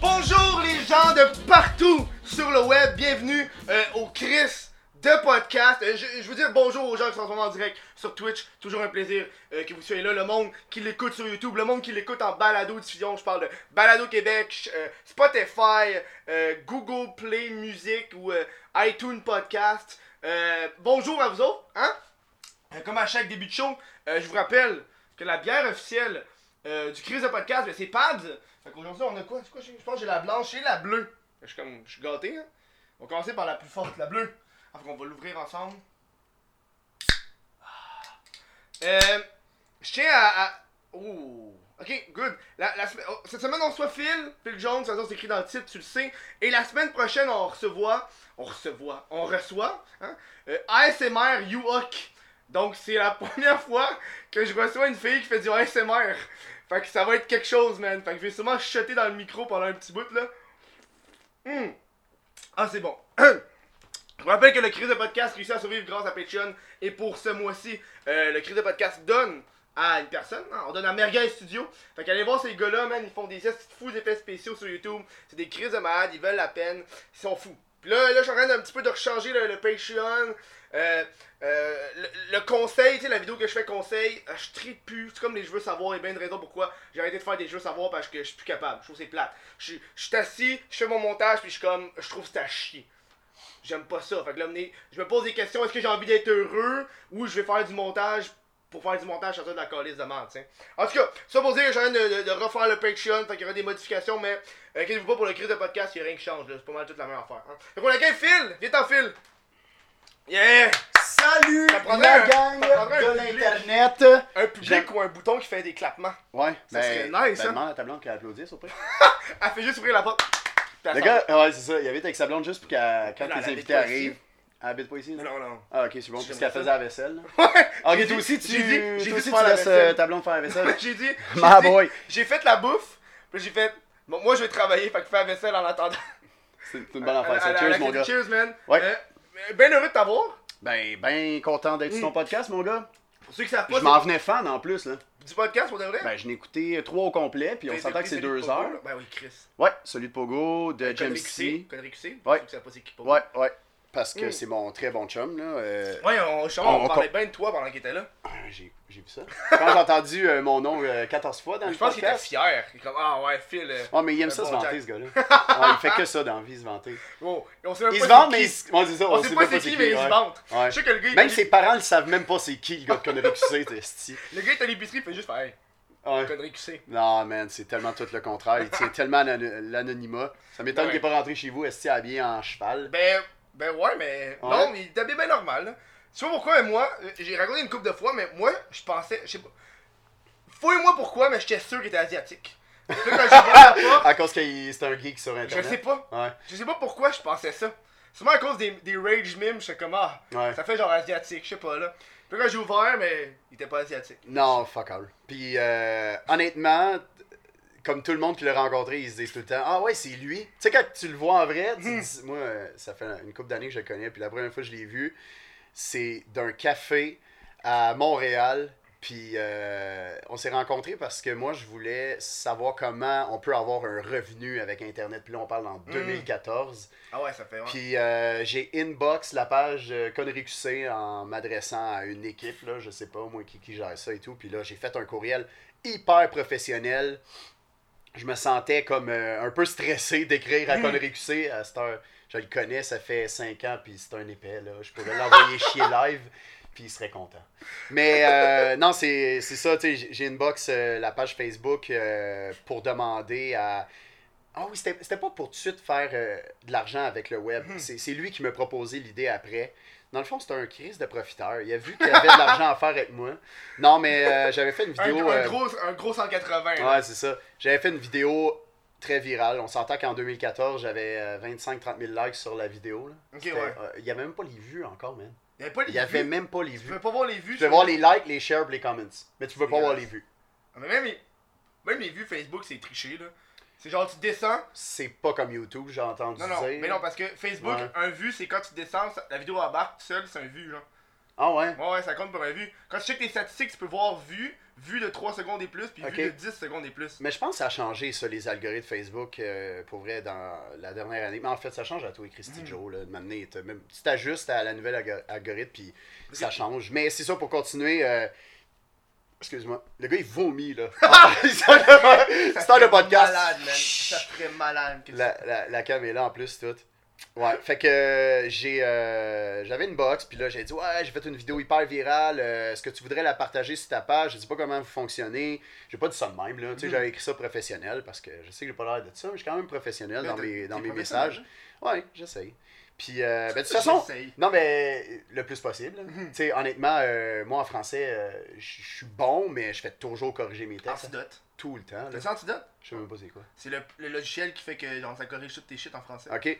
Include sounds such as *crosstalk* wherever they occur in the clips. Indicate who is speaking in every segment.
Speaker 1: Bonjour les gens de partout sur le web, bienvenue euh, au Chris de podcast. Euh, je, veux dire bonjour aux gens qui sont en direct sur Twitch, toujours un plaisir euh, que vous soyez là, le monde qui l'écoute sur YouTube, le monde qui l'écoute en balado diffusion, je parle de Balado Québec, Spotify, Google Play Music ou iTunes Podcast. Bonjour à vous autres, hein? Euh, comme à chaque début de show, euh, je vous rappelle que la bière officielle euh, du Chris de podcast, ben, c'est Pads. Fait qu'aujourd'hui, on a quoi? Je pense que j'ai la blanche et la bleue. Je suis comme, je suis gâté, hein? On va commencer par la plus forte, la bleue. Enfin, on va l'ouvrir ensemble. Ah. Je tiens à... Oh. Ok, good. La, oh, cette semaine, on reçoit Phil. Phil Jones, façon, c'est écrit dans le titre, tu le sais. Et la semaine prochaine, on recevoit... On recevoit. On reçoit, hein? ASMR You-Hawk. Donc, c'est la *laughs* première fois que je reçois une fille qui fait du ASMR. Fait que ça va être quelque chose, man. Fait que je vais sûrement chuter dans le micro pendant un petit bout, là. Hmm. Ah, c'est bon. *clears throat* Je vous rappelle que le crise de podcast réussit à survivre grâce à Patreon. Et pour ce mois-ci, euh, le crise de podcast donne à une personne. hein, on donne à Merguez Studio. Fait qu'allez voir ces gars-là, man. Ils font des fous effets spéciaux sur YouTube. C'est des crises de malades. Ils veulent la peine. Ils sont fous. Puis là, là je suis en train d'un petit peu de rechanger le, le Patreon. Euh, euh, le, conseil, tu sais, la vidéo que je fais conseil, euh, je tripe plus. C'est comme les jeux savoir et bien de raison pourquoi j'ai arrêté de faire des jeux savoir parce que je suis plus capable. Je trouve c'est plate. Je suis- assis, je fais mon montage, puis je suis comme, je trouve c'est à chier. J'aime pas ça. Fait là, je me pose des questions. Est-ce que j'ai envie d'être heureux ou je vais faire du montage pour faire du montage sur de la calice de merde. En tout cas, ça pour dire que j'ai en train de, refaire le Patreon, fait qu'il y aura des modifications, mais euh, inquiétez-vous pas pour le crise de podcast, il y a rien qui change. C'est pas mal toute la même affaire. Fait qu'on accueille Phil! Viens t'en Phil! Yeah!
Speaker 2: Salut la
Speaker 1: un-
Speaker 2: gang de l'internet.
Speaker 1: Un public ou un bouton qui fait des clappements.
Speaker 2: Ouais,
Speaker 1: Ça serait nice, hein?
Speaker 2: demande à ta blonde qu'elle applaudisse au pire. *laughs*
Speaker 1: Elle fait juste ouvrir la porte.
Speaker 2: Le gars, ouais, c'est ça, il avait avec sa blonde juste pour qu'elle, quand les
Speaker 1: habite
Speaker 2: invités arrivent. Elle habite pas ici, non?
Speaker 1: Non.
Speaker 2: Ah, ok, c'est bon,
Speaker 1: J'aime
Speaker 2: parce qu'elle
Speaker 1: ça.
Speaker 2: faisait la vaisselle. là. *laughs*
Speaker 1: Ouais!
Speaker 2: Ah, ok, toi aussi, tu,
Speaker 1: j'ai dit- j'ai
Speaker 2: toi aussi, tu
Speaker 1: la
Speaker 2: laisses
Speaker 1: vaisselle.
Speaker 2: euh, ta blonde faire la vaisselle. *laughs*
Speaker 1: j'ai dit.
Speaker 2: Ma boy!
Speaker 1: J'ai fait la bouffe, puis j'ai fait. Bon, moi je vais travailler, fait que fais la vaisselle en attendant.
Speaker 2: C'est une bonne affaire, ça. Cheers, mon gars.
Speaker 1: Cheers, man.
Speaker 2: Ouais.
Speaker 1: Euh, ben heureux de t'avoir.
Speaker 2: Ben, ben content d'être sur ton
Speaker 1: Mm.
Speaker 2: podcast, mon gars.
Speaker 1: Pour ceux qui savent pas,
Speaker 2: Je m'en venais fan en plus, là.
Speaker 1: du podcast pour de vrai?
Speaker 2: Ben, je n'ai écouté trois au complet, puis on
Speaker 1: T'as
Speaker 2: s'entend que c'est
Speaker 1: de
Speaker 2: deux heures.
Speaker 1: Ben oui, Chris.
Speaker 2: Ouais, celui de Pogo, de James
Speaker 1: Connery QC.
Speaker 2: C.
Speaker 1: Connery QC.
Speaker 2: Ouais.
Speaker 1: Ceux qui savent pas c'est qui Pogo.
Speaker 2: Ouais, ouais. Parce que
Speaker 1: Mm.
Speaker 2: c'est mon très bon chum, là. euh,
Speaker 1: Ouais, on,
Speaker 2: On-
Speaker 1: on,
Speaker 2: on
Speaker 1: parlait bien de toi pendant qu'il était là.
Speaker 2: Ah, J'ai vu ça. Quand j'ai entendu euh, mon nom euh, 14 fois dans
Speaker 1: Je
Speaker 2: le
Speaker 1: pense qu'il était
Speaker 2: podcast.
Speaker 1: fier. Il est comme, ah ouais, Phil. euh,
Speaker 2: Ouais, mais il aime ça
Speaker 1: bon
Speaker 2: se vanter, ce gars-là. Ouais, *laughs* il fait que ça dans la vie, se vanter.
Speaker 1: oh, et on sait même
Speaker 2: Il
Speaker 1: pas
Speaker 2: se vante, mais il ça,
Speaker 1: On sait pas c'est qui, mais il se vante.
Speaker 2: Ouais.
Speaker 1: Je sais que le gars,
Speaker 2: Même
Speaker 1: est
Speaker 2: ses parents ne savent même pas c'est qui, le gars de Connery QC. *laughs*
Speaker 1: Le gars est à l'épicerie, il fait juste faire,
Speaker 2: Ouais.
Speaker 1: Connery QC.
Speaker 2: Non, man, c'est tellement tout le contraire. Il tient tellement l'anonymat. Ça m'étonne
Speaker 1: Ouais.
Speaker 2: qu'il n'est pas rentré chez vous, esti, habillé en cheval.
Speaker 1: Ben, ben ouais, mais.
Speaker 2: Ouais.
Speaker 1: Non, mais il habillé bien normal. Là. Tu sais pas pourquoi, mais moi, j'ai raconté une couple de fois, mais moi, je pensais. Je sais pas. Fouille-moi pourquoi, mais j'étais sûr qu'il était asiatique. Puis quand la *laughs* porte,
Speaker 2: À cause que c'est un geek sur
Speaker 1: je
Speaker 2: Internet.
Speaker 1: sais pas.
Speaker 2: Ouais,
Speaker 1: Je sais pas pourquoi je pensais ça. Sûrement à cause des, des rage memes, j'étais comme, ah,
Speaker 2: ouais.
Speaker 1: ça fait genre asiatique, je sais pas là. Puis quand j'ai ouvert, mais il était pas asiatique.
Speaker 2: Non, fuck all. Puis, euh, honnêtement, comme tout le monde qui l'a rencontré, ils se disent tout le temps Ah ouais, c'est lui. Tu sais, quand tu le vois en vrai, tu
Speaker 1: Hmm.
Speaker 2: dis- moi, euh, ça fait une couple d'années que je le connais, puis la première fois que je l'ai vu, c'est d'un café à Montréal. Puis, euh, on s'est rencontrés parce que moi, je voulais savoir comment on peut avoir un revenu avec Internet. Puis là, on parle en 2014.
Speaker 1: Ah ouais, ça fait. Ouais.
Speaker 2: Puis euh, j'ai inbox la page euh, Connery QC en m'adressant à une équipe, là, je sais pas moi qui, qui gère ça et tout. Puis là, j'ai fait un courriel hyper professionnel. Je me sentais comme euh, un peu stressé d'écrire à Connery QC à cette heure. Je le connais, ça fait 5 ans, puis c'est un épais, là. Je pourrais l'envoyer chier live, puis il serait content. Mais euh, non, c'est ça, tu sais, j'ai- j'ai inbox euh, la page Facebook pour demander à... Ah oui, c'était pas pour tout de suite faire de l'argent avec le web.
Speaker 1: Mhm.
Speaker 2: C'est c'est lui qui m'a proposé l'idée après. Dans le fond, c'était un crise de profiteur. Il a vu qu'il y avait de l'argent à faire avec moi. Non, mais euh, j'avais fait une
Speaker 1: Un,
Speaker 2: vidéo...
Speaker 1: un
Speaker 2: euh,
Speaker 1: gros, un gros 180. là.
Speaker 2: Ouais, c'est ça. J'avais fait une vidéo très virale. On s'entend qu'en 2014, j'avais euh, 25-30 000 likes sur la vidéo. Là.
Speaker 1: Ouais.
Speaker 2: euh, Il y avait même pas les vues encore, man.
Speaker 1: Il y avait pas les
Speaker 2: Il y avait
Speaker 1: vues.
Speaker 2: même pas les
Speaker 1: Tu
Speaker 2: vues.
Speaker 1: veux pas voir les vues
Speaker 2: Tu peux voir les likes, les shares, les comments. Mais tu veux pas voir les vues.
Speaker 1: Mais même les, même les vues Facebook, c'est triché là. C'est genre tu descends.
Speaker 2: C'est pas comme YouTube, j'ai entendu
Speaker 1: Non, non,
Speaker 2: dire.
Speaker 1: mais non, parce que Facebook,
Speaker 2: Ouais.
Speaker 1: un vue, c'est quand tu descends, la vidéo embarque seule, c'est un vue, genre.
Speaker 2: Ah ouais?
Speaker 1: Ouais, ouais, ça compte pour un vue. Quand tu checkes tes statistiques, tu peux voir vue, vue de 3 secondes et plus, puis
Speaker 2: Ok.
Speaker 1: vue de 10 secondes et plus.
Speaker 2: Mais je pense que ça a changé, ça, les algorithmes Facebook, euh, pour vrai, dans la dernière année. Mais en fait, ça change à toi et Christy
Speaker 1: Mhm.
Speaker 2: Joe, là, de m'amener. tu t'ajustes à la nouvelle algo- algorithme, puis ça change. Mais c'est ça, pour continuer... euh, Excuse-moi. Le gars, il vomit, là. *laughs* il start le- podcast.
Speaker 1: malade, man. Ça malade. que.
Speaker 2: La, la, la cam est là en plus, tout. Ouais, fait que euh, j'ai euh, j'avais une box, puis là j'ai dit ouais, j'ai fait une vidéo hyper virale, euh, est-ce que tu voudrais la partager sur ta page? Je sais pas comment vous fonctionnez. J'ai pas dit ça de même là, tu sais,
Speaker 1: Mhm.
Speaker 2: j'avais écrit ça professionnel parce que je sais que j'ai pas l'air de ça, mais je suis quand même professionnel
Speaker 1: Mais
Speaker 2: dans mes dans mes messages. Ouais, j'essaye. Puis euh, ben, de toute façon, non mais le plus possible. Tu sais, honnêtement, euh, moi en français, euh, je suis bon, mais je fais toujours corriger mes textes
Speaker 1: Antidote.
Speaker 2: tout le temps.
Speaker 1: Le Antidote,
Speaker 2: Je sais même pas c'est quoi.
Speaker 1: c'est le, le logiciel qui fait que genre, ça corrige toutes tes shit en français.
Speaker 2: Ok,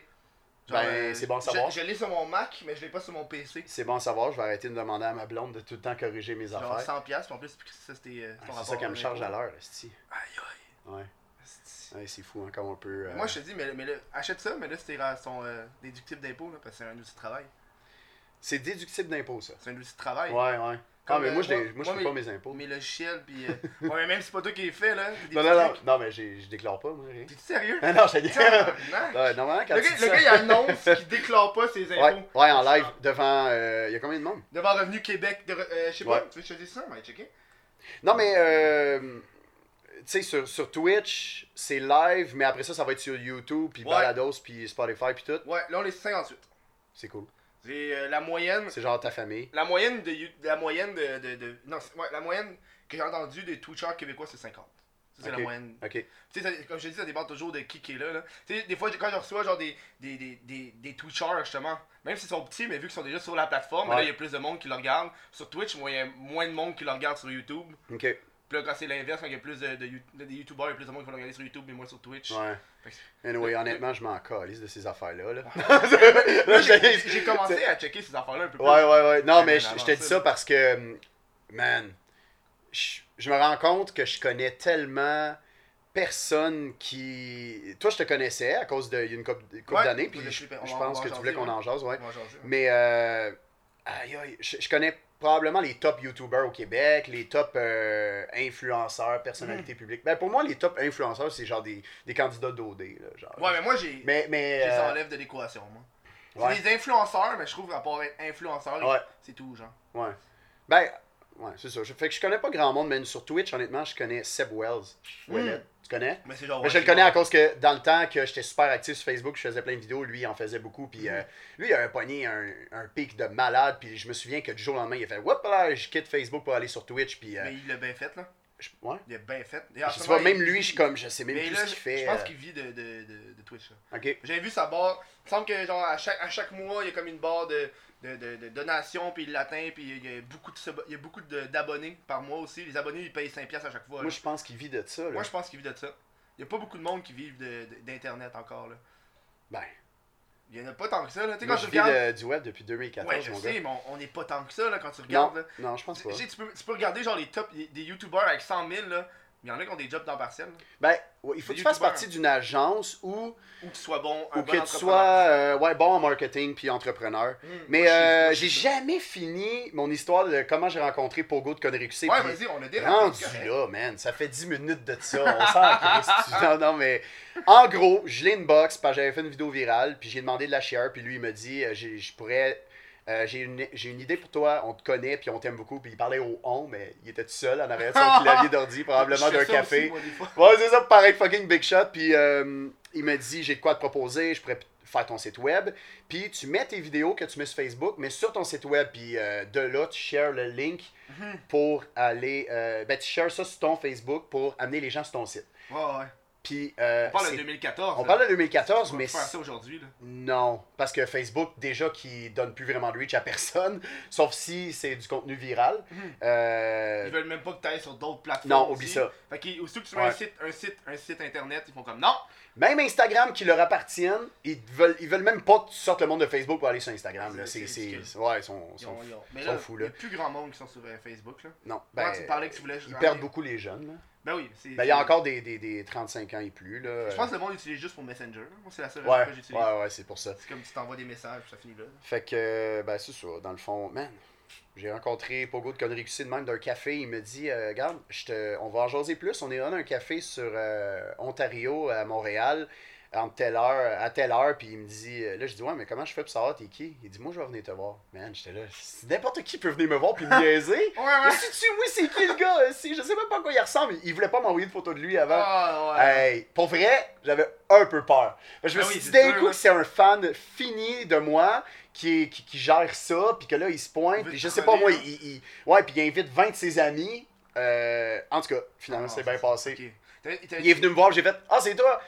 Speaker 1: Genre,
Speaker 2: ben,
Speaker 1: euh,
Speaker 2: c'est bon à savoir.
Speaker 1: Je, l'ai sur mon Mac, mais je l'ai pas sur mon PC.
Speaker 2: c'est bon à savoir. Je vais arrêter de demander à ma blonde de tout le temps corriger mes
Speaker 1: Genre
Speaker 2: affaires.
Speaker 1: 100$, piastres, puis en plus, ça c'était euh,
Speaker 2: Ah, c'est ça qu'elle me charge à l'heure.
Speaker 1: Aïe aïe.
Speaker 2: Ouais. Ouais, c'est fou, hein, comme on peut. euh,
Speaker 1: Moi je te dis, mais, mais là, achète ça, mais là ra- son euh, déductible d'impôt, parce que c'est un outil de travail.
Speaker 2: C'est déductible d'impôt, ça.
Speaker 1: C'est un outil de travail.
Speaker 2: Ouais, ouais. Ah, mais
Speaker 1: euh,
Speaker 2: moi, je
Speaker 1: moi-
Speaker 2: moi, je fais
Speaker 1: mes-
Speaker 2: pas mes impôts.
Speaker 1: Mes logiciels, puis. euh, *laughs* ouais, mais même si c'est pas toi qui les fait, là.
Speaker 2: Non, non, non. Non, mais je déclare pas, moi, rien.
Speaker 1: T'es sérieux? *laughs*
Speaker 2: Non, je te dis.
Speaker 1: Tabarnak.
Speaker 2: Ouais, normalement, quand
Speaker 1: Le
Speaker 2: tu
Speaker 1: gars, le gars, il annonce *laughs* qu'il déclare pas ses impôts.
Speaker 2: Ouais, ouais, en live, devant. euh, Il y a combien de monde?
Speaker 1: Devant Revenu Québec. De, euh, je sais pas, tu veux que je te dise ça? Mais checker.
Speaker 2: Non, mais. Tu sais, sur, sur Twitch, c'est live, mais après ça, ça va être sur YouTube, puis
Speaker 1: Ouais.
Speaker 2: Balados, puis Spotify, puis tout.
Speaker 1: Ouais, là on est sur 58.
Speaker 2: C'est cool.
Speaker 1: C'est euh, la moyenne.
Speaker 2: C'est genre ta famille.
Speaker 1: La moyenne de, la moyenne de, de, de- non, ouais, la moyenne que j'ai entendue des Twitchers québécois c'est 50. Ça, c'est la moyenne.
Speaker 2: Ok.
Speaker 1: Tu sais, comme je te dis, ça dépend toujours de qui qui est là. là. Tu sais, des fois, quand je reçois genre des, des, des, des, des Twitchers, justement, même s'ils sont petits, mais vu qu'ils sont déjà sur la plateforme,
Speaker 2: Ouais.
Speaker 1: là, il y a plus de monde qui le regarde. Sur Twitch, moi, il y a moins de monde qui le regarde sur YouTube.
Speaker 2: Ok.
Speaker 1: Puis là, quand c'est l'inverse, quand il y a plus de, de, de- YouTubers, il y a plus de monde qui va le regarder sur YouTube, mais moins sur Twitch.
Speaker 2: Ouais. Anyway, honnêtement, je m'en calisse de ces affaires-là. Là. *laughs*
Speaker 1: Là, j'ai commencé à checker ces affaires-là un peu plus.
Speaker 2: Ouais, ouais, ouais. Non, mais je, te dis
Speaker 1: ça,
Speaker 2: parce que, man, je, je me rends compte que je connais tellement personne qui. Toi, je te connaissais à cause de il y a une couple, couple
Speaker 1: Ouais,
Speaker 2: d'années, puis je, pense que tu voulais qu'on en jase, ouais. Mais, euh, aïe, aïe, je, je connais probablement les top YouTubers au Québec, les top euh, influenceurs, personnalités
Speaker 1: Hmm.
Speaker 2: publiques. Ben, pour moi, les top influenceurs, c'est genre des, des candidats d'OD. Là, genre.
Speaker 1: Ouais, mais moi, j'ai.
Speaker 2: mais, mais,
Speaker 1: Je les
Speaker 2: euh,
Speaker 1: enlève de l'équation, moi.
Speaker 2: ouais.
Speaker 1: C'est des influenceurs, mais je trouve qu'à part être influenceur,
Speaker 2: Ouais.
Speaker 1: c'est tout, genre.
Speaker 2: Ouais. Ben, ouais, c'est ça. Je- Fait que je connais pas grand monde, mais sur Twitch, honnêtement, je connais Seb Wells. Ouellet. Tu connais?
Speaker 1: Mais genre.
Speaker 2: Je le connais à cause que dans le temps que j'étais super actif sur Facebook, je faisais plein de vidéos, lui il en faisait beaucoup. Puis euh, lui, il a pogné un, un pic de malade. Puis je me souviens que du jour au lendemain, il a fait Whoop là, je quitte Facebook pour aller sur Twitch. Puis euh,
Speaker 1: Mais il l'a bien fait, là.
Speaker 2: Je- ouais.
Speaker 1: Il a bien fait. Et
Speaker 2: Je sais pas, même
Speaker 1: il
Speaker 2: lui,
Speaker 1: vit-
Speaker 2: je suis comme, je sais même plus
Speaker 1: là,
Speaker 2: ce qu'il fait.
Speaker 1: Je pense
Speaker 2: euh,
Speaker 1: qu'il vit de, de, de, de Twitch, là.
Speaker 2: Ok.
Speaker 1: J'avais vu sa barre. Il me semble que, genre, à chaque, à chaque mois, il y a comme une barre de, de, de, de donations, puis il l'atteint, puis il y a beaucoup de il y a beaucoup de- d'abonnés par mois aussi. Les abonnés, ils payent 5$ à chaque fois.
Speaker 2: Moi, je pense qu'il vit de ça. Là.
Speaker 1: Moi, je pense qu'il vit de ça. Il y a pas beaucoup de monde qui de- d'Internet encore, là.
Speaker 2: Ben,
Speaker 1: Il y en a pas tant que ça, là. Tu sais,
Speaker 2: moi,
Speaker 1: quand
Speaker 2: je
Speaker 1: tu regardes.
Speaker 2: de- du web depuis 2014,
Speaker 1: Ouais, je
Speaker 2: mon
Speaker 1: sais,
Speaker 2: gars.
Speaker 1: mais on- n'est pas tant que ça, là, quand tu
Speaker 2: Non,
Speaker 1: regardes, là.
Speaker 2: non, je pense pas.
Speaker 1: Tu sais, tu peux, tu peux regarder, genre, les top, des des youtubeurs avec 100 000, là. Il y en a qui ont des jobs temps partiel, là.
Speaker 2: Ben, ouais, il faut que
Speaker 1: Des
Speaker 2: tu fasses
Speaker 1: youtubeurs.
Speaker 2: partie d'une agence où
Speaker 1: Ou que tu sois bon, un
Speaker 2: ou
Speaker 1: bon
Speaker 2: que tu
Speaker 1: entrepreneur.
Speaker 2: sois euh, ouais, bon en marketing puis entrepreneur.
Speaker 1: Hmm,
Speaker 2: Mais
Speaker 1: moi,
Speaker 2: euh,
Speaker 1: je
Speaker 2: j'ai
Speaker 1: suis
Speaker 2: jamais fini mon histoire de comment j'ai rencontré Pogo de Connery QC.
Speaker 1: Ouais,
Speaker 2: puis
Speaker 1: vas-y, on a
Speaker 2: rendu là, man. Ça fait 10 minutes de ça. On s'en *laughs* crisse. Non, non, mais en gros, je l'ai inbox parce que j'avais fait une vidéo virale. Puis j'ai demandé de la share. Puis lui, il m'a dit euh, j'ai- je pourrais. Euh, j'ai une, j'ai une idée pour toi, on te connaît, puis on t'aime beaucoup. Puis il parlait au on, mais il était tout seul en arrière de son *laughs* clavier d'ordi, probablement d'un café.
Speaker 1: moi.
Speaker 2: Ouais, c'est ça, pareil, fucking big shot. Puis euh, il m'a dit j'ai de quoi te proposer, je pourrais faire ton site web. Puis tu mets tes vidéos que tu mets sur Facebook, mais sur ton site web. Puis euh, de là, tu shares le link
Speaker 1: Mhm.
Speaker 2: pour aller. ben, tu shares ça sur ton Facebook pour amener les gens sur ton site.
Speaker 1: Ouais, ouais.
Speaker 2: Puis. euh,
Speaker 1: On parle de
Speaker 2: c'est-
Speaker 1: 2014.
Speaker 2: on
Speaker 1: là.
Speaker 2: parle de 2014,
Speaker 1: On
Speaker 2: mais.
Speaker 1: faire ça aujourd'hui, là.
Speaker 2: Non, parce que Facebook, déjà, qui donne plus vraiment de reach à personne, *laughs* sauf si c'est du contenu viral.
Speaker 1: Mhm.
Speaker 2: Euh,
Speaker 1: Ils veulent même pas que tu ailles sur d'autres plateformes.
Speaker 2: non, oublie
Speaker 1: aussi.
Speaker 2: ça.
Speaker 1: Fait que, aussitôt que tu mets
Speaker 2: Ouais.
Speaker 1: un, site, un, site, un site internet, ils font comme non.
Speaker 2: Même Instagram qui leur appartiennent, ils veulent, ils veulent même pas que tu sortes le monde de Facebook pour aller sur Instagram. Là.
Speaker 1: c'est-
Speaker 2: C'est, ouais, ils sont,
Speaker 1: Ils
Speaker 2: sont-
Speaker 1: ont- ils
Speaker 2: sont fous,
Speaker 1: il y
Speaker 2: là.
Speaker 1: a plus grand monde qui sont sur euh, Facebook. Là.
Speaker 2: Non,
Speaker 1: Ben,
Speaker 2: ben,
Speaker 1: tu parlais que tu voulais.
Speaker 2: ils perdent beaucoup les jeunes. Là.
Speaker 1: Ben oui. c'est-
Speaker 2: Ben, il y a encore des, des, des 35 ans et plus. Là.
Speaker 1: Je pense que le monde utilise juste pour Messenger. là. Moi, c'est la seule
Speaker 2: Ouais,
Speaker 1: que j'utilise.
Speaker 2: ouais, ouais, c'est pour ça.
Speaker 1: C'est comme tu t'envoies des messages, ça finit là.
Speaker 2: Fait que, ben, c'est ça, dans le fond, man. j'ai rencontré Pogo de Connery de même d'un café. Il me dit euh, Regarde, on va en jaser plus. On est dans un café sur euh, Ontario, à Montréal, entre telle heure, à telle heure. Puis il me dit euh, Là, je dis Ouais, mais comment je fais pour savoir t'es qui? Il dit Moi, je vais venir te voir. Man, j'étais là. N'importe qui peut venir me voir puis me *laughs* niaiser.
Speaker 1: Ouais, ouais.
Speaker 2: Mais si tu, oui, c'est qui le gars? Si, Je sais même pas à quoi il ressemble. Il voulait pas m'envoyer de photo de lui avant.
Speaker 1: Ah, ouais.
Speaker 2: Hey, pour vrai, j'avais un peu peur. Je me
Speaker 1: Ah
Speaker 2: suis
Speaker 1: oui,
Speaker 2: dit d'un coup que c'est un fan fini de moi qui, qui, qui gère ça, puis que là, il se pointe, puis je sais pas moi, il, il- ouais, puis il invite 20 de ses amis. Euh, en tout cas, finalement,
Speaker 1: Ah,
Speaker 2: c'est bien passé. Il est venu me voir, j'ai fait Ah, c'est toi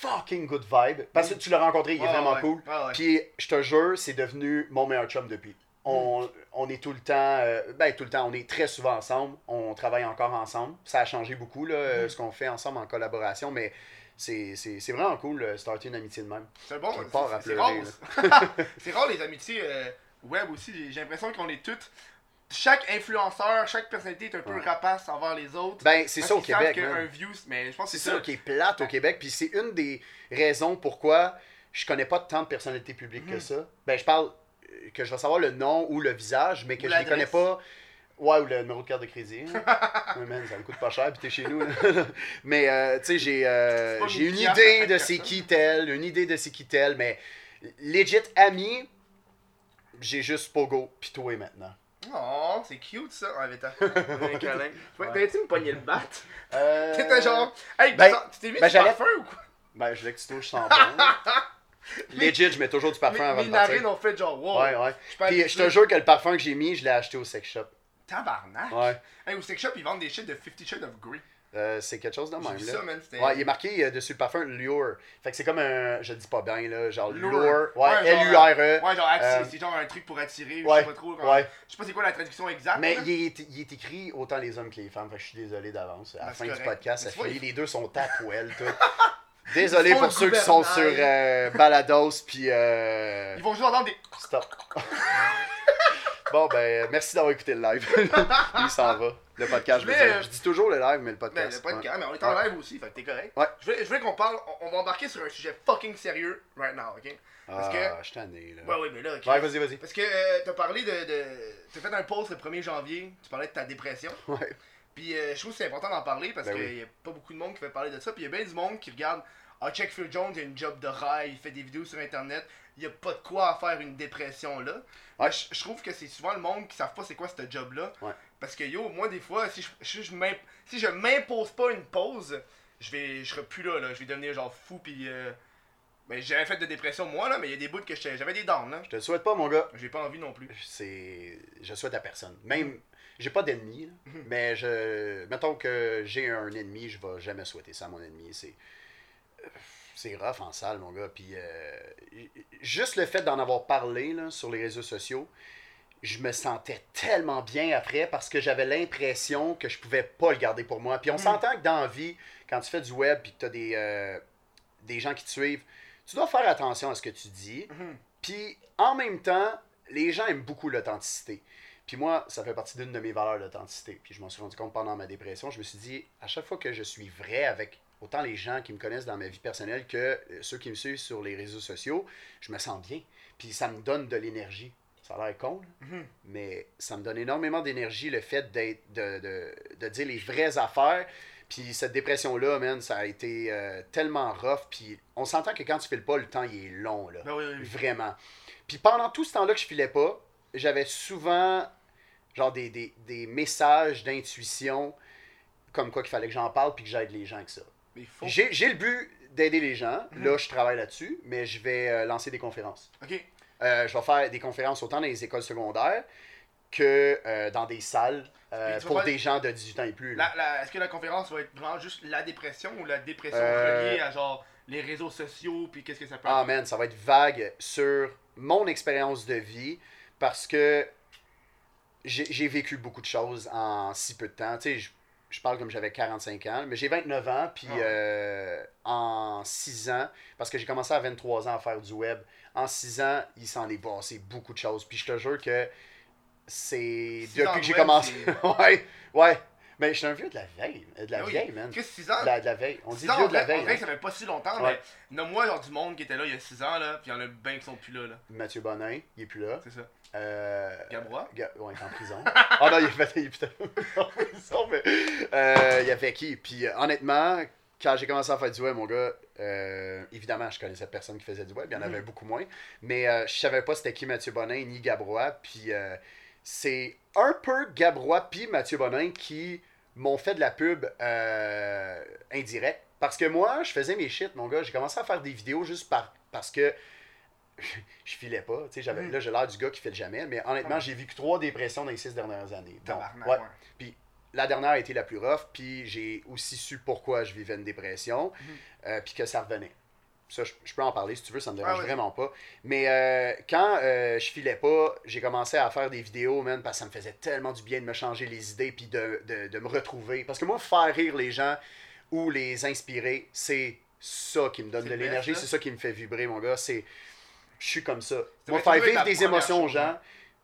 Speaker 2: Fucking good vibe. Parce que tu l'as rencontré, il est vraiment cool. Puis je te jure, c'est devenu mon meilleur chum depuis. On, on est tout le temps, euh, ben tout le temps, on est très souvent ensemble, on travaille encore ensemble. Ça a changé beaucoup, là, euh, ce qu'on fait ensemble en collaboration, mais c'est vraiment cool, euh, starter une amitié de même.
Speaker 1: C'est bon, c'est- rare. *laughs* c'est rare les amitiés euh, web aussi. J'ai- J'ai l'impression qu'on est toutes. Chaque influenceur, chaque personnalité est un peu
Speaker 2: Ouais.
Speaker 1: rapace envers les autres.
Speaker 2: Ben, c'est ça au Québec.
Speaker 1: qu'un
Speaker 2: man.
Speaker 1: view, mais je pense que
Speaker 2: C'est ça
Speaker 1: ça.
Speaker 2: qui est plate au Québec, puis c'est une des raisons pourquoi je connais pas tant de personnalités publiques que
Speaker 1: Mhm.
Speaker 2: ça. Ben, je parle euh, que je vais savoir le nom ou le visage, mais que
Speaker 1: Ou
Speaker 2: je les connais pas. Ouais, ou le numéro de carte de crédit. hein. *laughs* Ouais, man, ça me coûte pas cher, puis t'es chez nous. *laughs* mais, euh, tu sais, j'ai euh, une
Speaker 1: 1000 piastres à
Speaker 2: idée de c'est qui tel, une idée de c'est qui tel, mais legit ami, j'ai juste Pogo, pis toi maintenant.
Speaker 1: Oh, c'est cute ça. Ah, mais t'as. *laughs* Un câlin.
Speaker 2: Ouais.
Speaker 1: T'avais-tu me pogner le bat?
Speaker 2: Euh, *laughs*
Speaker 1: T'étais genre. Hey,
Speaker 2: ben-
Speaker 1: tu t'es mis
Speaker 2: ben,
Speaker 1: du parfum ou quoi?
Speaker 2: Ben, je voulais que tu touches sans *laughs* bon. Legit, je mets toujours du parfum
Speaker 1: Mes,
Speaker 2: avant
Speaker 1: mes
Speaker 2: de partir.
Speaker 1: narines ont fait genre, wow.
Speaker 2: Ouais, ouais. Puis je te jure que le parfum que j'ai mis, je l'ai acheté au sex shop.
Speaker 1: Tabarnak.
Speaker 2: Ouais.
Speaker 1: Hey, au sex shop, ils vendent des shit de 50 Shades of Grey.
Speaker 2: Euh, c'est quelque chose de même, là.
Speaker 1: ça, man. C'était.
Speaker 2: Ouais, il est marqué euh, dessus le parfum Lure. Fait que c'est comme un. Je le dis pas bien, là. Genre
Speaker 1: Lure.
Speaker 2: Lure. Ouais, L-U-R-E.
Speaker 1: Ouais, genre, attirer-
Speaker 2: Euh,
Speaker 1: c'est genre un truc pour attirer,
Speaker 2: ouais,
Speaker 1: je sais pas trop.
Speaker 2: Ouais.
Speaker 1: Je sais pas c'est quoi la traduction exacte.
Speaker 2: Mais
Speaker 1: là.
Speaker 2: il est, il est écrit autant les hommes que les femmes. Fait que je suis désolé d'avance. À la fin du podcast, ça finit.
Speaker 1: il-
Speaker 2: Les deux sont à poêle, tout. *laughs* Désolé pour ceux qui sont sur Balados, puis.
Speaker 1: Ils vont juste entendre des.
Speaker 2: Stop. *laughs* bon, ben, merci d'avoir écouté le live. *laughs* Lui, s'en va. Le podcast, je veux
Speaker 1: Je vais,
Speaker 2: dire.
Speaker 1: euh,
Speaker 2: Je dis toujours le live, mais le podcast.
Speaker 1: le podcast, mais on est en live aussi, fait que t'es correct.
Speaker 2: Ouais.
Speaker 1: Je voulais qu'on parle, on, on va embarquer sur un sujet fucking sérieux right now, ok? Parce
Speaker 2: Ah,
Speaker 1: que-
Speaker 2: je suis tanné, là.
Speaker 1: Ouais, ouais, mais là, ok.
Speaker 2: Ouais, vas-y, vas-y.
Speaker 1: Parce que euh, t'as parlé de, de. T'as fait un post le 1er janvier, tu parlais de ta dépression. *laughs*
Speaker 2: Ouais.
Speaker 1: Puis euh, je trouve que c'est important d'en parler parce
Speaker 2: Ben
Speaker 1: qu'il
Speaker 2: oui.
Speaker 1: y a pas beaucoup de monde qui fait parler de ça. Puis il y a bien du monde qui regarde Ah, check Phil Jones, il a une job de rail, il fait des vidéos sur internet, il y a pas de quoi à faire une dépression là.
Speaker 2: Ouais.
Speaker 1: Mais Je, je trouve que c'est souvent le monde qui savent pas c'est quoi ce job là.
Speaker 2: Ouais.
Speaker 1: Parce que yo, moi des fois, si je, si je, si je m'impose pas une pause, je vais je serai plus là, là. Je vais devenir genre fou puis. Euh... Ben, j'ai jamais fait de dépression moi là, mais il y a des bouts que j'avais des downs là.
Speaker 2: Je te le souhaite pas, mon gars.
Speaker 1: J'ai pas envie non plus.
Speaker 2: c'est je souhaite à personne même j'ai pas d'ennemi là,
Speaker 1: Mhm.
Speaker 2: mais je mettons que j'ai un ennemi je vais jamais souhaiter ça à mon ennemi c'est c'est rough en salle mon gars puis euh, juste le fait d'en avoir parlé là, sur les réseaux sociaux je me sentais tellement bien après parce que j'avais l'impression que je pouvais pas le garder pour moi puis on
Speaker 1: Mhm.
Speaker 2: s'entend que dans la vie quand tu fais du web puis que tu as des euh, des gens qui te suivent tu dois faire attention à ce que tu dis
Speaker 1: Mhm.
Speaker 2: puis en même temps, les gens aiment beaucoup l'authenticité. Puis moi, ça fait partie d'une de mes valeurs, l'authenticité. Puis je m'en suis rendu compte pendant ma dépression. Je me suis dit, à chaque fois que je suis vrai avec autant les gens qui me connaissent dans ma vie personnelle que euh, ceux qui me suivent sur les réseaux sociaux, je me sens bien. Puis ça me donne de l'énergie. Ça a l'air con, là,
Speaker 1: Mhm.
Speaker 2: mais ça me donne énormément d'énergie le fait d'être de, de, de dire les vraies affaires. Puis cette dépression-là, man, ça a été euh, tellement rough. Puis on s'entend que quand tu files pas, le temps, il est long, là.
Speaker 1: Ben oui, oui, oui.
Speaker 2: Vraiment. Puis pendant tout ce temps-là que je filais pas, j'avais souvent genre des, des, des messages d'intuition comme quoi qu'il fallait que j'en parle puis que j'aide les gens avec ça.
Speaker 1: Faut.
Speaker 2: J'ai j'ai le but d'aider les gens.
Speaker 1: Mhm.
Speaker 2: Là, je travaille là-dessus, mais je vais euh, lancer des conférences.
Speaker 1: Ok.
Speaker 2: Euh, je vais faire des conférences autant dans les écoles secondaires que euh, dans des salles euh, pour
Speaker 1: faire-
Speaker 2: des gens de 18 ans et plus.
Speaker 1: Est-ce que la conférence va être vraiment juste la dépression ou la dépression reliée à genre les réseaux sociaux puis qu'est-ce que ça peut
Speaker 2: Ah man, ça va être vague sur mon expérience de vie parce que j'ai j'ai vécu beaucoup de choses en si peu de temps. Tu sais, je, parle comme j'avais 45 ans, mais j'ai 29 ans, puis
Speaker 1: Ah
Speaker 2: euh, en 6 ans, parce que j'ai commencé à 23 ans à faire du web, en 6 ans, il s'en est passé beaucoup de choses. Puis je te jure que c'est depuis
Speaker 1: de
Speaker 2: que j'ai commencé. *laughs* ouais, ouais. Mais je suis un vieux de la veille, euh, de la
Speaker 1: Ben oui.
Speaker 2: vieille, man.
Speaker 1: Chris, 6 ans?
Speaker 2: De la, de la veille. On dit
Speaker 1: ans,
Speaker 2: vieux de la veille.
Speaker 1: dirait
Speaker 2: hein.
Speaker 1: que ça fait pas si longtemps,
Speaker 2: Ouais.
Speaker 1: mais nomme-moi genre du monde qui était là il y a 6 ans, là, puis il y en a bien qui sont plus là, là.
Speaker 2: Mathieu Bonin, il est plus là.
Speaker 1: C'est ça.
Speaker 2: Euh,
Speaker 1: Gabrois?
Speaker 2: Ga- ouais, il est en prison. Ah non, il est peut-être il est peut-être en prison, *laughs* mais. euh, il y avait qui? Puis euh, honnêtement, quand j'ai commencé à faire du web, mon gars, euh, évidemment, je connaissais personne qui faisait du web, il y en avait
Speaker 1: Mhm.
Speaker 2: beaucoup moins. Mais euh, je savais pas c'était qui Mathieu Bonin ni Gabrois. Puis euh, c'est un peu Gabrois puis Mathieu Bonin qui m'ont fait de la pub indirecte. Parce que moi, je faisais mes shit, mon gars. J'ai commencé à faire des vidéos juste par, parce que je filais pas. Tu sais, j'avais,
Speaker 1: Mhm.
Speaker 2: Là, j'ai l'air du gars qui file jamais. Mais honnêtement,
Speaker 1: Ouais.
Speaker 2: j'ai vécu trois dépressions dans les six dernières années.
Speaker 1: Tabarnak,
Speaker 2: ouais.
Speaker 1: ouais.
Speaker 2: La dernière a été la plus rough, puis j'ai aussi su pourquoi je vivais une dépression,
Speaker 1: Mhm.
Speaker 2: euh, puis que ça revenait. Ça, je, je peux en parler si tu veux, ça me dérange
Speaker 1: Ah,
Speaker 2: vraiment pas. Mais euh, quand euh, je filais pas, j'ai commencé à faire des vidéos, man, parce que ça me faisait tellement du bien de me changer les idées, puis de, de, de me retrouver. Parce que moi, faire rire les gens ou les inspirer, c'est ça qui me donne de l'énergie, c'est ça qui me fait vibrer, mon gars. C'est, je suis comme ça. Moi, faire vivre des émotions aux
Speaker 1: chose, hein.
Speaker 2: gens,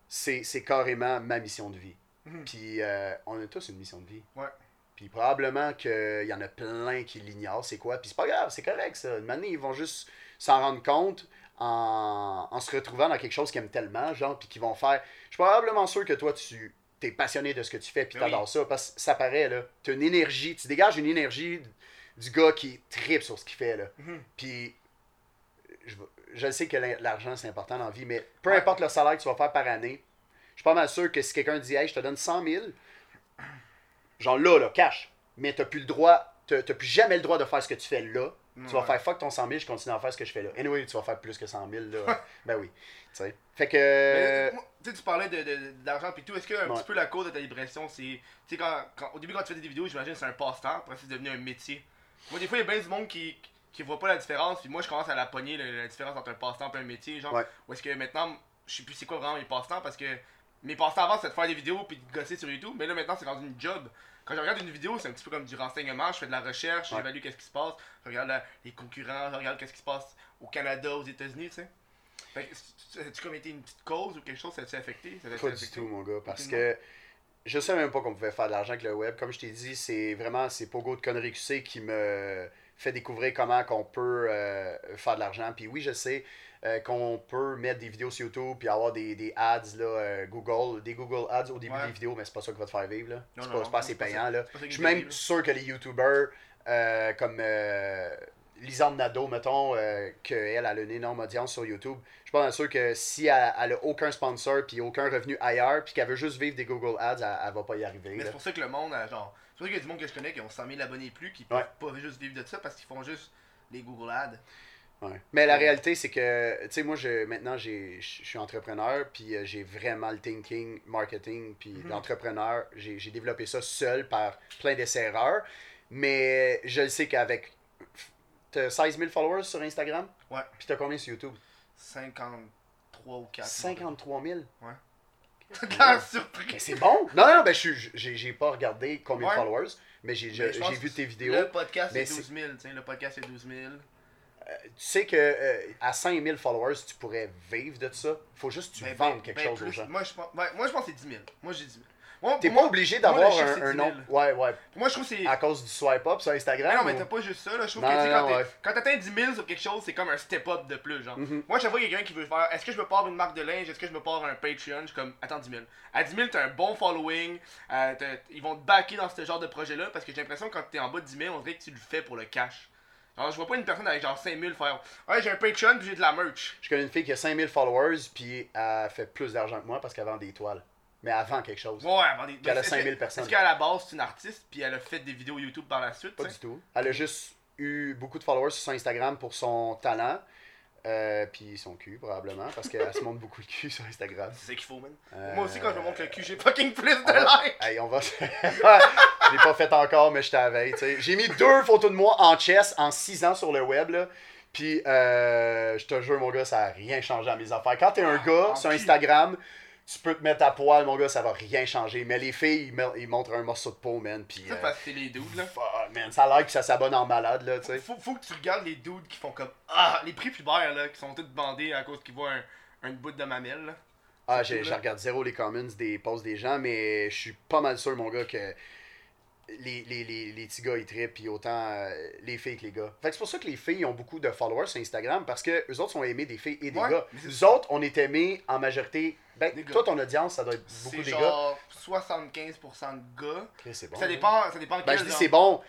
Speaker 2: c'est, c'est carrément ma mission de vie.
Speaker 1: Mhm.
Speaker 2: Puis euh, on a tous une mission de vie.
Speaker 1: Ouais.
Speaker 2: Puis probablement qu'il y en a plein qui l'ignorent, c'est quoi. Puis c'est pas grave, c'est correct ça. Une année, ils vont juste s'en rendre compte en, en se retrouvant dans quelque chose qu'ils aiment tellement, genre, puis qu'ils vont faire. Je suis probablement sûr que toi, tu es passionné de ce que tu fais, puis
Speaker 1: Ben oui.
Speaker 2: t'adores ça, parce que ça paraît, là. Tu as une énergie, tu dégages une énergie du gars qui tripe sur ce qu'il fait, là.
Speaker 1: Mhm.
Speaker 2: Puis je, je sais que l'argent, c'est important dans la vie, mais peu
Speaker 1: Ouais.
Speaker 2: importe le salaire que tu vas faire par année, je suis pas mal sûr que si quelqu'un dit, hey, je te donne 100 000, genre là, là, cash, mais t'as plus le droit, t'as plus jamais le droit de faire ce que tu fais là. Tu vas
Speaker 1: Ouais.
Speaker 2: faire fuck ton 100 000, je continue à faire ce que je fais là. Anyway, tu vas faire plus que 100 000 là. *laughs* ben oui. Tu sais. Fait que.
Speaker 1: Tu sais, tu parlais de, de- puis tout. Est-ce que un
Speaker 2: Ouais.
Speaker 1: petit peu la cause de ta dépression, c'est. Tu sais, quand, quand- au début, quand tu fais des vidéos, j'imagine que c'est un passe-temps. Après, c'est devenu un métier. Moi, des fois, il y a bien du monde qui, qui voit pas la différence. Puis moi, je commence à la pogner, la, la différence entre un passe-temps et un métier. Genre,
Speaker 2: Ouais.
Speaker 1: Ou est-ce que maintenant, je sais plus c'est quoi vraiment mes passe-temps parce que mes passe-temps avant, c'était de faire des vidéos puis de gosser sur YouTube. Mais là, maintenant, c'est rendu une job. Quand je regarde une vidéo, c'est un petit peu comme du renseignement. Je fais de la recherche,
Speaker 2: Ouais.
Speaker 1: j'évalue qu'est-ce qui se passe. Je regarde la- les concurrents, je regarde qu'est-ce qui se passe au Canada, aux États-Unis, tu sais. Fait que, été une petite cause ou quelque chose, ça t'a affecté? Ça
Speaker 2: Pas du
Speaker 1: affecté?
Speaker 2: tout, mon gars. Parce que je savais même pas qu'on pouvait faire de l'argent avec le web. Comme je t'ai dit, c'est vraiment c'est Pogo de Connery QC qui me fait découvrir comment qu'on peut euh, faire de l'argent. Puis oui, je sais euh, qu'on peut mettre des vidéos sur YouTube puis avoir des, des ads là, euh, Google, des Google ads au début
Speaker 1: Ouais.
Speaker 2: des vidéos, mais c'est pas ça qui va te faire vivre. là.
Speaker 1: Non,
Speaker 2: C'est
Speaker 1: non,
Speaker 2: pas,
Speaker 1: non,
Speaker 2: c'est pas assez
Speaker 1: c'est
Speaker 2: payant. là. Je suis même sûr que les YouTubers comme Lisanne Nadeau, mettons, qu'elle a une énorme audience sur YouTube, je suis pas sûr que si elle, elle a aucun sponsor puis aucun revenu ailleurs puis qu'elle veut juste vivre des Google Ads, elle, elle va pas y arriver.
Speaker 1: Mais c'est pour ça que le monde, a, genre. C'est ça qu'il y a du monde que je connais qui ont 100 000 abonnés et plus, qui
Speaker 2: Ouais.
Speaker 1: peuvent pas juste vivre de ça parce qu'ils font juste les Google Ads.
Speaker 2: Ouais. Mais la réalité, c'est que, tu sais, moi, je, maintenant, j'ai- je suis entrepreneur, puis euh, j'ai vraiment le thinking, marketing, puis
Speaker 1: Mhm.
Speaker 2: l'entrepreneur. J'ai j'ai développé ça seul par plein d'essais-erreurs. Mais je le sais qu'avec. T'as 16 000 followers sur Instagram,
Speaker 1: Ouais.
Speaker 2: puis t'as combien sur YouTube?
Speaker 1: 53 ou 4.
Speaker 2: 53 000. *laughs*
Speaker 1: T'as surpris.
Speaker 2: Mais c'est bon! Non, non, ben, j'ai pas regardé combien
Speaker 1: Ouais.
Speaker 2: de followers, mais j'ai vu tes vidéos.
Speaker 1: Le podcast c'est 12 000, tu sais, le podcast c'est 12 000.
Speaker 2: Tu sais que euh, à 5000 followers, tu pourrais vivre de ça. Faut juste que tu
Speaker 1: Ben,
Speaker 2: vendes
Speaker 1: ben,
Speaker 2: quelque
Speaker 1: ben
Speaker 2: chose aux
Speaker 1: plus.
Speaker 2: gens.
Speaker 1: Moi, je pense, ouais, moi, je pense que c'est 10 000. Moi, j'ai 10 000.
Speaker 2: T'es pas obligé d'avoir un,
Speaker 1: c'est
Speaker 2: un
Speaker 1: 10
Speaker 2: nom.
Speaker 1: 000.
Speaker 2: Ouais, ouais.
Speaker 1: moi, je trouve que c'est.
Speaker 2: À cause du swipe up sur Instagram.
Speaker 1: Mais non, mais t'as pas juste ça, là. Je trouve
Speaker 2: Non,
Speaker 1: que,
Speaker 2: non,
Speaker 1: quand,
Speaker 2: ouais.
Speaker 1: quand t'atteins 10 000 sur quelque chose, c'est comme un step-up de plus, genre.
Speaker 2: Mhm.
Speaker 1: Moi, chaque fois qu'il y a quelqu'un qui veut faire, est-ce que je me pars une marque de linge, est-ce que je me pars un Patreon, je suis comme, attends 10 000. À 10 000, t'as un bon following, euh, ils vont te backer dans ce genre de projet-là, parce que j'ai l'impression que quand t'es en bas de 10 000, on dirait que tu le fais pour le cash. Alors, je vois pas une personne avec genre 5 000 faire, ouais, j'ai un Patreon puis j'ai de la merch.
Speaker 2: Je connais une fille qui a 5000 followers, puis elle fait plus d'argent que moi parce qu'elle vend des toiles. Mais vend quelque chose.
Speaker 1: Ouais, avant des.
Speaker 2: Qu'elle a
Speaker 1: est-ce
Speaker 2: 5 000
Speaker 1: que-
Speaker 2: personnes.
Speaker 1: Est-ce qu'à la base, c'est une artiste, puis elle a fait des vidéos YouTube par la suite,
Speaker 2: Pas
Speaker 1: tu
Speaker 2: du
Speaker 1: sais?
Speaker 2: tout. Elle a juste eu beaucoup de followers sur son Instagram pour son talent. Euh, puis son cul, probablement, parce qu'elle se montre beaucoup le cul sur Instagram.
Speaker 1: C'est qu'il faut, man.
Speaker 2: Euh,
Speaker 1: Moi aussi, quand je me montre le cul, j'ai fucking plus de
Speaker 2: va-
Speaker 1: likes.
Speaker 2: Hey, on va. *laughs* je l'ai pas fait encore, mais je t'avais. J'ai mis deux photos de moi en chess en 6 ans sur le web. Là. Puis, euh, je te jure, mon gars, ça a rien changé à mes affaires. Quand t'es un
Speaker 1: Ah,
Speaker 2: gars sur
Speaker 1: cul.
Speaker 2: Tu peux te mettre à poil, mon gars, ça va rien changer. Mais les filles, ils, montrent un morceau de peau, man. Puis,
Speaker 1: Ça,
Speaker 2: euh,
Speaker 1: parce que les dudes, là.
Speaker 2: fuck, man, ça a l'air que ça s'abonne en malade, là, tu sais.
Speaker 1: Faut, faut que tu regardes les dudes qui font comme Ah, les prix pubères là, qui sont tous bandés à cause qu'ils voient un, un bout de mamelle là.
Speaker 2: Ah, je regarde zéro les comments des posts des gens, mais je suis pas mal sûr, mon gars, que les, les, les, les petits gars ils trippent, puis autant euh, les filles que les gars. Fait que c'est pour ça que les filles ont beaucoup de followers sur Instagram parce que eux autres sont aimés des filles et des
Speaker 1: Ouais,
Speaker 2: gars. Nous autres, on est aimés en majorité. Ben,
Speaker 1: Des gars.
Speaker 2: toi, ton audience, ça doit être beaucoup
Speaker 1: C'est
Speaker 2: des gars.
Speaker 1: genre 75% de gars.
Speaker 2: Ok, c'est bon.
Speaker 1: ça
Speaker 2: hein.
Speaker 1: dépend, ça dépend
Speaker 2: Ben,
Speaker 1: quel
Speaker 2: je dis
Speaker 1: genre.
Speaker 2: c'est bon.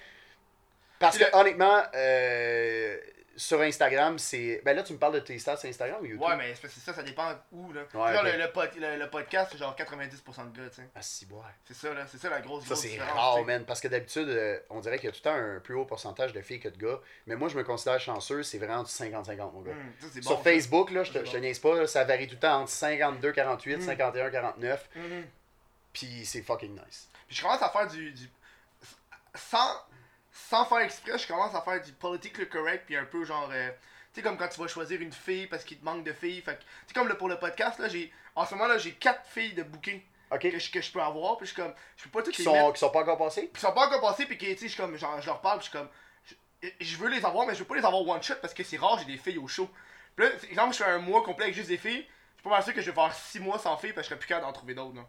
Speaker 2: Parce que
Speaker 1: C'est le-
Speaker 2: honnêtement, euh, sur Instagram, c'est. Ben là, tu me parles de tes stats sur Instagram ou YouTube?
Speaker 1: Ouais, mais c'est ça, ça dépend où, là.
Speaker 2: Ouais,
Speaker 1: genre, le, le, pod- le- le podcast, c'est genre 90% de gars, tu sais.
Speaker 2: Ah, si, ouais.
Speaker 1: C'est ça, là. C'est ça la grosse,
Speaker 2: Ça, c'est rare, man. Parce que d'habitude, euh, on dirait qu'il y a tout le temps un plus haut pourcentage de filles que de gars. Mais moi, je me considère chanceux, c'est vraiment du 50-50, mon gars.
Speaker 1: Ça, c'est
Speaker 2: Sur
Speaker 1: bon.
Speaker 2: Facebook, là, je te, niaise pas, là, ça varie tout le temps entre 52-48,
Speaker 1: Mm.
Speaker 2: 51-49.
Speaker 1: Mhm.
Speaker 2: Puis c'est fucking nice.
Speaker 1: Puis je commence à faire du. du- sans, sans faire exprès, je commence à faire du politically correct, puis un peu genre. euh, tu sais, comme quand tu vas choisir une fille parce qu'il te manque de filles. Fait que, tu sais, comme pour le podcast, là, j'ai. En ce moment, là, j'ai quatre filles de
Speaker 2: Ok.
Speaker 1: que je, que je peux avoir, puis je suis comme. Je peux pas toutes
Speaker 2: Qui
Speaker 1: les mettre.
Speaker 2: sont, qui sont pas encore passés
Speaker 1: Puis ils sont pas encore passés, puis que, tu sais, je comme, genre, je leur parle, puis je suis comme, je, je veux les avoir, mais je veux pas les avoir one shot parce que c'est rare, j'ai des filles au show. Puis là, exemple, je fais un mois complet avec juste des filles, je suis pas mal sûr que je vais faire 6 mois sans filles parce que je serais plus capable d'en trouver d'autres, là.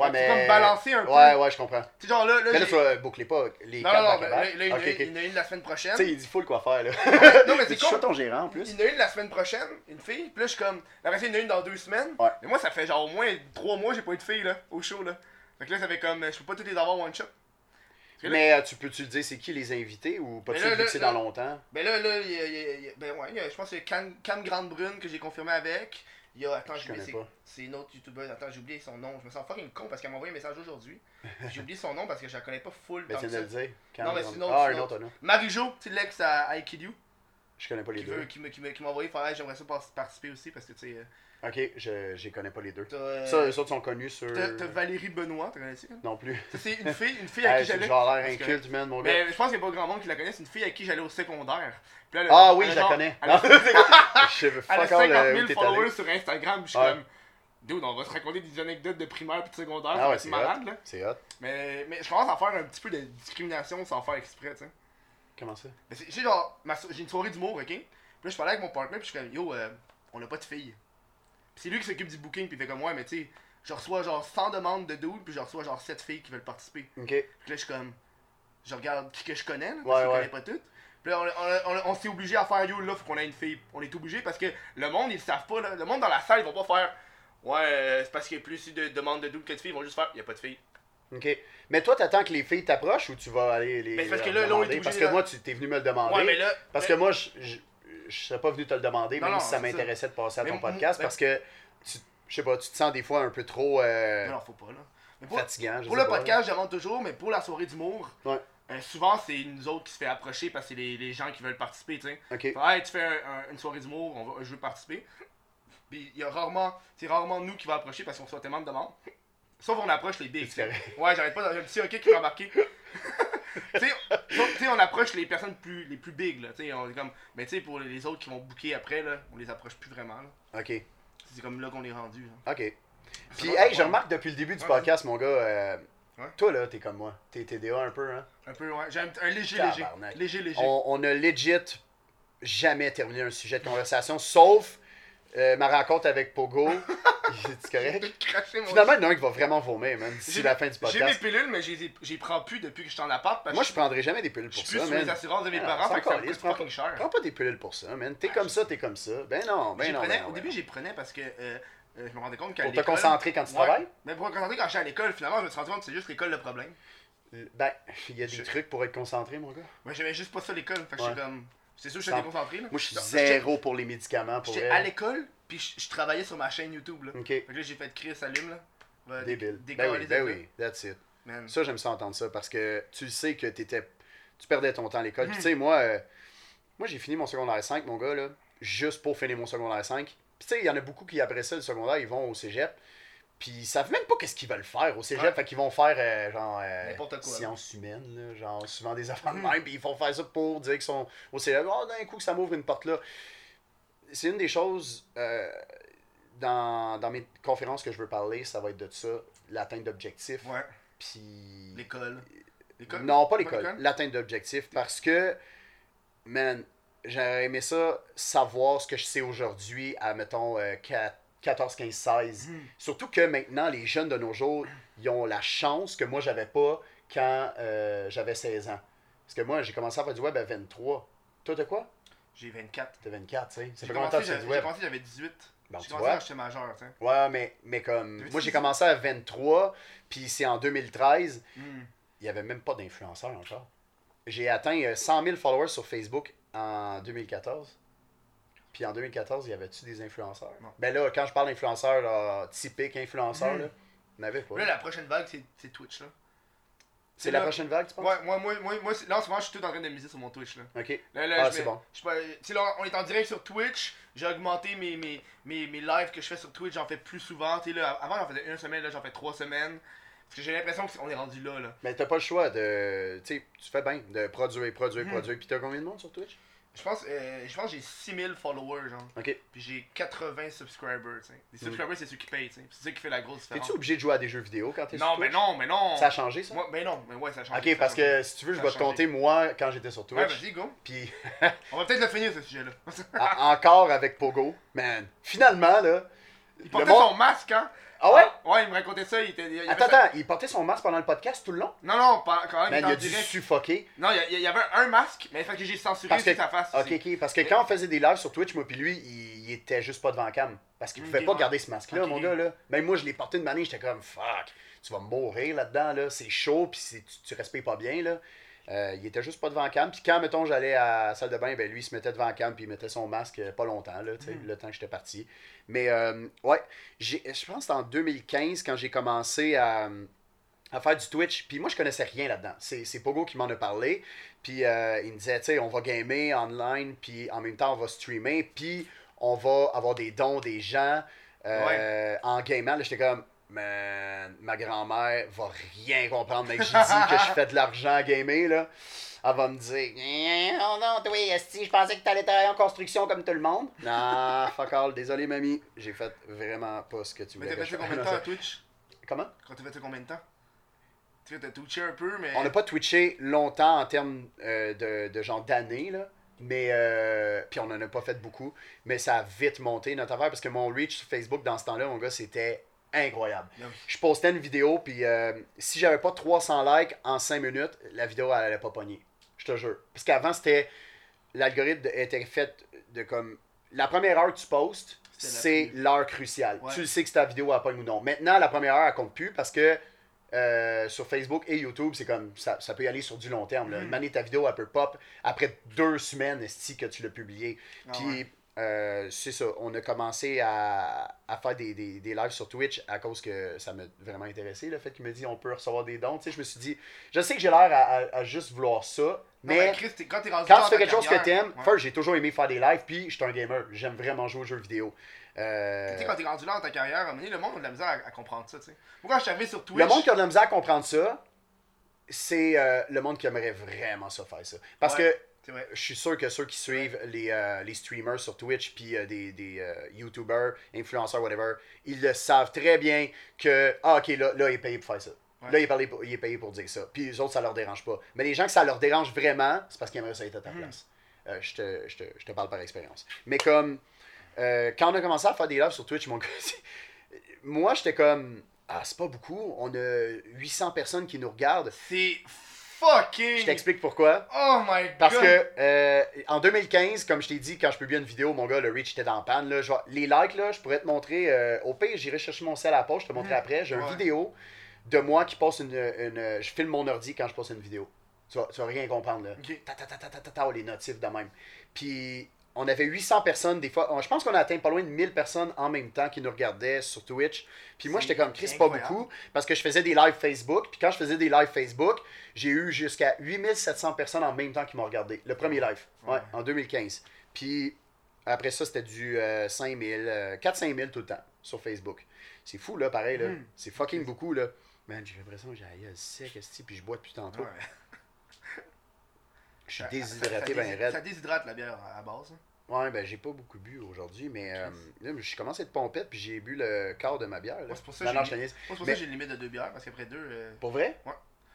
Speaker 2: Ouais, mais.
Speaker 1: comme balancer un peu.
Speaker 2: Ouais, ouais, je comprends.
Speaker 1: Tu sais, genre là, là,
Speaker 2: Mais là, tu vas boucler pas les
Speaker 1: Non,
Speaker 2: quatre
Speaker 1: non, non, mais là, il y en a une-
Speaker 2: ok.
Speaker 1: il y en a une la semaine prochaine.
Speaker 2: Tu sais, il dit full quoi faire, là. *laughs*
Speaker 1: non, mais c'est con.
Speaker 2: ton gérant en plus.
Speaker 1: Il y en a une la semaine prochaine, une fille, puis là, je suis comme. Après ça, il y en a une dans deux semaines.
Speaker 2: Ouais.
Speaker 1: Mais moi, ça fait genre au moins 3 mois, j'ai pas eu de fille, là, au show, là. Fait que là, ça fait comme. Je peux pas toutes les avoir one shot. Là-
Speaker 2: Mais euh, tu peux-tu le dire, c'est qui les invités ou pas tu
Speaker 1: là,
Speaker 2: c'est dans longtemps?
Speaker 1: Ben là, là, il y a, il y a- il y a- ben ouais, il y a- je pense que c'est Cam, Cam Grande Brune que j'ai confirmé avec. Il y a, attends, c'est, une autre youtubeuse, attends, j'ai oublié son nom. Je me sens fucking con parce qu'elle m'a envoyé un message aujourd'hui. *laughs* j'ai oublié son nom parce que je la connais pas full. Tant
Speaker 2: tu viens de le dire.
Speaker 1: Non, mais c'est une autre,
Speaker 2: Ah, un
Speaker 1: une
Speaker 2: autre, autre.
Speaker 1: Marie-Jo, tu sais, l'ex à You,
Speaker 2: Je connais pas les
Speaker 1: qui,
Speaker 2: deux.
Speaker 1: veut- qui, m'a envoyé, j'aimerais ça par- participer aussi parce que tu sais, euh,
Speaker 2: Ok, je, les connais pas les deux.
Speaker 1: t'as, euh,
Speaker 2: Ça, eux autres sont connus sur.
Speaker 1: t'as, t'as Valérie Benoît, t'as connais-tu?
Speaker 2: Non plus.
Speaker 1: Ça, c'est une fille, une fille *laughs*
Speaker 2: Hey,
Speaker 1: qui j'allais.
Speaker 2: genre l'air inculte, man, mon gars.
Speaker 1: Mais je pense qu'il n'y a pas grand monde qui la connaît, c'est une fille avec qui j'allais au secondaire. Puis là, elle-
Speaker 2: Ah oui,
Speaker 1: elle
Speaker 2: je la connais.
Speaker 1: elle a- *laughs*
Speaker 2: je sais
Speaker 1: Elle a
Speaker 2: fuck
Speaker 1: 50
Speaker 2: all
Speaker 1: 000
Speaker 2: euh,
Speaker 1: followers sur Instagram, je suis comme. Dude, on va se raconter des anecdotes de primaire puis de secondaire,
Speaker 2: Ah
Speaker 1: ça va
Speaker 2: ouais,
Speaker 1: être
Speaker 2: c'est
Speaker 1: malade
Speaker 2: hot.
Speaker 1: là.
Speaker 2: C'est hot.
Speaker 1: Mais, mais je commence à faire un petit peu de discrimination sans faire exprès, tu sais.
Speaker 2: Comment ça?
Speaker 1: Mais c'est- Tu sais, genre, j'ai une soirée d'humour, ok? Puis là, je parlais avec mon partner, puis je suis comme, yo, euh, on a pas de filles. Puis c'est lui qui s'occupe du booking, puis il fait comme, ouais, mais tu sais, je reçois genre 100 demandes de dudes, puis je reçois genre 7 filles qui veulent participer.
Speaker 2: Ok.
Speaker 1: Puis là, je suis comme, je regarde qui que je connais, là, parce
Speaker 2: Ouais,
Speaker 1: que je
Speaker 2: ouais.
Speaker 1: connais pas toutes. Puis là, on, on- on- on s'est obligé à faire, yo, là, faut qu'on ait une fille. On est obligé parce que le monde, ils savent pas, là. Le monde dans la salle, ils vont pas faire, ouais, euh, c'est parce qu'il y a plus de demandes de dudes que de filles, ils vont juste faire, y a pas de filles.
Speaker 2: Ok. Mais toi, t'attends que les filles t'approchent ou tu vas aller les.
Speaker 1: Mais c'est parce que là, là, on est obligé,
Speaker 2: Parce que
Speaker 1: là.
Speaker 2: moi, tu t'es venu me le demander.
Speaker 1: Ouais, mais là.
Speaker 2: Parce
Speaker 1: mais-
Speaker 2: que moi, je, je, je serais pas venu te le demander,
Speaker 1: Non,
Speaker 2: même
Speaker 1: non,
Speaker 2: si ça m'intéressait de passer à
Speaker 1: Mais
Speaker 2: ton podcast,
Speaker 1: mais-
Speaker 2: parce que tu, je sais pas, tu te sens des fois un peu trop euh,
Speaker 1: Non, faut pas, là. Mais pour,
Speaker 2: fatigant. je
Speaker 1: pour
Speaker 2: sais
Speaker 1: le
Speaker 2: pas,
Speaker 1: podcast, je demande toujours, mais pour la soirée d'humour,
Speaker 2: Ouais.
Speaker 1: euh, souvent, c'est nous autres qui se fait approcher parce que c'est les, les gens qui veulent participer, tu sais.
Speaker 2: Ok.
Speaker 1: Fait, Hey, tu fais un- un- une soirée d'humour, on va, je veux participer. Puis il y a rarement, c'est rarement nous qui va approcher parce qu'on reçoit tellement de demandes. Sauf on approche les bigs. Ouais, j'arrête pas, j'ai un petit hockey qui va embarquer. *laughs* tu sais, on approche les personnes plus, les plus big, là. On est comme, mais tu sais, pour les autres qui vont booker après, là, on les approche plus vraiment, là.
Speaker 2: Ok.
Speaker 1: C'est comme là qu'on est rendu. là.
Speaker 2: Ok. Puis, hey, je remarque depuis le début du
Speaker 1: Ouais,
Speaker 2: podcast, mon gars, euh,
Speaker 1: Ouais.
Speaker 2: toi là, t'es comme moi. T'es TDA un peu, hein.
Speaker 1: Un peu, ouais. J'ai un, un léger, léger. Léger, léger.
Speaker 2: On, on a legit jamais terminé un sujet de conversation, sauf euh, ma rencontre avec Pogo. *laughs* C'est correct? Finalement, il y en a un qui va vraiment vomir, man, d'ici la fin du
Speaker 1: J'ai mes
Speaker 2: podcast.
Speaker 1: pilules, mais j'y prends plus depuis que je suis en appart. Parce
Speaker 2: Moi, je prendrai jamais des pilules
Speaker 1: je
Speaker 2: pour
Speaker 1: suis plus
Speaker 2: ça,
Speaker 1: sur les assurances de mes
Speaker 2: Ah,
Speaker 1: parents, fait que ça coûte fucking
Speaker 2: pas-
Speaker 1: cher.
Speaker 2: Prends pas des pilules pour ça, man. T'es
Speaker 1: Ah,
Speaker 2: comme
Speaker 1: je
Speaker 2: ça, t'es comme ça. Ben non, ben
Speaker 1: J'y
Speaker 2: non.
Speaker 1: prenais-
Speaker 2: ben non,
Speaker 1: au début,
Speaker 2: ben
Speaker 1: j'y prenais parce que euh, euh, je me rendais compte qu'à
Speaker 2: non. Pour te
Speaker 1: l'école-
Speaker 2: concentrer quand tu
Speaker 1: Ouais.
Speaker 2: travailles?
Speaker 1: Mais pour me concentrer quand j'étais à l'école, finalement, je me suis rendu compte que c'est juste l'école le problème.
Speaker 2: Ben, il y a des
Speaker 1: Je-
Speaker 2: trucs pour être concentré, mon gars.
Speaker 1: Moi, j'aimais juste pas ça l'école. Fait que
Speaker 2: Ouais.
Speaker 1: j'étais comme. C'est sûr que
Speaker 2: Sans-
Speaker 1: j'étais déconcentré. Là.
Speaker 2: Moi, je suis zéro pour les médicaments,
Speaker 1: J'étais à l'école, puis je, je travaillais sur ma chaîne YouTube. Là. Là, j'ai fait Chris allume là.
Speaker 2: Débile.
Speaker 1: dé-
Speaker 2: Ben oui,
Speaker 1: décoller
Speaker 2: ben
Speaker 1: ça.
Speaker 2: oui, that's it.
Speaker 1: Man.
Speaker 2: Ça, j'aime ça entendre ça parce que tu sais que t'étais. Tu perdais ton temps à l'école. Puis
Speaker 1: Mhm.
Speaker 2: tu sais, moi, euh, moi j'ai fini mon secondaire 5, mon gars, là, juste pour finir mon secondaire 5. Puis tu sais, il y en a beaucoup qui, après ça, le secondaire, ils vont au cégep. Puis ils savent même pas qu'est-ce qu'ils veulent faire au cégep.
Speaker 1: Ouais.
Speaker 2: Fait qu'ils vont faire, euh, genre, euh,
Speaker 1: quoi,
Speaker 2: sciences humaines, là, genre, souvent des affaires de
Speaker 1: Mhm.
Speaker 2: même. Puis ils font faire ça pour dire qu'ils sont au cégep. Oh, d'un coup, que ça m'ouvre une porte là. C'est une des choses. euh, dans, dans mes conférences que je veux parler, ça va être de ça, l'atteinte d'objectifs.
Speaker 1: Ouais.
Speaker 2: Puis.
Speaker 1: L'école. L'école?
Speaker 2: Non, pas l'école. L'atteinte d'objectifs. Parce que, man, j'aurais aimé ça, savoir ce que je sais aujourd'hui à, mettons, euh, 4 14, 15, 16.
Speaker 1: Mhm.
Speaker 2: Surtout que maintenant, les jeunes de nos jours, ils ont la chance que moi, j'avais pas quand euh, j'avais 16 ans. Parce que moi, j'ai commencé à faire du web à 23. Toi, t'as quoi?
Speaker 1: J'ai 24.
Speaker 2: T'as 24, tu sais. Ça fait combien de temps que tu fais
Speaker 1: j'ai commencé, j'avais 18.
Speaker 2: Bon,
Speaker 1: j'ai commencé quand j'étais majeur, tu sais.
Speaker 2: Ouais, mais, mais comme. Moi, j'ai
Speaker 1: 18?
Speaker 2: commencé à 23, puis c'est en 2013.
Speaker 1: Hmm.
Speaker 2: Il n'y avait même pas d'influenceurs encore. J'ai atteint euh, 100 000 followers sur Facebook en 2014. Puis en 2014, y avait-tu des influenceurs?
Speaker 1: Non.
Speaker 2: Ben là, quand je parle d'influenceurs, là, typique influenceur,
Speaker 1: Mhm.
Speaker 2: là, il n'y avait pas.
Speaker 1: Là, la prochaine vague, c'est Twitch, là.
Speaker 2: c'est la prochaine vague, tu penses?
Speaker 1: Ouais, moi, moi, moi, moi là, en ce moment, je suis tout en train de miser sur mon Twitch, là.
Speaker 2: Ok.
Speaker 1: Là, là,
Speaker 2: Ah,
Speaker 1: je
Speaker 2: c'est bon.
Speaker 1: je là, on est en direct sur Twitch. J'ai augmenté mes, mes, mes, mes lives que je fais sur Twitch. J'en fais plus souvent. Tu sais, là, avant, j'en faisais une semaine. Là, j'en fais trois semaines. Parce que j'ai l'impression qu'on est rendu là, là.
Speaker 2: Mais t'as pas le choix de. Tu sais, tu fais bien de produire, produire,
Speaker 1: Mhm.
Speaker 2: produire. Puis t'as combien de monde sur Twitch?
Speaker 1: Je pense, euh, je pense que j'ai 6000 followers, genre.
Speaker 2: Ok.
Speaker 1: Puis j'ai 80 subscribers, tu. Les subscribers, c'est ceux qui payent, tu. C'est ça qui fait la grosse différence.
Speaker 2: T'es-tu obligé de jouer à des jeux vidéo quand t'es sur
Speaker 1: Non, mais non, mais non.
Speaker 2: Ça a changé ça?
Speaker 1: Moi, mais non, mais ouais, ça a changé.
Speaker 2: Ok,
Speaker 1: ça
Speaker 2: parce
Speaker 1: changé.
Speaker 2: que si tu veux, je vais te compter moi quand j'étais sur
Speaker 1: Ouais,
Speaker 2: Twitch.
Speaker 1: vas-y, go.
Speaker 2: Puis *laughs*
Speaker 1: On va peut-être le finir, ce sujet-là. *laughs*
Speaker 2: en- encore avec Pogo. Man, finalement, là.
Speaker 1: Il portait
Speaker 2: monde-
Speaker 1: son masque, hein.
Speaker 2: Ah ouais?
Speaker 1: Ouais, il me racontait ça. Il était. il-
Speaker 2: Attends,
Speaker 1: ça-
Speaker 2: attends, il portait son masque pendant le podcast tout le long?
Speaker 1: Non, non, pas, quand même,
Speaker 2: Man,
Speaker 1: il
Speaker 2: il a dû
Speaker 1: direct.
Speaker 2: suffoquer.
Speaker 1: Non, il y, avait un masque, mais il fait que j'ai censuré
Speaker 2: Parce
Speaker 1: aussi
Speaker 2: que-
Speaker 1: sa face.
Speaker 2: Ok, ok. Parce que quand on faisait des lives sur Twitch, moi puis lui, il, il était juste pas devant cam. Parce qu'il pouvait
Speaker 1: Ok,
Speaker 2: pas
Speaker 1: ouais.
Speaker 2: garder ce masque-là, mon gars, là. Même moi, je l'ai porté une année, j'étais comme, fuck, tu vas mourir là-dedans, là. C'est chaud, puis tu, tu respires pas bien, là. Euh, il était juste pas devant cam. Puis quand, mettons, j'allais à la salle de bain, ben lui, il se mettait devant cam, puis il mettait son masque euh, pas longtemps, là, tu sais,
Speaker 1: Mm.
Speaker 2: le temps que j'étais parti. Mais, euh, ouais, je pense que c'était en 2015 quand j'ai commencé à à faire du Twitch. Puis moi, je connaissais rien là-dedans. C'est, Pogo qui m'en a parlé. Puis euh, il me disait, tu sais, on va gamer online, puis en même temps, on va streamer, puis on va avoir des dons des gens euh, en gamant. J'étais comme, man, ma grand-mère va rien comprendre, mec. J'ai dit que je fais de l'argent à gamer, là. Elle va me dire, oh non, toi, esti, je pensais que t'allais travailler en construction comme tout le monde. Non, fuck all, désolé, mamie. J'ai fait vraiment pas ce que tu
Speaker 1: Mais
Speaker 2: voulais
Speaker 1: t'as
Speaker 2: que
Speaker 1: fait combien de temps à Twitch?
Speaker 2: Comment?
Speaker 1: Quand t'as fait combien de temps? Tu t'as twitché un peu, mais.
Speaker 2: On n'a pas twitché longtemps en termes euh, de, de genre d'années, là. Mais, euh, puis on n'en a pas fait beaucoup. Mais ça a vite monté notre affaire parce que mon reach sur Facebook dans ce temps-là, mon gars, c'était incroyable.
Speaker 1: Non.
Speaker 2: Je postais une vidéo, puis euh, si j'avais pas 300 likes en 5 minutes, la vidéo, elle allait pas pogner. Je te jure. Parce qu'avant, c'était. L'algorithme était fait de comme. La première heure que tu postes, c'est l'heure cruciale.
Speaker 1: Ouais.
Speaker 2: Tu le sais que ta vidéo a pogne ou non. Maintenant, la première heure, elle compte plus parce que euh, sur Facebook et YouTube, c'est comme ça, ça peut y aller sur du long terme. Là.
Speaker 1: Mm.
Speaker 2: Une année, ta vidéo, elle peut pop après deux semaines esti, que tu l'as publié.
Speaker 1: Ah
Speaker 2: Puis,
Speaker 1: ouais.
Speaker 2: Euh, c'est ça, on a commencé à, à faire des, des, des lives sur Twitch à cause que ça m'a vraiment intéressé, le fait qu'il me dit on peut recevoir des dons. Tu sais, je me suis dit, je sais que j'ai l'air à, à- à juste vouloir ça,
Speaker 1: Non,
Speaker 2: mais
Speaker 1: Chris, quand rendu
Speaker 2: tu fais quelque chose que t'aimes,
Speaker 1: Ouais.
Speaker 2: first, j'ai toujours aimé faire des lives, puis je suis un gamer. J'aime vraiment jouer aux jeux vidéo. Euh,
Speaker 1: Tu sais, quand t'es rendu là dans ta carrière, à le monde a de la misère à, à comprendre ça, tu sais. Moi, quand je suis arrivé sur Twitch.
Speaker 2: Le monde qui a de la misère à comprendre ça, c'est euh, le monde qui aimerait vraiment ça faire ça. Parce
Speaker 1: Ouais.
Speaker 2: que Je suis sûr que ceux qui suivent les, euh, les streamers sur Twitch, puis euh, des, des euh, YouTubers, influenceurs, whatever, ils le savent très bien que, ah ok, là, là il est payé pour faire ça.
Speaker 1: Ouais.
Speaker 2: Là, il est, payé pour, il est payé pour dire ça. Puis les autres, ça leur dérange pas. Mais les gens que ça leur dérange vraiment, c'est parce qu'ils aimeraient ça être à ta
Speaker 1: Mhm.
Speaker 2: place. Je, te, je, te, je te parle par expérience. Mais comme, quand on a commencé à faire des lives sur Twitch, mon gars, *laughs* moi, j'étais comme, ah, c'est pas beaucoup. On a 800 personnes qui nous regardent.
Speaker 1: C'est fucking.
Speaker 2: Je t'explique pourquoi.
Speaker 1: Oh my
Speaker 2: Parce
Speaker 1: god.
Speaker 2: que euh, en 2015, comme je t'ai dit, quand je publiais une vidéo, mon gars, le reach était dans la panne. Là, Je les likes, là, je pourrais te montrer. euh, au pire, j'irai chercher mon sel à la poche, je te montrerai
Speaker 1: Mhm.
Speaker 2: après. J'ai une vidéo de moi qui poste une, une- Je filme mon ordi quand je poste une vidéo. Tu vas, tu vas rien comprendre là.
Speaker 1: Ok.
Speaker 2: Ta, ta, ta, ta, ta, ta, ta, les notifs de même. Puis on avait 800 personnes, des fois. Je pense qu'on a atteint pas loin de 1000 personnes en même temps qui nous regardaient sur Twitch. Puis moi, j'étais comme, Chris, pas beaucoup. Parce que je faisais des lives Facebook. Puis quand je faisais des lives Facebook, j'ai eu jusqu'à 8700 personnes en même temps qui m'ont regardé. Le premier live, ouais,
Speaker 1: Ouais.
Speaker 2: en 2015. Puis après ça, c'était du euh, 5000, euh, 4-5000 tout le temps sur Facebook. C'est fou, là, pareil, là.
Speaker 1: Mhm.
Speaker 2: C'est fucking beaucoup, là. Man, j'ai l'impression que j'ai gueule sec, puis je bois depuis tantôt.
Speaker 1: Ouais. *laughs*
Speaker 2: Je suis déshydraté, ben
Speaker 1: ça,
Speaker 2: raide.
Speaker 1: ça déshydrate la bière à la base. hein.
Speaker 2: Ouais, ben j'ai pas beaucoup bu aujourd'hui, mais euh, là, je commence à être pompette, puis j'ai bu le quart de ma bière. Là.
Speaker 1: C'est pour ça que j'ai
Speaker 2: Mais-
Speaker 1: une limite de deux bières, parce qu'après deux, euh,
Speaker 2: Pour vrai?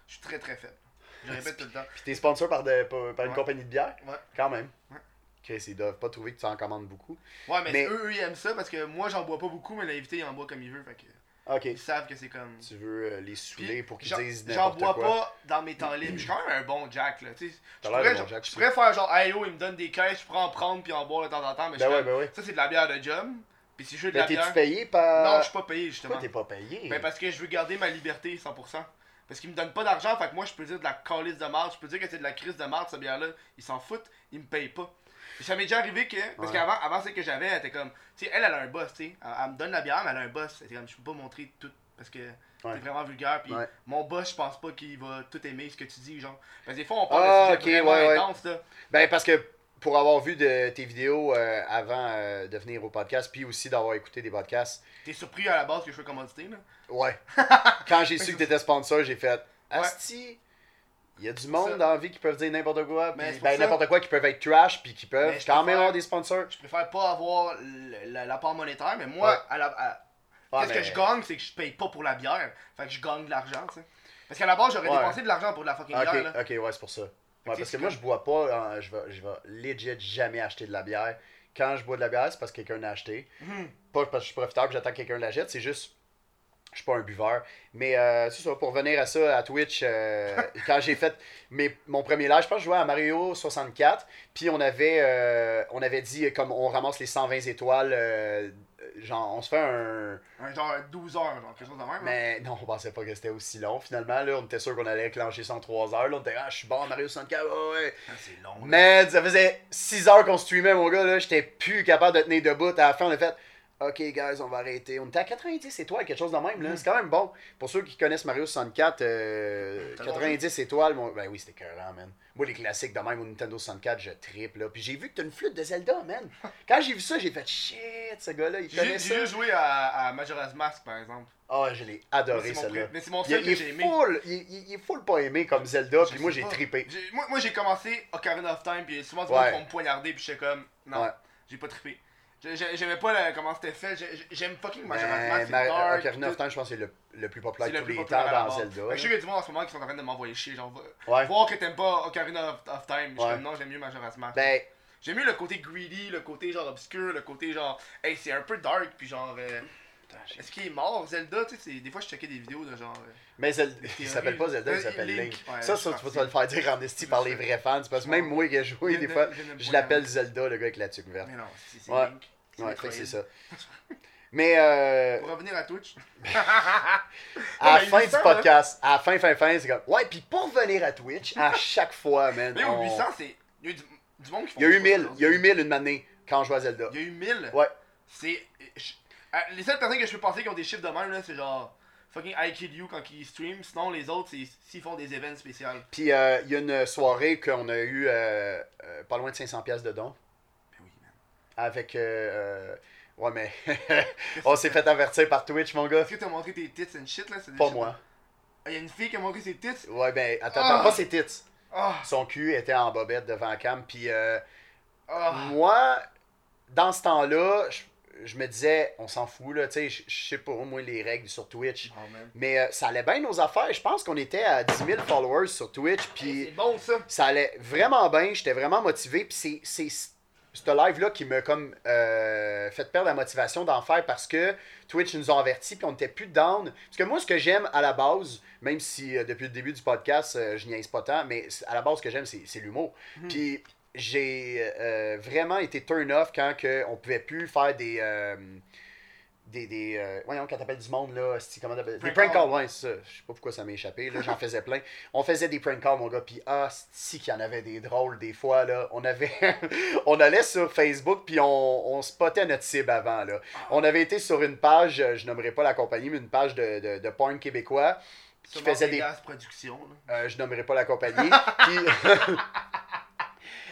Speaker 1: je suis très très faible. Je le répète tout le temps.
Speaker 2: Puis t'es sponsor par, de- par, par une
Speaker 1: Ouais.
Speaker 2: compagnie de bière?
Speaker 1: Ouais.
Speaker 2: Quand même.
Speaker 1: Ouais.
Speaker 2: Chris, ils doivent pas trouver que tu en commandes beaucoup.
Speaker 1: Ouais, mais,
Speaker 2: Mais-
Speaker 1: eux, eux, ils aiment ça parce que moi, j'en bois pas beaucoup, mais l'invité, il en boit comme il veut. Fait que
Speaker 2: Ok.
Speaker 1: Ils savent que c'est comme.
Speaker 2: Tu veux euh, les saouler pour qu'ils
Speaker 1: j'en-
Speaker 2: disent
Speaker 1: J'en
Speaker 2: n'importe
Speaker 1: bois
Speaker 2: quoi.
Speaker 1: pas dans mes temps libres. Je suis quand même un bon Jack, là. Tu sais, je pourrais,
Speaker 2: bon Jack,
Speaker 1: je pourrais faire genre, hey yo, il me donne des caisses, je pourrais en prendre puis en boire de temps en temps. Mais je
Speaker 2: Ben
Speaker 1: suis
Speaker 2: ouais, ben ouais.
Speaker 1: ça, c'est de la bière de job. Puis si je veux de
Speaker 2: Mais
Speaker 1: la
Speaker 2: t'es-tu
Speaker 1: bière.
Speaker 2: payé par.
Speaker 1: Non, je suis pas payé justement.
Speaker 2: Pourquoi t'es pas payé?
Speaker 1: Ben parce que je veux garder ma liberté 100%. Parce qu'ils me donnent pas d'argent, fait que moi je peux dire de la calice de marde, je peux dire que c'est de la crise de marde cette bière-là. Ils s'en foutent, ils me payent pas. Puis ça m'est déjà arrivé que. Parce
Speaker 2: Ouais.
Speaker 1: qu'avant, avant celle que j'avais, elle était comme. Sais, elle, elle a un boss, tu sais. Elle, elle me donne la bière, mais elle a un boss. Était comme, je peux pas montrer tout. Parce que
Speaker 2: Ouais.
Speaker 1: t'es vraiment vulgaire. Puis
Speaker 2: Ouais.
Speaker 1: mon boss, je pense pas qu'il va tout aimer ce que tu dis, genre. Parce que des fois, on parle
Speaker 2: Ah,
Speaker 1: de sujets
Speaker 2: ok,
Speaker 1: vraiment
Speaker 2: ouais,
Speaker 1: intenses, là.
Speaker 2: Ben parce que pour avoir vu de tes vidéos euh, avant euh, de venir au podcast, puis aussi d'avoir écouté des podcasts,
Speaker 1: T'es surpris à la base que je fais commodité, là.
Speaker 2: ouais. *laughs* Quand j'ai su que t'étais sponsor, j'ai fait Asti, il y a du monde
Speaker 1: ça.
Speaker 2: dans la vie qui peuvent dire n'importe quoi, puis ben n'importe quoi qui peuvent être trash, puis qui peuvent quand même avoir des sponsors.
Speaker 1: Je préfère pas avoir le- la, la part monétaire, mais moi,
Speaker 2: Ouais.
Speaker 1: à la. à-
Speaker 2: Ah,
Speaker 1: Qu'est-ce
Speaker 2: mais-
Speaker 1: que je gagne, c'est que je paye pas pour la bière. Fait que je gagne de l'argent, tu sais. Parce qu'à la base, j'aurais
Speaker 2: Ouais.
Speaker 1: dépensé de l'argent pour de la fucking bière, là.
Speaker 2: ok, ouais, c'est pour ça. Ouais, parce que moi, je bois pas, hein, je vais, je vais legit jamais acheter de la bière. Quand je bois de la bière, c'est parce que quelqu'un l'a acheté.
Speaker 1: Mhm.
Speaker 2: Pas parce que je suis profiteur que j'attends que quelqu'un l'achète, c'est juste. Je suis pas un buveur. Mais euh, c'est ça, pour revenir à ça, à Twitch, euh, *laughs* quand j'ai fait mes, mon premier live, je pense que je jouais à Mario 64. Puis on avait, euh, on avait dit, comme on ramasse les 120 étoiles, euh, genre, on se fait un.
Speaker 1: Un genre 12 heures, genre quelque chose de même. hein?
Speaker 2: Mais non, on pensait pas que c'était aussi long. Finalement, là, on était sûr qu'on allait clencher ça en 3 heures. Là, on était, ah, je suis bon à Mario 64, ouais, ouais.
Speaker 1: Ah, c'est long. là.
Speaker 2: Man, ça faisait 6 heures qu'on streamait, mon gars, là. J'étais plus capable de tenir debout. À la fin, on a fait, OK, guys, on va arrêter. On était à 90 étoiles, quelque chose de même, là. C'est quand même bon. Pour ceux qui connaissent Mario 64, euh,
Speaker 1: T'as
Speaker 2: 90 étoiles, mon... ben oui, c'était écœurant, man. Moi, les classiques de même au Nintendo 64, je triple, là. Puis j'ai vu que t'as une flûte de Zelda, man. *laughs* Quand j'ai vu ça, j'ai fait, shit, ce gars-là, il connaît
Speaker 1: j'ai
Speaker 2: ça.
Speaker 1: joué à, à Majora's Mask, par exemple.
Speaker 2: Ah, je l'ai adoré, celle-là.
Speaker 1: Mais c'est mon seul
Speaker 2: il
Speaker 1: que j'ai aimé.
Speaker 2: full, il, il- il est full pas aimé comme Zelda,
Speaker 1: Je
Speaker 2: puis moi j'ai trippé.
Speaker 1: Moi, moi j'ai commencé Ocarina of Time, puis souvent, du
Speaker 2: Ouais.
Speaker 1: me poignarder, puis j'étais comme, non,
Speaker 2: Ouais.
Speaker 1: j'ai pas trippé. J'ai- j'ai- J'aimais pas la- comment c'était fait. J'ai- j'ai- J'aime fucking Mask, c'est
Speaker 2: Mar-
Speaker 1: dark.
Speaker 2: Ocarina of. Time, je pense que c'est le, le plus populaire de tous les temps dans. Zelda.
Speaker 1: Je sais qu'il y a du monde en ce moment qui sont en train de m'envoyer chier. Genre,
Speaker 2: Ouais.
Speaker 1: voir que t'aimes pas Ocarina of, of Time.
Speaker 2: Ouais.
Speaker 1: non, j'aime mieux Majora's Mask.
Speaker 2: Ben,
Speaker 1: J'aime mieux le côté greedy, le côté genre obscur, le côté genre, hey, c'est un peu dark, puis genre, euh, est-ce qu'il est mort Zelda? Tu sais, des fois je checkais des vidéos de genre. euh,
Speaker 2: mais Zelda, il s'appelle pas. Zelda, il
Speaker 1: Euh,
Speaker 2: s'appelle
Speaker 1: Link.
Speaker 2: Link.
Speaker 1: Ouais,
Speaker 2: ça, ça, tu vas le faire dire en esti par les vrais fans. C'est parce que même moi qui ai joué, des fois,
Speaker 1: je
Speaker 2: l'appelle. Zelda, le gars avec la tuque verte.
Speaker 1: Mais non, c'est
Speaker 2: Ouais.
Speaker 1: Link.
Speaker 2: Ouais, c'est ça. *laughs* Mais euh,
Speaker 1: Pour revenir à Twitch. *laughs* *laughs*
Speaker 2: à la
Speaker 1: mais
Speaker 2: fin
Speaker 1: 800,
Speaker 2: du podcast, à la fin, fin, fin, c'est comme. Ouais, puis pour venir à Twitch, à chaque fois, man.
Speaker 1: Mais
Speaker 2: on-
Speaker 1: au 800, c'est. Il y a eu du, du monde qui font
Speaker 2: Il y a eu
Speaker 1: pas
Speaker 2: 1000,
Speaker 1: ça,
Speaker 2: il y a eu 1000 une année quand je jouais à Zelda.
Speaker 1: Il y a eu 1000.
Speaker 2: Ouais.
Speaker 1: C'est. Euh, Les seules personnes que je peux penser qui ont des chiffres de même, là, c'est genre. Fucking I Kill You quand ils stream. Sinon, les autres, c'est s'ils font des événements spéciaux.
Speaker 2: Puis euh, il y a une soirée qu'on a eu euh, euh, pas loin de 500$ piastres de dons.
Speaker 1: Ben oui, man.
Speaker 2: Avec. ouais, mais. *laughs* on s'est fait avertir par Twitch, mon gars.
Speaker 1: Est-ce que t'as montré tes tits and shit là?
Speaker 2: Pas moi.
Speaker 1: Ah, y a une fille qui a montré ses tits?
Speaker 2: Ouais, ben, attends,
Speaker 1: Ah!
Speaker 2: attends, pas ses tits.
Speaker 1: Ah,
Speaker 2: Son cul était en bobette devant la cam. Puis euh,
Speaker 1: ah.
Speaker 2: moi, dans ce temps-là, je, je me disais, on s'en fout, là, tu sais, je sais pas, moi, les règles sur Twitch.
Speaker 1: Oh, man.
Speaker 2: Mais euh, ça allait bien nos affaires. Je pense qu'on était à 10 000 followers sur Twitch. Puis
Speaker 1: C'est bon ça.
Speaker 2: ça allait vraiment bien. J'étais vraiment motivé. Puis c'est, c'est ce live-là qui m'a comme euh, fait perdre la motivation d'en faire parce que Twitch nous a avertis puis on n'était plus down. Parce que moi, ce que j'aime à la base, même si euh, depuis le début du podcast, euh, je niaise pas tant, mais à la base, ce que j'aime, c'est, l'humour.
Speaker 1: Mhm.
Speaker 2: Puis j'ai euh, vraiment été turn off quand que on pouvait plus faire des. euh, des, des euh, voyons, quand t'appelles du monde, là, comment t'appelles? Des
Speaker 1: Prank
Speaker 2: calls, ouais, ça. Je sais pas pourquoi ça m'est échappé, là, j'en faisais plein. On faisait des prank calls, mon gars, puis ah, si qu'il y en avait des drôles, des fois, là. On avait. *laughs* on allait sur Facebook, puis on, on spottait notre cible avant, là. On avait été sur une page, je nommerai pas la compagnie, mais une page de, de, de porn québécois qui faisait des euh, je nommerai pas la compagnie. *laughs* Puis, *laughs*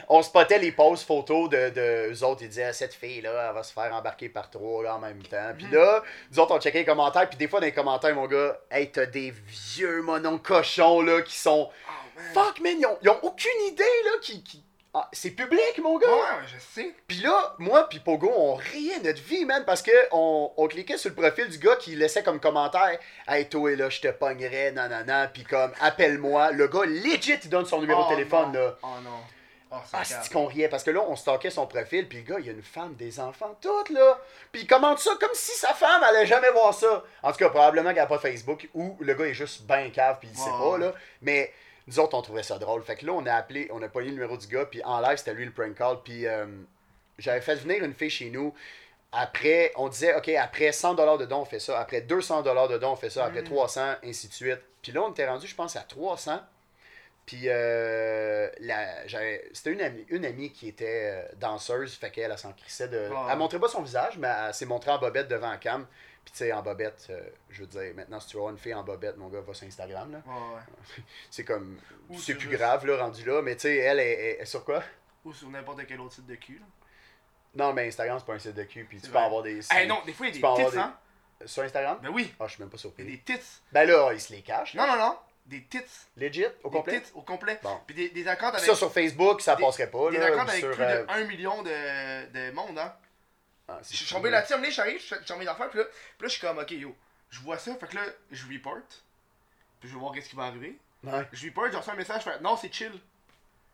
Speaker 2: on spottait les poses photos de, de eux autres. Ils disaient, cette fille-là, elle va se faire embarquer par trois là, en même temps. Puis là, nous autres, on checkait les commentaires. Puis des fois, dans les commentaires, mon gars, hey, t'as des vieux monons cochons, là, qui sont.
Speaker 1: Oh, man.
Speaker 2: Fuck, man, ils ont, ils ont aucune idée, là, qui. qui... Ah, c'est public, mon gars!
Speaker 1: Ouais, ouais, je sais.
Speaker 2: Puis là, moi puis Pogo, on riait notre vie, man, parce que on, on cliquait sur le profil du gars qui laissait comme commentaire Hey, toi, là, je te pognerais, nanana, puis comme, appelle-moi. Le gars, legit, il donne son numéro
Speaker 1: Oh,
Speaker 2: de téléphone,
Speaker 1: non.
Speaker 2: là.
Speaker 1: Oh non. Oh,
Speaker 2: Ah,
Speaker 1: calme.
Speaker 2: c'est qu'on riait? Parce que là, on stockait son profil, puis le gars, il y a une femme, des enfants, toutes là. Puis il commente ça comme si sa femme allait jamais voir ça. En tout cas, probablement qu'il n'y a pas Facebook ou le gars est juste ben cave, puis il sait
Speaker 1: Ouais,
Speaker 2: pas, là. Mais nous autres, on trouvait ça drôle. Fait que là, on a appelé, on a pogné le numéro du gars, puis en live, c'était lui le prank call, puis euh, j'avais fait venir une fille chez nous. Après, on disait, OK, après 100$ de dons, on fait ça. Après 200$ de dons, on fait ça. Après
Speaker 1: Mm.
Speaker 2: 300, ainsi de suite. Puis là, on était rendu, je pense, à 300. Puis euh, c'était une amie, une amie qui était euh, danseuse, fait qu'elle elle s'en crissait de.
Speaker 1: Ah.
Speaker 2: Elle montrait pas son visage, mais elle s'est montrée en bobette devant la cam. Puis tu sais, en bobette, euh, je veux dire, maintenant si tu vois une fille en bobette, mon gars va sur Instagram. là.
Speaker 1: Ouais, ouais. *laughs*
Speaker 2: C'est comme. C'est plus
Speaker 1: juste-
Speaker 2: grave là, rendu là, mais tu sais, elle est, est- est sur quoi?
Speaker 1: Ou sur n'importe quel autre site de cul. Là.
Speaker 2: Non, mais Instagram, c'est pas un site de cul, puis tu peux avoir des.
Speaker 1: Eh non, des fois, il y a des tits,
Speaker 2: des-
Speaker 1: hein.
Speaker 2: Sur Instagram?
Speaker 1: Ben oui,
Speaker 2: Ah, je suis même pas
Speaker 1: il y a
Speaker 2: surpris.
Speaker 1: des tits.
Speaker 2: Ben là, ils se les cachent.
Speaker 1: Non, non, non. Des tits.
Speaker 2: Legit, au
Speaker 1: Des
Speaker 2: complet?
Speaker 1: tits au complet.
Speaker 2: Bon.
Speaker 1: Puis des, des accounts avec,
Speaker 2: Ça sur Facebook, ça
Speaker 1: des-
Speaker 2: passerait pas.
Speaker 1: des
Speaker 2: là, ou
Speaker 1: avec
Speaker 2: sur,
Speaker 1: plus
Speaker 2: euh,
Speaker 1: de 1 million de, de monde, hein.
Speaker 2: ah,
Speaker 1: Je suis tombé
Speaker 2: là.
Speaker 1: là-dessus, donné, j'arrive, je suis tombé d'affaires, puis là, puis là, je suis comme, ok, yo, je vois ça, fait que là, je report, puis je vais voir qu'est-ce qui va arriver.
Speaker 2: Ouais.
Speaker 1: Je report, je reçois un message, je fais, non, c'est chill.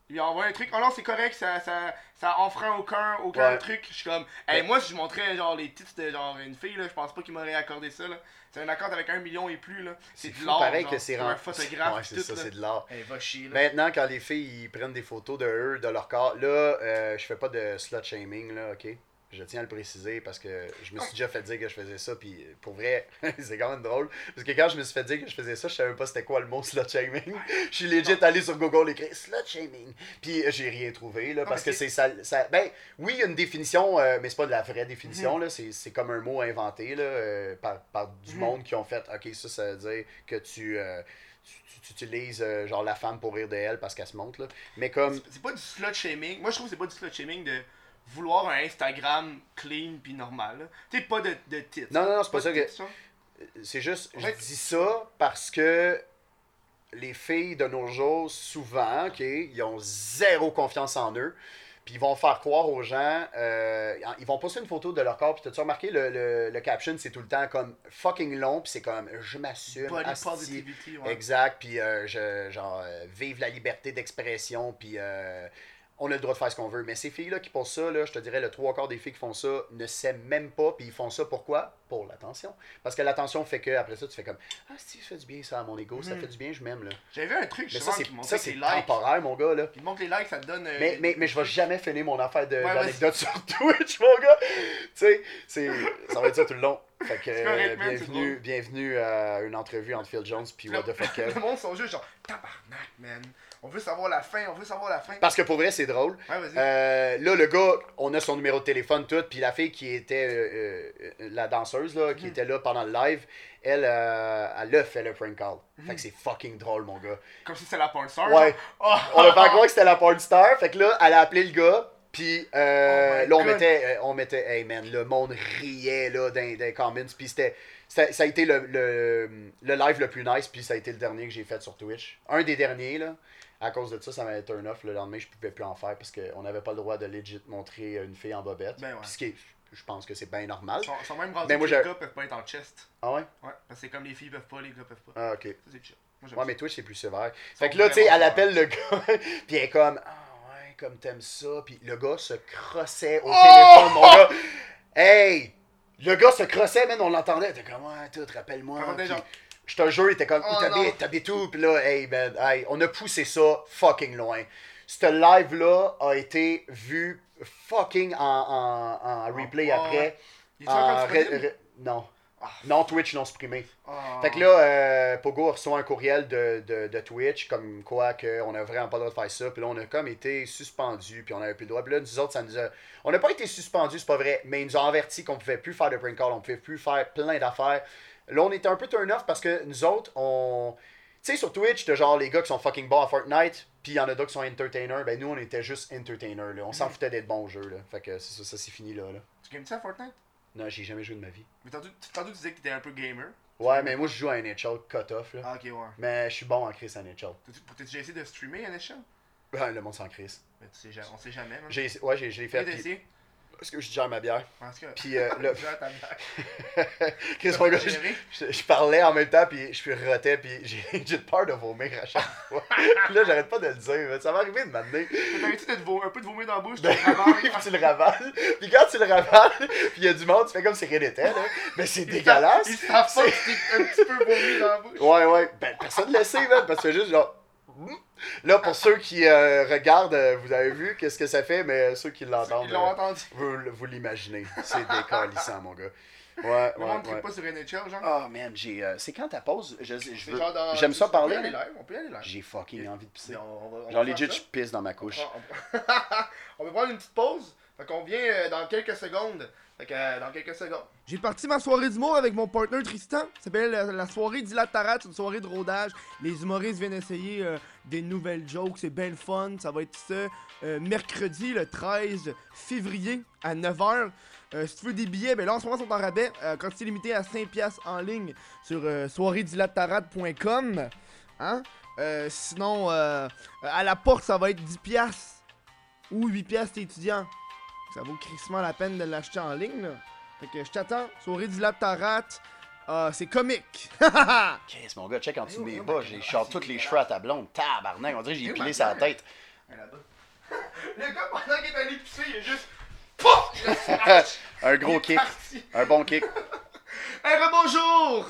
Speaker 1: Il m'a envoyé un truc, oh non, c'est correct, ça, ça, ça enfreint aucun, aucun
Speaker 2: Ouais.
Speaker 1: truc. Je suis comme, hey, moi, si je montrais genre les titres de genre une fille, là, je pense pas qu'il m'aurait accordé ça, là. C'est un accord avec un million et plus, là. C'est de l'art.
Speaker 2: pareil
Speaker 1: genre,
Speaker 2: que c'est
Speaker 1: un photographe,
Speaker 2: Ouais, c'est ça, c'est de l'art.
Speaker 1: Hey, va chier, là.
Speaker 2: Maintenant, quand les filles ils prennent des photos de eux, de leur corps, là, euh, je fais pas de slut shaming, là, ok? Je tiens à le préciser parce que je me suis déjà fait dire que je faisais ça, puis pour vrai, *laughs* c'est quand même drôle. Parce que quand je me suis fait dire que je faisais ça, je savais pas c'était quoi le mot slut shaming. Je suis legit allé sur Google écrire slut shaming, puis euh, j'ai rien trouvé, là,
Speaker 1: Non,
Speaker 2: parce que c'est ça, ça. Ben, oui, il y a une définition, euh, mais c'est pas de la vraie définition,
Speaker 1: Mhm.
Speaker 2: là, c'est comme un mot inventé, là, euh, par, par du
Speaker 1: Mhm.
Speaker 2: monde qui ont fait, ok, ça, ça veut dire que tu. euh, tu, tu utilises euh, genre la femme pour rire de elle parce qu'elle se montre là. Mais comme
Speaker 1: C'est- C'est pas du slut shaming. Moi, je trouve que c'est pas du slut shaming de vouloir un Instagram clean puis normal. Tu sais, pas de, de tits.
Speaker 2: Non, non, non, c'est pas ça que-. C'est juste, je dis ça parce que les filles de nos jours, souvent, ok, ils ont zéro confiance en eux. Puis ils vont faire croire aux gens, euh, ils vont poster une photo de leur corps. Puis t'as-tu remarqué, le, le, le caption, c'est tout le temps comme fucking long. Puis c'est comme, je m'assume.
Speaker 1: Ouais.
Speaker 2: Exact. Puis euh, je, genre, euh, vive la liberté d'expression. Puis euh, on a le droit de faire ce qu'on veut. Mais ces filles-là qui posent ça, là, je te dirais, le trois quarts des filles qui font ça ne s'aiment même pas. Puis ils font ça pourquoi? Pour l'attention. Parce que l'attention fait que, après ça, tu fais comme, ah, si, ça fait du bien ça à mon ego. Ça
Speaker 1: Mhm.
Speaker 2: fait du bien, je m'aime. là.
Speaker 1: J'avais vu un truc,
Speaker 2: Mais ça, c'est ça, c'est temporaire, mon gars. là.
Speaker 1: Qui montre les likes, ça te donne. euh,
Speaker 2: Mais, mais, mais je vais jamais finir mon affaire de-
Speaker 1: Ouais,
Speaker 2: d'anecdote *laughs* sur Twitch, mon gars. Tu sais, c'est- ça va être ça tout le long. Fait que, *laughs* euh, bienvenue, bienvenue à une entrevue entre Phil Jones puis What the fuck *laughs*
Speaker 1: le monde sont juste genre, tabarnak, man. On veut savoir la fin, on veut savoir la fin.
Speaker 2: Parce que pour vrai, c'est drôle.
Speaker 1: Ouais.
Speaker 2: Euh, là, le gars, on a son numéro de téléphone, tout. Puis la fille qui était euh, euh, la danseuse, là, qui
Speaker 1: Mhm.
Speaker 2: était là pendant le live, elle, elle a fait le prank call. Fait
Speaker 1: Mhm.
Speaker 2: que c'est fucking drôle, mon gars.
Speaker 1: Comme si c'était la porn star.
Speaker 2: Ouais.
Speaker 1: Oh,
Speaker 2: On a fait croire que c'était la porn star. Fait que là, elle a appelé le gars. Puis euh,
Speaker 1: Oh
Speaker 2: là, on
Speaker 1: God.
Speaker 2: mettait, euh, on mettait, hey man, le monde riait là dans, dans les comments. Puis c'était, ça, ça a été le, le, le live le plus nice. Puis ça a été le dernier que j'ai fait sur Twitch. Un des derniers, là. À cause de ça, ça m'avait turn off. Le lendemain, je pouvais plus en faire parce qu'on n'avait pas le droit de legit montrer une fille en bobette.
Speaker 1: Ben ouais.
Speaker 2: Puis ce qui est- je pense que c'est bien normal.
Speaker 1: Ils sont, sont même rendus que les gars peuvent pas être en chest.
Speaker 2: Ah ouais?
Speaker 1: Ouais, parce que c'est comme les filles peuvent pas, les gars peuvent pas.
Speaker 2: Ah ok.
Speaker 1: Ça, c'est chill. Moi,
Speaker 2: Ouais,
Speaker 1: ça.
Speaker 2: mais Twitch, c'est plus sévère. Fait que là, tu sais, elle appelle le gars, *laughs* puis elle est comme, ah ouais, comme t'aimes ça. Puis le gars se crossait au
Speaker 1: Oh!
Speaker 2: téléphone, mon gars. Hey! Le gars se crossait, man, on l'entendait. T'es comme, ouais, tout, rappelle-moi. Je te jure, il était comme,
Speaker 1: Oh,
Speaker 2: t'habites, t'habites où? Puis là, hey, man, hey, on a poussé ça fucking loin. Ce live-là a été vu fucking en, en, en replay
Speaker 1: Oh,
Speaker 2: après.
Speaker 1: Il est
Speaker 2: En non.
Speaker 1: Ah.
Speaker 2: Non, Twitch non supprimé.
Speaker 1: Ah.
Speaker 2: Fait que là, euh, Pogo reçoit un courriel de, de, de Twitch, comme quoi qu'on a vraiment pas le droit de faire ça. Puis là, on a comme été suspendu, puis on avait plus le droit. Puis là, nous autres, ça nous a. On n'a pas été suspendu, c'est pas vrai, mais ils nous ont averti qu'on pouvait plus faire de prank call, on pouvait plus faire plein d'affaires. Là, on était un peu turn off parce que nous autres, on. Tu sais, sur Twitch, t'as genre les gars qui sont fucking bons à Fortnite, puis il y en a d'autres qui sont entertainers. Ben, nous, on était juste entertainers, là. On s'en foutait d'être bons au jeu, là. Fait que c'est ça, ça c'est fini, là, là.
Speaker 1: Tu games ça à Fortnite?
Speaker 2: Non, j'ai jamais joué de ma vie.
Speaker 1: Mais tantôt, tantôt, tu disais que t'étais un peu gamer.
Speaker 2: Ouais, mais moi, je joue à NHL cut-off, là.
Speaker 1: Ah, ok, ouais.
Speaker 2: Mais je suis bon en crise à NHL.
Speaker 1: T'as-tu t'as déjà essayé de streamer à NHL?
Speaker 2: Ben, le monde s'en crisse.
Speaker 1: Mais tu sais, on sait jamais.
Speaker 2: J'ai, ouais, j'ai, fait. Parce que *laughs* je gère ma bière? Puis euh, là. Chris, mon gars, je, je- je parlais en même temps, puis je suis rotais, puis *laughs* j'ai peur de vomir à chaque fois. Puis là, j'arrête pas de le dire. Ça va arriver de m'amener.
Speaker 1: T'as un peu de vomir dans la bouche, tu
Speaker 2: Ben
Speaker 1: te ravales.
Speaker 2: oui, puis tu le ravales. Puis quand tu le ravales, puis il y a du monde, tu fais comme si rien n'était, là. Mais c'est dégueulasse.
Speaker 1: Ils savent pas que un petit peu vomi dans la bouche.
Speaker 2: Ouais, ouais. Ben, personne ne le sait, man, parce que c'est juste genre. Là, pour ceux qui euh, regardent, euh, vous avez vu qu'est-ce que ça fait, mais ceux qui l'entendent, euh, vous, vous l'imaginez. C'est décalissant, mon gars. Ouais,
Speaker 1: Le
Speaker 2: ouais,
Speaker 1: monde ne
Speaker 2: ouais.
Speaker 1: pas sur NHL, genre.
Speaker 2: Oh man, j'ai. euh, c'est quand ta pause? Je, je
Speaker 1: C'est
Speaker 2: veux-
Speaker 1: genre dans-
Speaker 2: J'aime ça
Speaker 1: on
Speaker 2: parler.
Speaker 1: peut y aller
Speaker 2: là.
Speaker 1: live, On peut y aller live.
Speaker 2: J'ai fucking envie de pisser.
Speaker 1: On- va- on
Speaker 2: Genre legit, je pisse dans ma couche.
Speaker 1: On, *laughs* on- on va prendre une petite pause. Fait qu'on vient dans quelques secondes. Fait que euh, dans quelques secondes. J'ai parti ma soirée d'humour avec mon partner Tristan. Ça s'appelle la, la soirée d'Ilatarat, c'est une soirée de rodage. Les humoristes viennent essayer euh, des nouvelles jokes, c'est bien le fun. Ça va être ça euh, mercredi le 13 février à 9h. Euh, si tu veux des billets, ben là en ce moment ils sont en rabais. Euh, quantité limitée à 5$ piastres en ligne sur euh, soireedilatarade.com. Hein? Euh, sinon, euh, à la porte, ça va être 10$ piastres ou 8$ piastres t'es étudiant. Ça vaut crissement la peine de l'acheter en ligne. Là. Fait que je t'attends. Soirée du Laptarat. Ah, c'est comique. *laughs*
Speaker 2: Qu'est-ce mon gars, check en dessous de
Speaker 1: Eh
Speaker 2: mes
Speaker 1: oui,
Speaker 2: bas, j'ai
Speaker 1: c'est
Speaker 2: tous les cheveux à ta blonde. Tabarnak, on dirait que j'ai
Speaker 1: Eh
Speaker 2: pilé sa tête. *laughs*
Speaker 1: Le gars, pendant qu'il est allé pisser, il est juste. Pouf! *laughs*
Speaker 2: Un gros kick, un bon kick.
Speaker 1: Hey, rebonjour!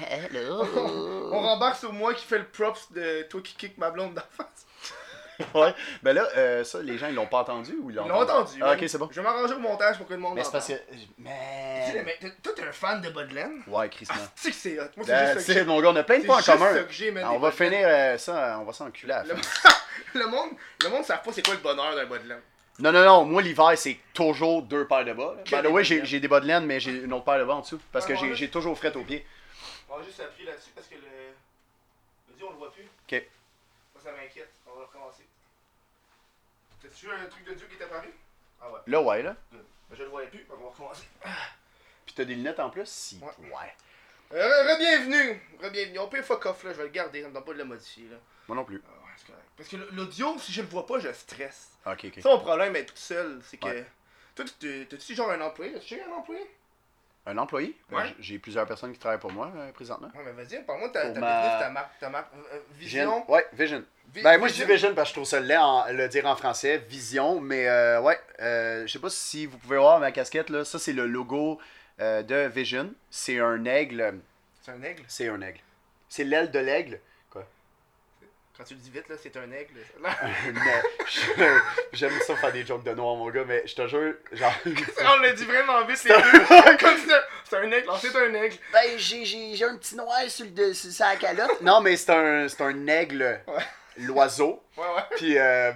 Speaker 1: On
Speaker 2: Hello!
Speaker 1: rembarque sur moi qui fait le props de toi qui kick ma blonde d'en face. *laughs*
Speaker 2: ouais, ben là, euh, ça, les gens, ils l'ont pas entendu ou ils l'ont
Speaker 1: Ils l'ont entendu?
Speaker 2: Ah, ok, c'est bon.
Speaker 1: Je vais m'arranger au montage pour que le monde
Speaker 2: Mais c'est parce que.
Speaker 1: Tu sais,
Speaker 2: Mais.
Speaker 1: mais t'es- toi, t'es un fan de Bodlen?
Speaker 2: Ouais, Chris,
Speaker 1: Ah, tu sais que c'est hot. Moi, c'est juste
Speaker 2: tu
Speaker 1: ça que
Speaker 2: sais, mon gars, on a plein de points en
Speaker 1: C'est juste
Speaker 2: commun.
Speaker 1: ça que j'ai, man.
Speaker 2: Ah,
Speaker 1: des
Speaker 2: on va
Speaker 1: Bodlen.
Speaker 2: finir euh, ça, on va s'enculer à la
Speaker 1: Le...
Speaker 2: fin. *laughs*
Speaker 1: le monde, le monde savent pas c'est quoi le bonheur d'un Bodlen.
Speaker 2: Non, non, non, moi l'hiver c'est toujours deux paires de bas.
Speaker 1: Que
Speaker 2: By the
Speaker 1: des
Speaker 2: way, j'ai des bas de laine, mais j'ai une autre paire de bas en dessous. Parce que j'ai
Speaker 1: ouais.
Speaker 2: j'ai toujours fret aux pieds.
Speaker 1: On va juste appuyer là-dessus parce que le. Le on le voit plus.
Speaker 2: Ok.
Speaker 1: Ça m'inquiète. T'as-tu un truc de dieu qui est apparu? Ah ouais.
Speaker 2: Là, ouais, là.
Speaker 1: Ben, je le voyais plus, on va recommencer.
Speaker 2: Puis t'as des lunettes en plus? Si.
Speaker 1: Ouais.
Speaker 2: Ouais.
Speaker 1: Euh, re-bienvenue! Re-bienvenue. On peut fuck off là, je vais le garder, ça me donne pas de le modifier là.
Speaker 2: Moi non plus.
Speaker 1: Ah ouais, c'est correct. Parce que l'audio, si je le vois pas, je stresse.
Speaker 2: Ok, ok.
Speaker 1: Ça, mon problème est tout seul, c'est que.
Speaker 2: Ouais.
Speaker 1: Toi, tu- t'as-tu genre un employé? As-tu un employé?
Speaker 2: Un employé?
Speaker 1: Ouais.
Speaker 2: j- J'ai plusieurs personnes qui travaillent pour moi euh, présentement.
Speaker 1: Ouais, mais vas-y, parle-moi de ta,
Speaker 2: ma-
Speaker 1: business, ta marque, ta marque. euh, euh, vision.
Speaker 2: Ouais, Vision.
Speaker 1: Vi-
Speaker 2: Ben, moi je dis Vision parce que je trouve ça laid en, le dire en français, Vision, mais euh, ouais, euh, je sais pas si vous pouvez voir ma casquette là, ça c'est le logo euh, de Vision. C'est un aigle.
Speaker 1: C'est un aigle?
Speaker 2: C'est un aigle. C'est l'aile de l'aigle.
Speaker 1: Quand tu le dis vite, là, c'est un aigle. *laughs*
Speaker 2: Je- J'aime ça faire des jokes de noir, mon gars, mais je te jure, genre. *laughs*
Speaker 1: On l'a dit vraiment vite. Comme c'était- c'est un aigle. Non, c'est un aigle.
Speaker 2: ben, j'ai, j'ai, j'ai un petit noir sur, le, sur sa calotte. non, mais c'est un, c'est un aigle,
Speaker 1: Ouais.
Speaker 2: l'oiseau.
Speaker 1: Ouais, ouais.
Speaker 2: Puis, euh,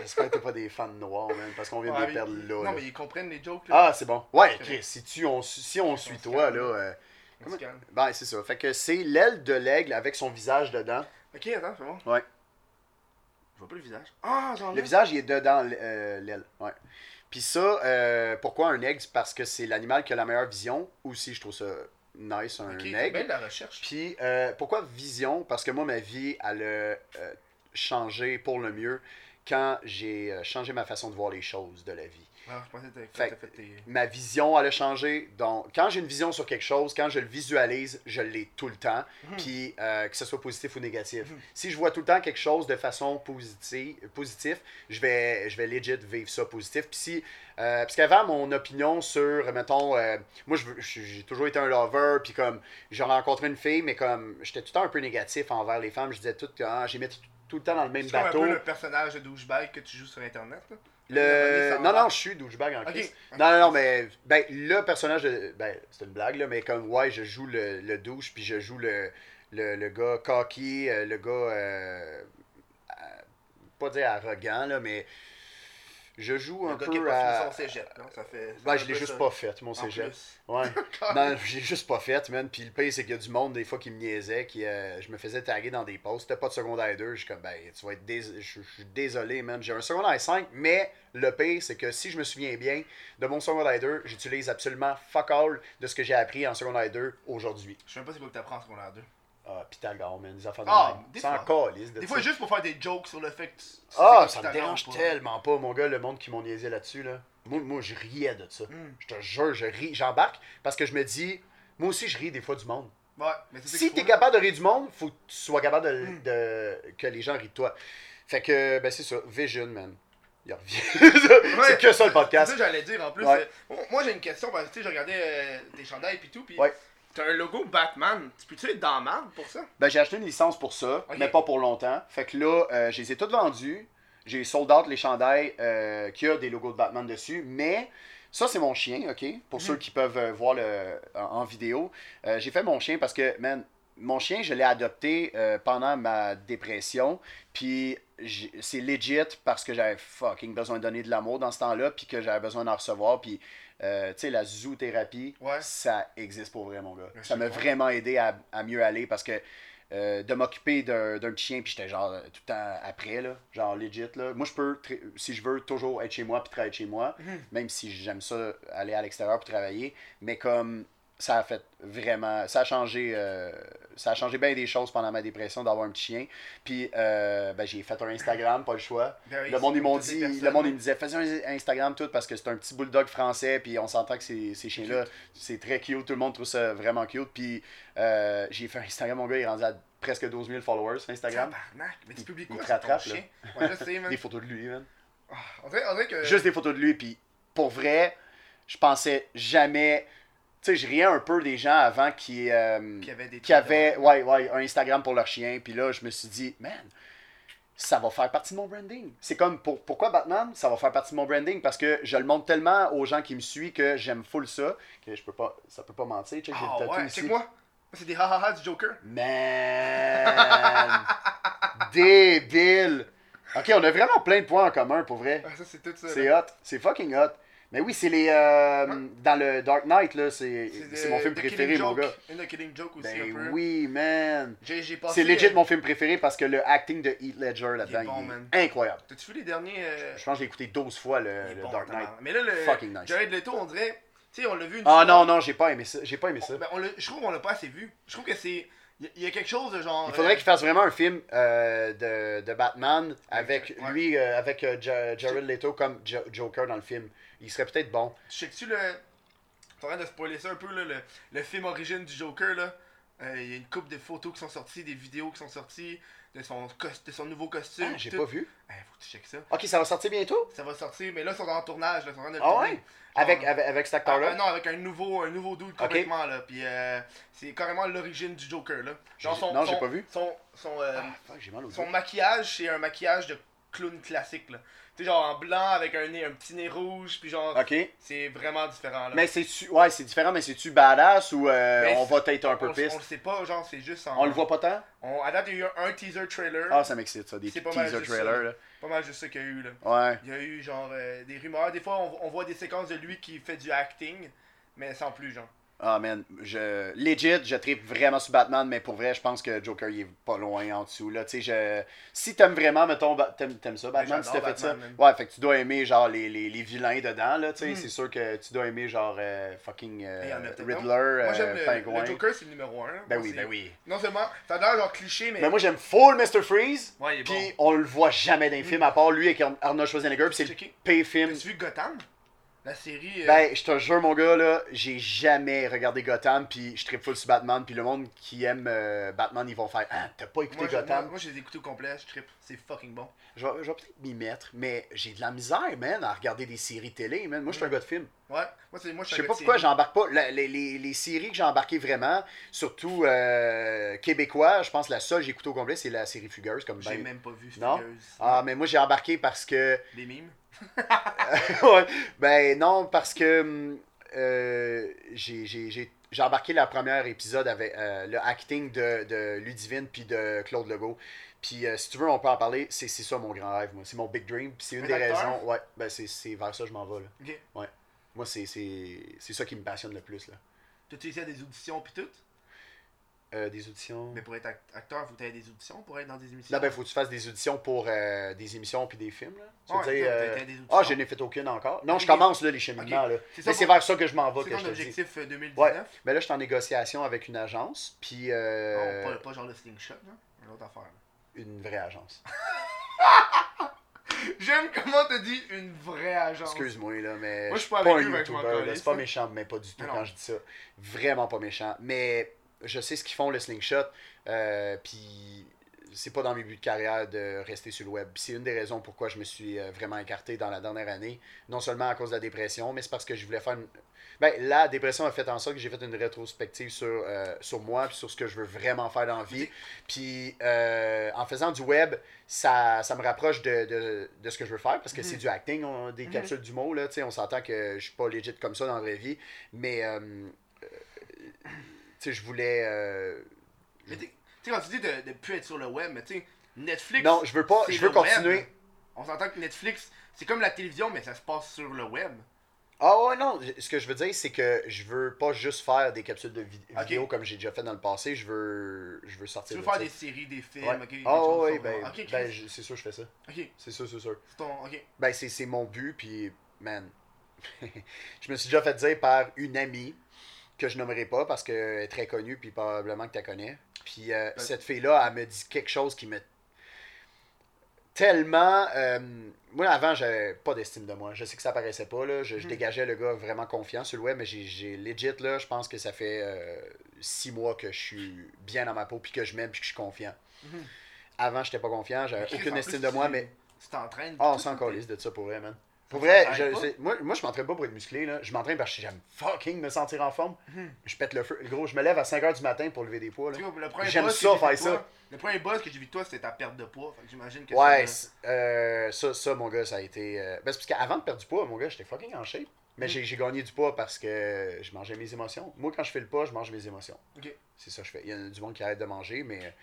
Speaker 2: j'espère que t'es pas des fans noirs, man, parce qu'on vient
Speaker 1: Ouais,
Speaker 2: de les perdre là.
Speaker 1: Non,
Speaker 2: là.
Speaker 1: mais ils comprennent les jokes, là.
Speaker 2: Ah, c'est bon. Ouais,
Speaker 1: C'est
Speaker 2: Chris, si, tu, on, si on suit toi,
Speaker 1: calme.
Speaker 2: là. euh,
Speaker 1: On se calme.
Speaker 2: ben, c'est ça. Fait que c'est l'aile de l'aigle avec son visage dedans.
Speaker 1: Ok, attends, c'est bon.
Speaker 2: Ouais.
Speaker 1: Je vois pas le visage. Ah, j'en ai.
Speaker 2: Le visage, il est dedans euh, l'aile. Ouais. Puis ça, euh, pourquoi un aigle? C'est parce que c'est l'animal qui a la meilleure vision. Aussi, je trouve ça nice, un
Speaker 1: Ok, c'est
Speaker 2: aigle.
Speaker 1: bien de la recherche.
Speaker 2: Puis euh, pourquoi vision? Parce que moi, ma vie, elle a euh, changé pour le mieux quand j'ai changé ma façon de voir les choses de la vie.
Speaker 1: Ah, je pensais que t'avais
Speaker 2: Fait-
Speaker 1: t'as fait tes.
Speaker 2: Ma vision, elle a changé. Donc, quand j'ai une vision sur quelque chose, quand je le visualise, je l'ai tout le temps.
Speaker 1: Mhm.
Speaker 2: Puis, euh, que ce soit positif ou négatif.
Speaker 1: Mhm.
Speaker 2: Si je vois tout le temps quelque chose de façon positive, positif, je vais, je vais legit vivre ça positif. Puis si, euh, parce qu'avant, mon opinion sur, mettons, euh, moi, j'ai toujours été un lover, puis comme, j'ai rencontré une fille, mais comme, j'étais tout le temps un peu négatif envers les femmes. Je disais tout, ah, j'ai mis tout, tout le temps dans le même
Speaker 1: C'est comme un
Speaker 2: bateau.
Speaker 1: peu le personnage de douchebag que tu joues sur internet, là.
Speaker 2: Le... Non, non, je suis douchebag en
Speaker 1: Ok.
Speaker 2: Christ. Non, non, non, mais ben, le personnage de. Ben, c'est une blague, là, mais comme, ouais, je joue le, le douche, puis je joue le, le, le gars cocky, euh, le gars. euh, pas dire arrogant, là, mais. Je joue un
Speaker 1: Le gars qui a
Speaker 2: peu
Speaker 1: pas
Speaker 2: à.
Speaker 1: fini son cégep, non? Ça fait. ça
Speaker 2: Ben,
Speaker 1: fait
Speaker 2: je l'ai juste
Speaker 1: ça.
Speaker 2: pas fait, mon cégep. Ouais. *laughs* non, *laughs* j'ai juste pas fait, man. Puis le pire, c'est qu'il y a du monde, des fois, qui me niaisait, qui, euh, je me faisais taguer dans des posts. C'était pas de secondaire 2. Je suis comme, ben, tu vas être dés... je, je suis désolé, man. J'ai un secondaire 5, mais le pire, c'est que si je me souviens bien de mon secondaire 2, j'utilise absolument fuck all de ce que j'ai appris en secondaire 2 aujourd'hui.
Speaker 1: Je sais même pas c'est quoi que t'apprends en secondaire 2.
Speaker 2: Ah, Pythagore, man, des affaires de
Speaker 1: Ah,
Speaker 2: même.
Speaker 1: des
Speaker 2: C'est
Speaker 1: fois.
Speaker 2: de
Speaker 1: Des
Speaker 2: ça.
Speaker 1: fois, juste pour faire des jokes sur le fait que tu. tu sais
Speaker 2: Ah, ça
Speaker 1: tu
Speaker 2: me dérange
Speaker 1: pas.
Speaker 2: tellement pas, mon gars, le monde qui m'ont niaisé là-dessus, là. Moi, moi je riais de ça.
Speaker 1: Hmm.
Speaker 2: Je te jure, je ris. J'embarque parce que je me dis, moi aussi, je ris des fois du monde.
Speaker 1: Ouais, mais c'est ça
Speaker 2: Si t'es
Speaker 1: faut.
Speaker 2: capable de rire du monde, faut que tu sois capable de,
Speaker 1: Mm.
Speaker 2: de- que les gens rient de toi. Fait que, ben c'est ça, Vision, man. Il revient. *laughs*
Speaker 1: Ouais,
Speaker 2: c'est que ça le
Speaker 1: C'est
Speaker 2: podcast.
Speaker 1: ça que j'allais dire en plus.
Speaker 2: Ouais.
Speaker 1: euh, moi j'ai une question parce que tu sais, je regardais euh, des chandails et tout. Puis
Speaker 2: Ouais.
Speaker 1: T'as un logo Batman. Tu peux-tu être dans Marne pour ça?
Speaker 2: Ben j'ai acheté une licence pour ça, mais pas pour longtemps. Fait que là, euh, je les ai toutes vendues. J'ai sold out les chandails euh, qui a des logos de Batman dessus, mais ça c'est mon chien, ok? Pour
Speaker 1: Mhm.
Speaker 2: ceux qui peuvent euh, voir le, en, en vidéo. J'ai fait mon chien parce que, man, mon chien, je l'ai adopté euh, pendant ma dépression. Puis c'est legit parce que j'avais fucking besoin de donner de l'amour dans ce temps-là, puis que j'avais besoin d'en recevoir. Puis, euh, tu sais, la zoothérapie,
Speaker 1: Ouais.
Speaker 2: ça existe pour vrai, mon gars. Ça m'a vraiment aidé à, à mieux aller parce que euh, de m'occuper d'un petit chien, puis j'étais genre euh, tout le temps après, là, genre legit. Là. Moi, je peux, si je veux, toujours être chez moi, puis travailler chez moi,
Speaker 1: Mhm.
Speaker 2: même si j'aime ça aller à l'extérieur pour travailler. Mais comme ça a fait vraiment. Ça a changé. euh, ça a changé bien des choses pendant ma dépression d'avoir un petit chien. Puis euh, ben, j'ai fait un Instagram, pas le choix.
Speaker 1: Ben
Speaker 2: Le monde, ils m'ont dit, le monde, ils me disait, fais un Instagram tout parce que c'est un petit bulldog français, puis on s'entend que ces, ces chiens-là, c'est très cute, tout le monde trouve ça vraiment cute. Puis euh, j'ai fait un Instagram, mon gars, il est rendu à presque 12 000 followers sur Instagram.
Speaker 1: Tabarnak, mais tu publies
Speaker 2: il
Speaker 1: quoi
Speaker 2: te
Speaker 1: ton
Speaker 2: rattrape,
Speaker 1: chien? Ouais, je sais, man.
Speaker 2: Des photos de lui, man.
Speaker 1: Ah, on, dirait, on dirait que.
Speaker 2: Juste des photos de lui, puis pour vrai, je pensais jamais. Tu sais, je riais un peu des gens avant qui. euh,
Speaker 1: Qui des
Speaker 2: qui avaient
Speaker 1: de-
Speaker 2: ouais, ouais, un Instagram pour leur chien. Puis là, je me suis dit, man, ça va faire partie de mon branding. C'est comme, pour, pourquoi Batman Ça va faire partie de mon branding? Parce que je le montre tellement aux gens qui me suivent que j'aime full ça que je peux pas, ça peut pas mentir. Check,
Speaker 1: Ah
Speaker 2: le
Speaker 1: ouais, check-moi. C'est des ha-ha-ha du Joker.
Speaker 2: Man, *laughs* débile. Ok, on a vraiment plein de points en commun pour vrai.
Speaker 1: Ah, ça, c'est tout ça.
Speaker 2: C'est hot, c'est fucking hot. Mais oui, c'est les. euh. Dans le Dark Knight, là, c'est mon film préféré, mon gars.
Speaker 1: Une de Killing Joke aussi, un
Speaker 2: Ben
Speaker 1: peu.
Speaker 2: oui, man. C'est legit
Speaker 1: euh,
Speaker 2: mon film préféré parce que le acting de Heath Ledger là-dedans,
Speaker 1: Il est bon,
Speaker 2: il est
Speaker 1: man.
Speaker 2: incroyable.
Speaker 1: T'as-tu vu les derniers. euh,
Speaker 2: Je pense que j'ai écouté 12 fois le,
Speaker 1: bon,
Speaker 2: Dark Knight.
Speaker 1: Mais là, le.
Speaker 2: Fucking nice.
Speaker 1: Jared Leto, on dirait. Tu sais, on l'a vu une
Speaker 2: Ah
Speaker 1: fois.
Speaker 2: non, non, j'ai pas aimé ça. J'ai pas aimé ça.
Speaker 1: Ben, on je trouve qu'on l'a pas assez vu. Je trouve que c'est. Il y, a quelque chose de genre.
Speaker 2: Il faudrait
Speaker 1: euh,
Speaker 2: qu'il fasse vraiment un film euh, de, de Batman avec
Speaker 1: Ouais.
Speaker 2: lui, euh, avec Ja- Jared Leto comme Jo- Joker dans le film. Il serait peut-être bon.
Speaker 1: Tu sais-tu le. T'es en train de spoiler ça un peu, là, le, le film origine du Joker, là? Euh, Il y a une couple de photos qui sont sorties, des vidéos qui sont sorties, de son, de son nouveau costume.
Speaker 2: Ah, j'ai pas vu.
Speaker 1: Eh, faut que tu checkes ça.
Speaker 2: Ok, ça va sortir bientôt?
Speaker 1: Ça va sortir, mais là, ils sont en tournage, là, ils sont en train de le
Speaker 2: Ah ouais? Avec,
Speaker 1: Ah.
Speaker 2: avec, avec cet
Speaker 1: Ah,
Speaker 2: acteur-là?
Speaker 1: ah, non, avec un nouveau, un nouveau dude complètement, là. Puis euh, c'est carrément l'origine du Joker, là. Genre,
Speaker 2: J'ai-
Speaker 1: son,
Speaker 2: non, j'ai pas vu.
Speaker 1: Son, son, euh,
Speaker 2: Ah, fuck, j'ai mal au
Speaker 1: son maquillage, c'est un maquillage de clown classique, là. Tu sais, genre en blanc avec un nez, un petit nez rouge, puis genre,
Speaker 2: Ok.
Speaker 1: c'est vraiment différent, là.
Speaker 2: Mais c'est-tu. Ouais, c'est différent, mais c'est-tu badass ou euh,
Speaker 1: Mais
Speaker 2: on
Speaker 1: c'est-
Speaker 2: va être un
Speaker 1: on,
Speaker 2: peu piste?
Speaker 1: on le sait pas, genre, c'est juste en.
Speaker 2: On le voit pas tant?
Speaker 1: On, à date, il y a eu un teaser trailer.
Speaker 2: Ah, ça m'excite ça, des
Speaker 1: C'est pas mal
Speaker 2: teaser
Speaker 1: juste
Speaker 2: trailers. Là.
Speaker 1: Pas mal juste ça qu'il y a eu, là.
Speaker 2: Ouais.
Speaker 1: Il y a eu, genre, euh, des rumeurs. Des fois, on, on voit des séquences de lui qui fait du acting, mais sans plus, genre.
Speaker 2: Ah, man. Je... Legit, je tripe vraiment sur Batman, mais pour vrai, je pense que Joker, il est pas loin en dessous. Là. Tu sais, je... Si t'aimes vraiment, mettons, Ba- t'aimes, t'aimes ça, Batman, si t'as fait ça. Ouais, fait que tu dois aimer, genre, les, les, les vilains dedans, là. Tu sais,
Speaker 1: Mm.
Speaker 2: c'est sûr que tu dois aimer, genre, euh, fucking euh, Riddler,
Speaker 1: Moi,
Speaker 2: euh,
Speaker 1: j'aime
Speaker 2: Pingouin.
Speaker 1: le Joker, c'est le numéro 1.
Speaker 2: Ben oui, ben oui.
Speaker 1: Non seulement, a l'air genre cliché, mais.
Speaker 2: Mais moi, j'aime full Mr. Freeze.
Speaker 1: Ouais, il est bon.
Speaker 2: Puis on le voit jamais dans les films, à part lui avec Ar- Arnold Schwarzenegger. Puis c'est le pay film.
Speaker 1: T'as-tu vu Gotham? La série. euh,
Speaker 2: Ben, je te jure, mon gars, là, j'ai jamais regardé Gotham, puis je tripe full sur Batman, puis le monde qui aime euh, Batman, ils vont faire Ah, t'as pas écouté
Speaker 1: moi,
Speaker 2: Gotham?
Speaker 1: moi, moi, je les ai écoutés au complet, je trippe. C'est fucking bon.
Speaker 2: Je vais, peut-être m'y mettre, mais j'ai de la misère, man, à regarder des séries télé, man. Moi, je suis un gars de film.
Speaker 1: Ouais, moi, c'est moi,
Speaker 2: Je
Speaker 1: suis
Speaker 2: sais pas pourquoi j'embarque pas. La- les, les- les séries que j'ai embarquées vraiment, surtout euh, québécois, je pense que la seule que j'ai écoutée au complet, c'est la série Fugueuse. Comme
Speaker 1: J'ai
Speaker 2: ben-
Speaker 1: même pas vu
Speaker 2: Non?
Speaker 1: Fugueuse.
Speaker 2: Ah, mais moi, j'ai embarqué parce que.
Speaker 1: Des mimes? *laughs*
Speaker 2: ouais, ben non, parce que hum, euh, j'ai- embarqué la première épisode avec euh, le acting de, de Ludivine puis de Claude Legault. Puis euh, si tu veux, on peut en parler. C'est ça mon grand rêve, moi. C'est mon big dream. Puis c'est une
Speaker 1: Un
Speaker 2: des
Speaker 1: acteur?
Speaker 2: raisons. Ouais, ben c'est vers ça que je m'en vais. Là.
Speaker 1: Ok.
Speaker 2: Moi, c'est ça qui me passionne le plus. Là.
Speaker 1: T'as-tu essayé des auditions pis tout?
Speaker 2: Euh, des auditions.
Speaker 1: Mais pour être act- acteur, faut que t'aies des auditions pour être dans des émissions.
Speaker 2: Là, ben, faut que tu fasses des auditions pour euh, des émissions puis des films. Là. Tu veux dire, euh,
Speaker 1: des.
Speaker 2: Ah, je n'ai fait aucune encore. Non, je commence là, les cheminements. Là. Mais c'est vers ça que je m'en vais,
Speaker 1: C'est ton
Speaker 2: je te dis.
Speaker 1: objectif euh, 2019
Speaker 2: Ouais. Mais là, je suis en négociation avec une agence, puis euh,
Speaker 1: Non, pas, pas genre le slingshot, là. Une autre affaire. là.
Speaker 2: une vraie agence. *laughs*
Speaker 1: J'aime comment t'as dit une vraie agence.
Speaker 2: Excuse-moi, là, mais.
Speaker 1: Moi, je suis pas
Speaker 2: un
Speaker 1: avec
Speaker 2: YouTuber, C'est pas méchant, mais pas du tout quand
Speaker 1: non.
Speaker 2: je dis ça. Vraiment pas méchant. Mais je sais ce qu'ils font, le slingshot. euh, Puis c'est pas dans mes buts de carrière de rester sur le web. C'est une des raisons pourquoi je me suis euh, vraiment écarté dans la dernière année. Non seulement à cause de la dépression, mais c'est parce que je voulais faire une. Ben, la dépression a fait en sorte que j'ai fait une rétrospective sur, euh, sur moi, puis sur ce que je veux vraiment faire dans la vie. Puis euh, en faisant du web, ça, ça me rapproche de, de, de ce que je veux faire parce que c'est du acting, on- des
Speaker 1: Mhm.
Speaker 2: capsules d'humour. Là, tu sais, on s'entend que je suis pas legit comme ça dans la vraie vie. Mais euh, sais, je voulais. euh,
Speaker 1: Mais tu sais, quand tu dis de, de plus être sur le web, mais tu sais, Netflix.
Speaker 2: Non, je veux pas. Je veux
Speaker 1: web.
Speaker 2: continuer.
Speaker 1: On s'entend que Netflix, c'est comme la télévision, mais ça se passe sur le web.
Speaker 2: Ah ouais, non. Ce que je veux dire, c'est que je veux pas juste faire des capsules de vid-
Speaker 1: Ok.
Speaker 2: vidéos comme j'ai déjà fait dans le passé. Je veux, je veux
Speaker 1: Tu
Speaker 2: sortir
Speaker 1: veux
Speaker 2: de
Speaker 1: faire
Speaker 2: ça.
Speaker 1: des séries, des films,
Speaker 2: Ouais. Ah ouais, ben, ben, c'est sûr je fais ça.
Speaker 1: Ok,
Speaker 2: C'est sûr, c'est sûr.
Speaker 1: c'est ton.
Speaker 2: Ben, c'est c'est mon but, puis, man, *laughs* je me suis déjà fait dire par une amie que je nommerai pas parce qu'elle est très connue, puis probablement que tu la connais. Puis euh,
Speaker 1: Ben-
Speaker 2: cette fille-là, elle me dit quelque chose qui me. Tellement. euh, moi, avant, j'avais pas d'estime de moi. Je sais que ça paraissait pas, là. Je, je
Speaker 1: Mhm.
Speaker 2: dégageais le gars vraiment confiant sur le web, mais j'ai- legit, là, je pense que ça fait euh, six mois que je suis bien dans ma peau, puis que je m'aime, puis que je suis confiant.
Speaker 1: Mhm.
Speaker 2: Avant, j'étais pas confiant, j'avais aucune estime de moi, mais.
Speaker 1: Tu t'entraînes.
Speaker 2: Ah, on
Speaker 1: tout,
Speaker 2: s'en de ça pour vrai, man. Pour
Speaker 1: Ça
Speaker 2: vrai, je- moi, moi je m'entraîne pas pour être musclé, là. Je m'entraîne parce que j'aime fucking me sentir en forme.
Speaker 1: Mhm.
Speaker 2: Je pète le feu. Gros, je me lève à 5h du matin pour lever des poids, J'aime ça, faire ça.
Speaker 1: toi- Le premier buzz que j'ai vu de toi, c'était ta perte de poids. Fait que j'imagine que
Speaker 2: Ouais,
Speaker 1: c'est-
Speaker 2: euh, ça, ça, mon gars, ça a été. euh, Ben, parce qu'avant de perdre du poids, mon gars, j'étais fucking en shape. Mais
Speaker 1: Mm.
Speaker 2: j'ai gagné du poids parce que je mangeais mes émotions. Moi, quand je fais le pas, je mange mes émotions. C'est ça que je fais. Il y a du monde qui arrête de manger, mais.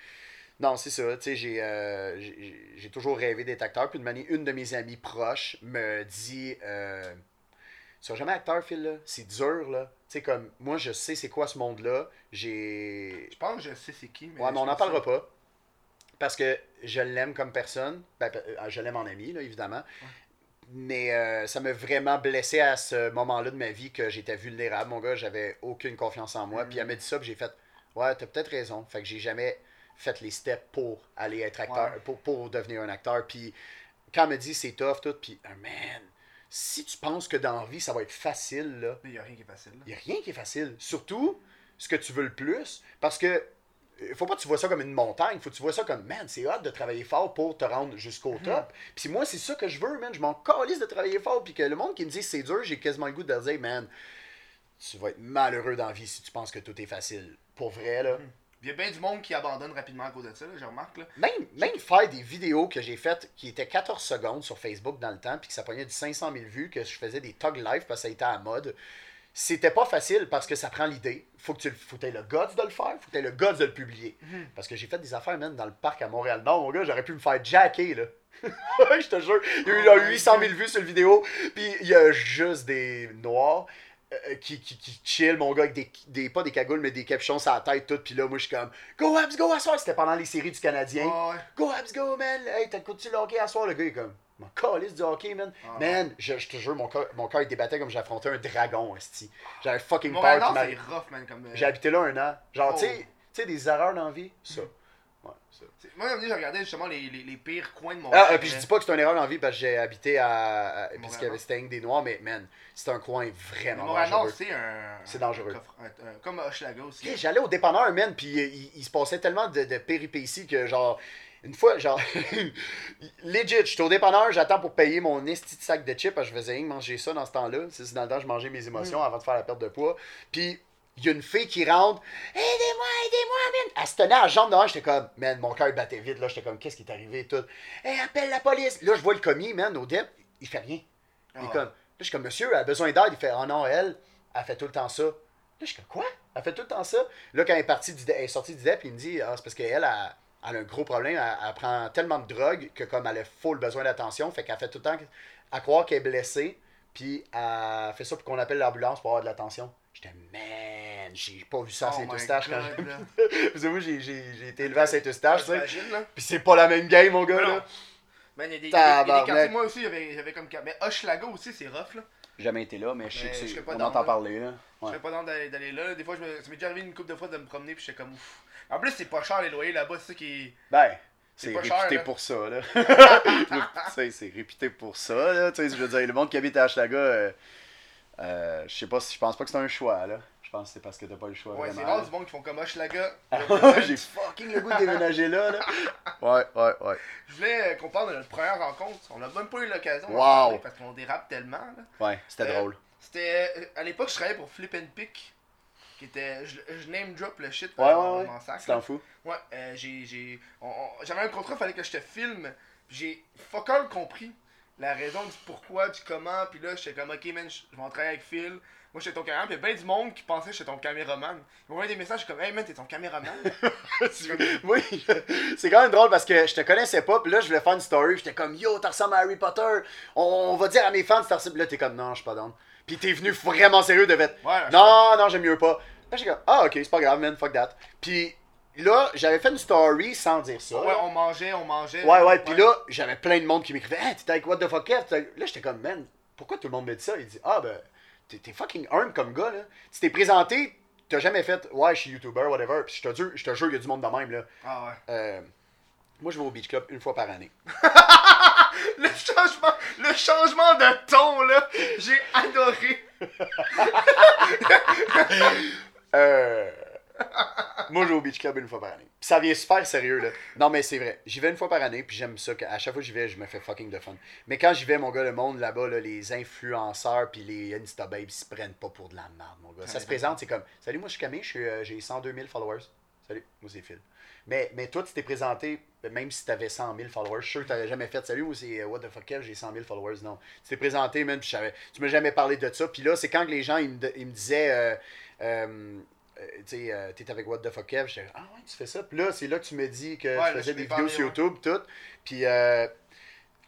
Speaker 2: Non, c'est ça. Tu sais, j'ai euh, j'ai- j'ai toujours rêvé d'être acteur. Puis une, manie- une de mes amies proches me dit euh, Tu seras jamais acteur, Phil, là? C'est dur, là. Tu sais, comme, moi, je sais c'est quoi ce monde-là. J'ai.
Speaker 1: Je pense que je sais c'est qui. Mais
Speaker 2: Ouais, mais on n'en parlera pas. Parce que je l'aime comme personne. Ben, euh, je l'aime en ami, là, évidemment. Mais euh, ça m'a vraiment blessé à ce moment-là de ma vie que j'étais vulnérable, mon gars. J'avais aucune confiance en moi.
Speaker 1: Mm.
Speaker 2: Puis elle m'a dit ça, puis j'ai fait Ouais, t'as peut-être raison. Fait que j'ai jamais fait les steps pour aller être acteur,
Speaker 1: Ouais.
Speaker 2: pour, pour devenir un acteur. Puis quand elle me dit c'est tough, tout, puis ah, man, si tu penses que dans la vie ça va être facile, là,
Speaker 1: Mais il n'y a rien qui est facile.
Speaker 2: il n'y a rien qui est facile. Surtout ce que tu veux le plus. Parce que euh, faut pas que tu vois ça comme une montagne. Faut que tu vois ça comme, man, c'est hâte de travailler fort pour te rendre jusqu'au top. Puis moi, c'est ça que je veux, man. Je m'en calisse de travailler fort. Puis que le monde qui me dit c'est dur, j'ai quasiment le goût de leur dire, man, tu vas être malheureux dans la vie si tu penses que tout est facile. Pour vrai, là.
Speaker 1: Il y a bien du monde qui abandonne rapidement à cause de ça, là, je remarque. Là.
Speaker 2: Même, même faire des vidéos que j'ai faites qui étaient 14 secondes sur Facebook dans le temps, puis que ça prenait du 500 000 vues, que je faisais des tog live parce que ça était à la mode, c'était pas facile parce que ça prend l'idée. Faut que tu faut que aies le guts de le faire, faut que tu aies le guts de le publier.
Speaker 1: Mhm.
Speaker 2: Parce que j'ai fait des affaires, même dans le parc à Montréal-Nord, mon gars, j'aurais pu me faire jacker, là. *laughs* Je te jure. Il y a eu
Speaker 1: Oh
Speaker 2: là,
Speaker 1: my
Speaker 2: 800 000
Speaker 1: God.
Speaker 2: vues sur le vidéo, puis il y a juste des noirs. Euh, qui, qui, qui chill, mon gars, avec des, des, pas des cagoules, mais des capuchons sur la tête, tout. Puis là, moi, je suis comme, go Habs, go à soir. C'était pendant les séries du Canadien.
Speaker 1: Ah ouais.
Speaker 2: Go Habs, go, man. Hey, t'écoutes-tu le hockey à soir? Le gars, il est comme, mon calice du hockey, man.
Speaker 1: Ah.
Speaker 2: Man, je, je te jure, mon cœur, mon cœur, il débattait comme j'affrontais un dragon, esti. J'avais fucking peur
Speaker 1: Nord, c'est rough, man. Comme, euh,
Speaker 2: J'ai habité là un an. Genre,
Speaker 1: Oh.
Speaker 2: tu sais- des erreurs dans la vie, ça. Ça.
Speaker 1: C'est- Moi, donné, j'ai regardé justement les, les, les pires coins de Montréal.
Speaker 2: Ah, euh, puis je dis pas que c'est une erreur dans la vie parce que j'ai habité à. à- Puisqu'il y avait que des noirs, mais man, c'est un coin vraiment
Speaker 1: Montréal
Speaker 2: dangereux.
Speaker 1: c'est un.
Speaker 2: C'est dangereux.
Speaker 1: un un- un- comme Hochelaga aussi.
Speaker 2: J'allais au dépanneur, man, puis euh, il, il se passait tellement de, de péripéties que, genre, une fois, genre, *laughs* legit, je suis au dépanneur, j'attends pour payer mon esti de sac de chips, parce que je faisais rien manger ça dans ce temps-là. C'est dans le temps, je mangeais mes émotions avant de faire la perte de poids. Puis, il y a une fille qui rentre, aidez-moi, aidez-moi, man. Elle se tenait à la jambe devant, j'étais comme, man, mon cœur battait vite, là, j'étais comme, qu'est-ce qui est arrivé et tout. Hey, appelle la police. Là, je vois le commis, man, au dep, il fait rien. Il est
Speaker 1: Ah.
Speaker 2: comme, là, je suis comme, monsieur, elle a besoin d'aide. Il fait, oh non, elle, elle fait tout le temps ça. Là, je suis comme, quoi? Elle fait tout le temps ça. Là, quand elle est, partie du, elle est sortie du DEP, il me dit, ah, c'est parce qu'elle, elle, a elle a un gros problème. Elle, elle prend tellement de drogue que, comme elle a full besoin d'attention, fait qu'elle fait tout le temps à croire qu'elle est blessée. Puis, elle fait ça pour qu'on appelle l'ambulance pour avoir de l'attention. J'étais, man, j'ai pas vu ça à
Speaker 1: Oh
Speaker 2: Saint-Eustache. quand j'ai- *laughs* que moi, j'ai- j'ai j'ai été élevé à Saint-Eustache, tu sais. Puis c'est pas la même game, mon gars,
Speaker 1: non.
Speaker 2: là.
Speaker 1: Man, il y a des, quartiers, moi aussi, j'avais j'avais comme. Mais Hochelaga aussi, c'est rough, là.
Speaker 2: Jamais été là, mais je
Speaker 1: sais que c'est- je serais pas
Speaker 2: on entend parler, là.
Speaker 1: Je serais pas dans d'aller d'aller là. Des fois, je me... ça m'est déjà arrivé une couple de fois de me promener, puis j'étais comme ouf. En plus, c'est pas cher les loyers là-bas, c'est ça qui.
Speaker 2: Ben, C'est
Speaker 1: cher,
Speaker 2: réputé pour ça, là. *laughs* *laughs* Tu sais, c'est réputé pour ça, là. Tu sais, je veux dire, le monde qui habite à Hochelaga, euh, euh, je sais pas si je pense pas que c'est un choix, là. Je pense que c'est parce que t'as pas le choix.
Speaker 1: Ouais, c'est rare du monde qui font comme Hochelaga.
Speaker 2: là. J'ai fucking le goût de *laughs* déménager là, là. Ouais, ouais, ouais.
Speaker 1: Je voulais euh, qu'on parle de notre première rencontre. On n'a même pas eu l'occasion
Speaker 2: Wow.
Speaker 1: parce qu'on dérape tellement. là.
Speaker 2: Ouais, c'était
Speaker 1: Euh,
Speaker 2: drôle.
Speaker 1: C'était. À l'époque, je travaillais pour Flip and Pick. Qui était. Je, je name drop le shit.
Speaker 2: Ouais, ouais, ouais. Tu t'en fous?
Speaker 1: Ouais, euh, j'ai. J'avais un contrat, fallait que je te filme. J'ai fuck all compris la raison du pourquoi, du comment. Puis là, j'étais comme, ok, man, je vais en travailler avec Phil. Moi, j'étais ton caméraman. Puis il y a bien du monde qui pensait que j'étais ton caméraman. Ils m'envoyaient des messages comme, hey, man, t'es ton caméraman? *laughs*
Speaker 2: oui, *laughs* c'est quand même drôle parce que je te connaissais pas, puis là je voulais faire une story, j'étais comme yo, t'as ressembles à Harry Potter, on, on va dire à mes fans, t'as ressemble. Là t'es comme non, je suis pas down. Puis t'es venu vraiment sérieux, de fait
Speaker 1: Ouais,
Speaker 2: non, non, j'aime mieux pas. Là j'étais comme ah ok, c'est pas grave, man, fuck that. Puis là, j'avais fait une story sans dire ça.
Speaker 1: Ouais, on mangeait, on mangeait.
Speaker 2: Ouais, ouais, puis là, j'avais plein de monde qui m'écrivait Hey, t'es avec What the fuck, Kev? Là, j'étais comme, man, pourquoi tout le monde me dit ça? Il dit, ah, ben, t'es t'es fucking humble comme gars, là. Tu t'es présenté, t'as jamais fait, ouais, je suis YouTuber, whatever. Puis je te jure, je te jure, il y a du monde de même, là.
Speaker 1: Ah ouais.
Speaker 2: Euh, moi, je vais au Beach Club une fois par année. *laughs*
Speaker 1: Le changement, le changement de ton, là, j'ai adoré. *laughs*
Speaker 2: Euh... Moi, je vais au Beach Club une fois par année. Puis ça vient super sérieux, là. Non, mais c'est vrai. J'y vais une fois par année, puis j'aime ça. À chaque fois que j'y vais, je me fais fucking de fun. Mais quand j'y vais, mon gars, le monde là-bas, là, les influenceurs, puis les Instababes, ils se prennent pas pour de la merde, mon gars. Ça se présente, c'est comme Salut, moi, je suis Camille, euh, j'ai 102 000 followers. Salut, moi, c'est Phil. Mais, mais toi, tu t'es présenté, même si t'avais 100 000 followers, je suis sûr que t'avais jamais fait Salut, moi, c'est euh, What the fuck, j'ai 100 000 followers. Non. Tu t'es présenté, man, puis tu m'as jamais parlé de ça. Puis là, c'est quand que les gens, ils me, ils me disaient. euh, tu sais, euh, t'es avec What the fuck Kev, j'étais ah ouais, tu fais ça. Puis là, c'est là que tu me dis que
Speaker 1: Ouais,
Speaker 2: tu faisais des vidéos sur. YouTube, tout. Puis, euh,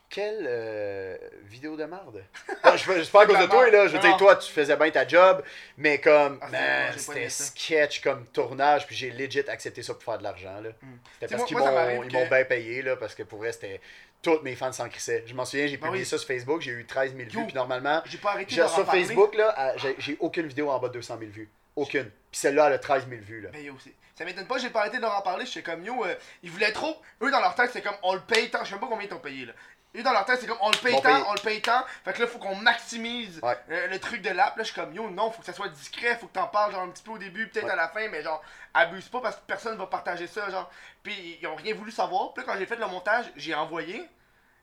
Speaker 2: quelle euh, vidéo de merde. *laughs* Non, je je parle à cause de toi, là. Je veux dire, toi, tu faisais bien ta job, mais comme,
Speaker 1: Ah,
Speaker 2: man, c'était sketch comme tournage, puis j'ai legit accepté ça pour faire de l'argent, là.
Speaker 1: Hmm.
Speaker 2: C'était parce qu'ils m'ont
Speaker 1: que-
Speaker 2: bien payé, là, parce que pour vrai, c'était. Toutes mes fans s'en crissaient. Je m'en souviens, j'ai
Speaker 1: Ben
Speaker 2: publié
Speaker 1: oui.
Speaker 2: ça sur Facebook, j'ai eu 13 000 vues, puis normalement,
Speaker 1: J'ai pas arrêté de
Speaker 2: sur. Facebook, là, j'ai aucune vidéo en bas de 200 000 vues. Aucune. Puis celle-là, elle a 13 000 vues, là.
Speaker 1: Ben yo, ça m'étonne pas, j'ai pas arrêté de leur en parler, j'étais comme yo, euh, ils voulaient trop. Eux dans leur tête, c'est comme on le paye tant, je sais même pas combien ils t'ont payé là. Eux dans leur tête, c'est comme on le paye
Speaker 2: Bon
Speaker 1: tant,
Speaker 2: payé.
Speaker 1: on le paye tant. Fait que là, faut qu'on maximise
Speaker 2: Ouais.
Speaker 1: euh, le truc de l'app. Là, je suis comme yo, non, faut que ça soit discret, faut que t'en parles genre un petit peu au début, peut-être
Speaker 2: Ouais.
Speaker 1: à la fin, mais genre abuse pas parce que personne va partager ça, genre. Puis ils ont rien voulu savoir. Puis là, quand j'ai fait le montage, j'ai envoyé.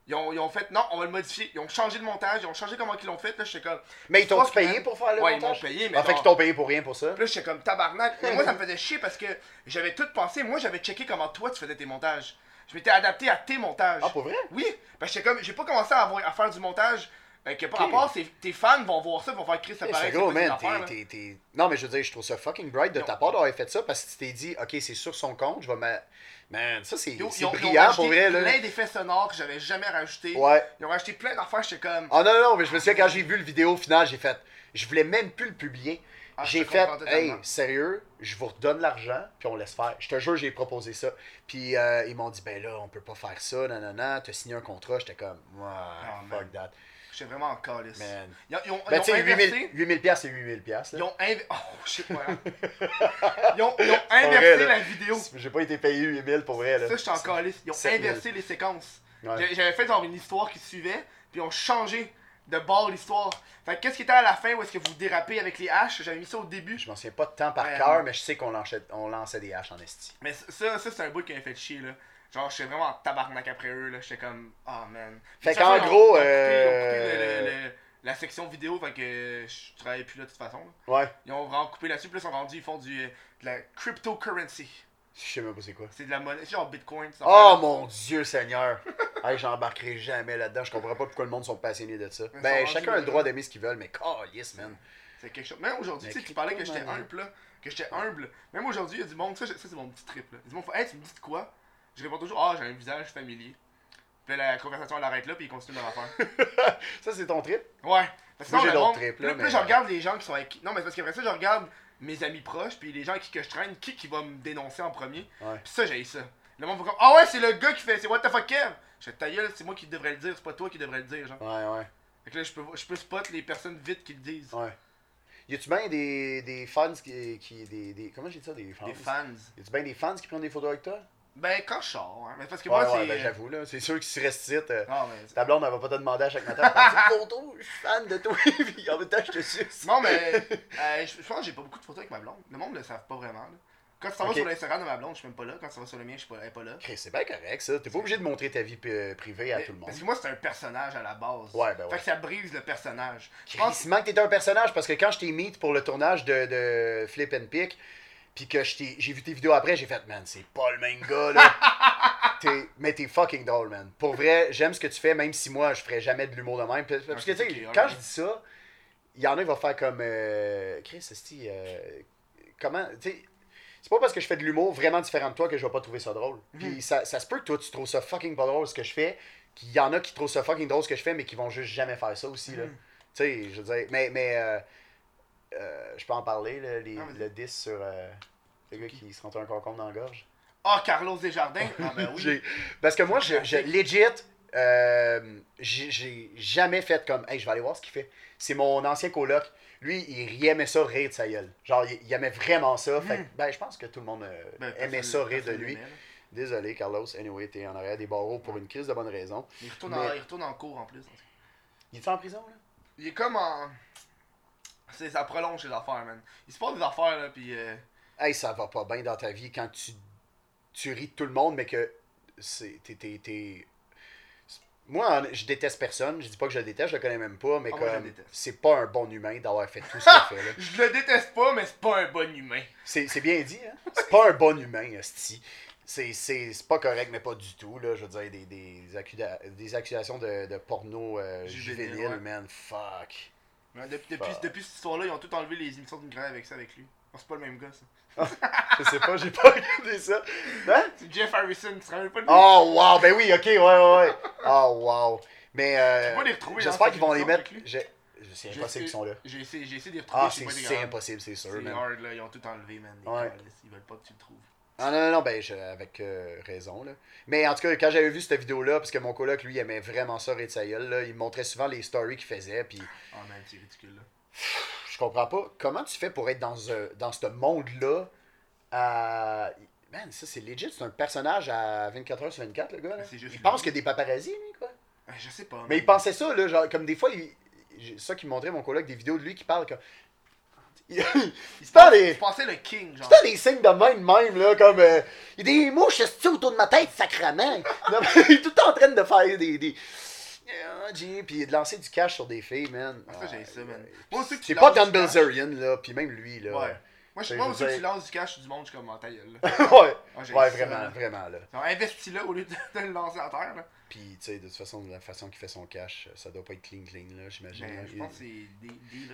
Speaker 1: Ils ont, ils ont fait non, on va le modifier. Ils ont changé le montage, ils ont changé comment ils l'ont fait. Là, j'étais comme.
Speaker 2: Mais ils t'ont payé pour faire le
Speaker 1: Ouais, ils m'ont
Speaker 2: montage?
Speaker 1: payé, mais
Speaker 2: Ah, fait qu'ils t'ont payé pour rien pour ça?
Speaker 1: Puis là, j'étais comme tabarnak. Mais moi, ça me faisait chier parce que j'avais tout pensé. Moi, j'avais checké comment toi, tu faisais tes montages. Je m'étais adapté à tes montages.
Speaker 2: Ah, pour vrai?
Speaker 1: Oui, parce que j'étais comme, j'ai pas commencé à, avoir- à faire du montage. euh, que tes fans vont voir ça, vont faire Chris, ça
Speaker 2: Eh,
Speaker 1: paraît
Speaker 2: c'est gros, man. t'es- t'es- Non, mais je veux dire, je trouve ça fucking bright de
Speaker 1: Ils
Speaker 2: ta part d'avoir fait ça parce que tu t'es dit, ok, c'est sur son compte, je vais me. Man, ça, c'est
Speaker 1: ils ont-
Speaker 2: brillant pour vrai,
Speaker 1: plein d'effets sonores que j'avais jamais rajoutés.
Speaker 2: Ouais.
Speaker 1: Ils ont rajouté plein d'affaires, j'étais comme.
Speaker 2: Ah non, non, mais je me souviens quand j'ai vu le vidéo final, j'ai fait. Je voulais même plus le publier.
Speaker 1: Ah,
Speaker 2: j'ai fait, hey, sérieux, je vous redonne l'argent, puis on laisse faire. Je te jure, j'ai proposé ça. Puis euh, ils m'ont dit, ben là, on peut pas faire ça, nanana, t'as signé un contrat. J'étais comme, ouais, fuck
Speaker 1: man.
Speaker 2: that.
Speaker 1: J'étais vraiment en calice.
Speaker 2: Man.
Speaker 1: Ils ont, ils ont, ils
Speaker 2: Ben,
Speaker 1: ont
Speaker 2: tu sais,
Speaker 1: inversé.
Speaker 2: 8000 8000 piastres, c'est 8000 piastres.
Speaker 1: Ils ont inv- Oh shit, voilà. *laughs* ils, ont, ils ont
Speaker 2: pas
Speaker 1: inversé
Speaker 2: vrai,
Speaker 1: la vidéo.
Speaker 2: J'ai pas été payé 8000 pour vrai, là.
Speaker 1: Ça, j'étais en calice. Ils ont
Speaker 2: 7000.
Speaker 1: inversé les séquences.
Speaker 2: Ouais.
Speaker 1: J'avais fait genre une histoire qui suivait, puis ils ont changé de bord l'histoire. Fait que qu'est-ce qui était à la fin où est-ce que vous dérapez avec les haches? J'avais mis ça au début.
Speaker 2: Je m'en souviens pas de temps par cœur, mais je sais qu'on lançait, on lançait des haches en esti.
Speaker 1: Mais ça, ça c'est un bout qui m'a fait chier là. Genre, j'étais vraiment en tabarnak après eux là. J'étais comme, oh man.
Speaker 2: Fait qu'en
Speaker 1: ils ont-
Speaker 2: gros,
Speaker 1: ils ont coupé-
Speaker 2: euh,
Speaker 1: ils ont coupé le- le- le- la section vidéo, fait que je travaillais plus là de toute façon. là.
Speaker 2: Ouais.
Speaker 1: Ils ont vraiment coupé là-dessus, là, ils sont rendus, ils font du, euh, de la cryptocurrency.
Speaker 2: Je sais même pas c'est quoi.
Speaker 1: C'est de la monnaie, genre Bitcoin.
Speaker 2: Oh mon dieu Seigneur! *laughs* hey, j'embarquerai jamais là-dedans. Je comprends pas pourquoi le monde sont passionnés de ça.
Speaker 1: Mais ils
Speaker 2: Ben, chacun a le droit
Speaker 1: là.
Speaker 2: d'aimer ce qu'ils veulent, mais yes, man.
Speaker 1: C'est quelque chose. Même aujourd'hui, tu sais, tu parlais que j'étais humble, là. Que j'étais humble. Même aujourd'hui, il y a du monde, ça, ça, c'est mon petit trip, là. Il y a du monde, fait, hey, tu me dis de quoi? Je réponds toujours, ah, j'ai un visage familier. Puis la conversation, elle arrête là, puis ils continuent leur affaire. *laughs*
Speaker 2: Ça, c'est ton trip?
Speaker 1: Ouais. Parce que
Speaker 2: Moi, j'ai d'autres trips,
Speaker 1: Là,
Speaker 2: mais-
Speaker 1: je regarde les gens qui sont avec. Non, mais parce qu'après ça, je regarde mes amis proches, puis les gens avec qui que je traîne, qui qui va me dénoncer en premier?
Speaker 2: Ouais.
Speaker 1: Puis ça, j'ai ça. Le monde va comme, ah ouais, c'est le gars qui fait, c'est what the fuck, Kev? Je fais ta gueule, c'est moi qui devrais le dire, c'est pas toi qui devrais le dire, genre.
Speaker 2: Ouais, ouais.
Speaker 1: Fait que là, je peux, je peux spot les personnes vite qui le disent.
Speaker 2: Ouais. Y a-tu bien des, des fans qui. qui des, des, comment j'ai dit ça? Des fans?
Speaker 1: Des fans.
Speaker 2: Y a-tu bien des fans qui prennent des photos avec toi?
Speaker 1: Ben, quand je sors, hein. Mais parce que
Speaker 2: Ouais,
Speaker 1: moi,
Speaker 2: ouais,
Speaker 1: c'est.
Speaker 2: ben, j'avoue, là. C'est sûr que si tu restes ici,
Speaker 1: mais.
Speaker 2: ta blonde, elle va pas te demander à chaque matin. *laughs* Photo, je suis fan de toi, *laughs* puis en même temps, je te suce.
Speaker 1: Non, mais. *laughs* euh, je pense que j'ai pas beaucoup de photos avec ma blonde. Le monde ne le savent pas vraiment, là. Quand tu t'en vas
Speaker 2: Ok.
Speaker 1: sur l'Instagram de ma blonde, je suis même pas là. Quand tu vas sur le mien, je suis pas, elle est pas là.
Speaker 2: C'est bien correct, ça. T'es pas obligé de montrer ta vie euh, privée à
Speaker 1: Mais-
Speaker 2: tout le monde.
Speaker 1: Parce que moi, c'est un personnage à la base.
Speaker 2: Ouais, ben ouais.
Speaker 1: Fait que ça brise le personnage. Je pense
Speaker 2: que t'étais un personnage parce que quand je t'ai meet pour le tournage de, de Flip and Pick, puis que j'ai vu tes vidéos après, j'ai fait, man, c'est pas le même gars, là. *laughs* Mais t'es fucking drôle, man. Pour vrai, j'aime ce que tu fais, même si moi, je ferais jamais de l'humour de même. Parce que, tu sais, quand je dis ça, il y en a qui vont faire comme. euh, Chris, esti, euh, comment. Tu sais, c'est pas parce que je fais de l'humour vraiment différent de toi que je vais pas trouver ça drôle.
Speaker 1: Mhm.
Speaker 2: Puis ça, ça se peut que toi, tu trouves ça fucking pas drôle ce que je fais, qu'il y en a qui trouvent ça fucking drôle ce que je fais, mais qui vont juste jamais faire ça aussi, là.
Speaker 1: Mhm.
Speaker 2: Tu sais, je veux dire, mais, mais euh, euh, je peux en parler, les,
Speaker 1: Ah, vas-y.
Speaker 2: le 10 sur euh, le gars qui se rentre un concombre dans la gorge.
Speaker 1: Ah, Carlos Desjardins? Ah, ben oui. *laughs*
Speaker 2: Parce que moi, je, je legit, euh, j'ai jamais fait comme, hey, je vais aller voir ce qu'il fait. C'est mon ancien coloc. Lui, il aimait ça rire de sa gueule. Genre, il, il aimait vraiment ça. Fait que, ben, je pense que tout le monde euh,
Speaker 1: Ben,
Speaker 2: aimait ça rire de lui. Désolé, Carlos. Anyway, t'es en arrière des barreaux pour une crise de bonne raison.
Speaker 1: Il retourne,
Speaker 2: Mais-
Speaker 1: en, il retourne en cours en plus.
Speaker 2: Il est en prison, là?
Speaker 1: Il est comme en. *laughs* Ça prolonge ses affaires, man. Il se passe des affaires, là, pis. Euh...
Speaker 2: Hey, ça va pas bien dans ta vie quand tu, tu ris de tout le monde, mais que c'est. T'es, Moi, je déteste personne. Je dis pas que je le déteste, je le connais même pas, mais
Speaker 1: Ah,
Speaker 2: comme. C'est pas un bon humain d'avoir fait tout ce qu'il fait, là. *laughs*
Speaker 1: Je le déteste pas, mais c'est pas un bon humain.
Speaker 2: C'est, bien dit, hein? C'est pas un bon humain, esti. C'est, pas correct, mais pas du tout, là. Je veux dire, des, des, accuda- des accusations de, de porno euh,
Speaker 1: Juvénile,
Speaker 2: juvénile,
Speaker 1: ouais.
Speaker 2: man. Fuck.
Speaker 1: Ouais, Depuis, depuis,
Speaker 2: Fuck.
Speaker 1: depuis cette histoire-là, ils ont tout enlevé les émissions d'une grande avec ça avec lui. Oh, c'est pas le même gars, ça.
Speaker 2: Je sais pas, j'ai pas *laughs* regardé ça. Hein?
Speaker 1: C'est Jeff Harrison, tu te rappelles pas de lui?
Speaker 2: Oh, wow, ben oui, ok, ouais, ouais, ouais. Oh, wow. Mais euh,
Speaker 1: Tu peux pas les retrouver
Speaker 2: j'espère qu'ils vont les mettre. j'ai- C'est
Speaker 1: J'ai
Speaker 2: impossible qu'ils sont là.
Speaker 1: J'ai essayé, j'ai essayé de les retrouver,
Speaker 2: Ah,
Speaker 1: je sais
Speaker 2: c'est,
Speaker 1: pas des
Speaker 2: c'est
Speaker 1: grands.
Speaker 2: impossible, c'est sûr,
Speaker 1: C'est
Speaker 2: man.
Speaker 1: hard, là, ils ont tout enlevé, man. Les
Speaker 2: Ouais.
Speaker 1: câlisses, Ils veulent pas que tu le trouves.
Speaker 2: Ah non, non, non, ben, je- avec euh, raison, là. Mais en tout cas, quand j'avais vu cette vidéo-là, parce que mon coloc, lui, aimait vraiment ça, rire de sa gueule, là, il me montrait souvent les stories qu'il faisait, puis
Speaker 1: Ah, man, c'est ridicule, là.
Speaker 2: je comprends pas comment tu fais pour être dans, un- dans ce monde-là. à- Man, ça, c'est legit, c'est un personnage à 24h sur 24, le gars, là.
Speaker 1: Juste
Speaker 2: Il pense qu'il y a des paparazzis, lui, quoi.
Speaker 1: Ah, Je sais pas.
Speaker 2: Mais il pensait ça, là, genre, comme des fois, il... ça qui montrait mon coloc, des vidéos de lui qui parle comme... Il,
Speaker 1: Il se
Speaker 2: pas
Speaker 1: pensait-
Speaker 2: des-
Speaker 1: il se pensait le king, genre.
Speaker 2: T'as des signes de même, même, là, comme. euh, Il y a des mouches autour de ma tête, sacrament. *laughs* Non, mais il est tout le temps en train de faire des. des... Ah, puis de lancer du cash sur des filles, man.
Speaker 1: Ah, ça, j'ai ça, man. Moi
Speaker 2: C'est pas
Speaker 1: cash-
Speaker 2: Bilzerian, là, puis même lui, là.
Speaker 1: Ouais. Moi, je aussi, que
Speaker 2: dire-
Speaker 1: tu lances du cash sur du monde, je suis comme en ta gueule, là. *laughs*
Speaker 2: ouais,
Speaker 1: Ah,
Speaker 2: ouais, vraiment, vraiment, là.
Speaker 1: Genre, Investis là au lieu de, de le lancer à terre, là.
Speaker 2: Puis, tu sais, de toute façon, la façon qu'il fait son cash, ça doit pas être clean, clean, là, j'imagine.
Speaker 1: Ben,
Speaker 2: là.
Speaker 1: je
Speaker 2: Il-
Speaker 1: pense que c'est.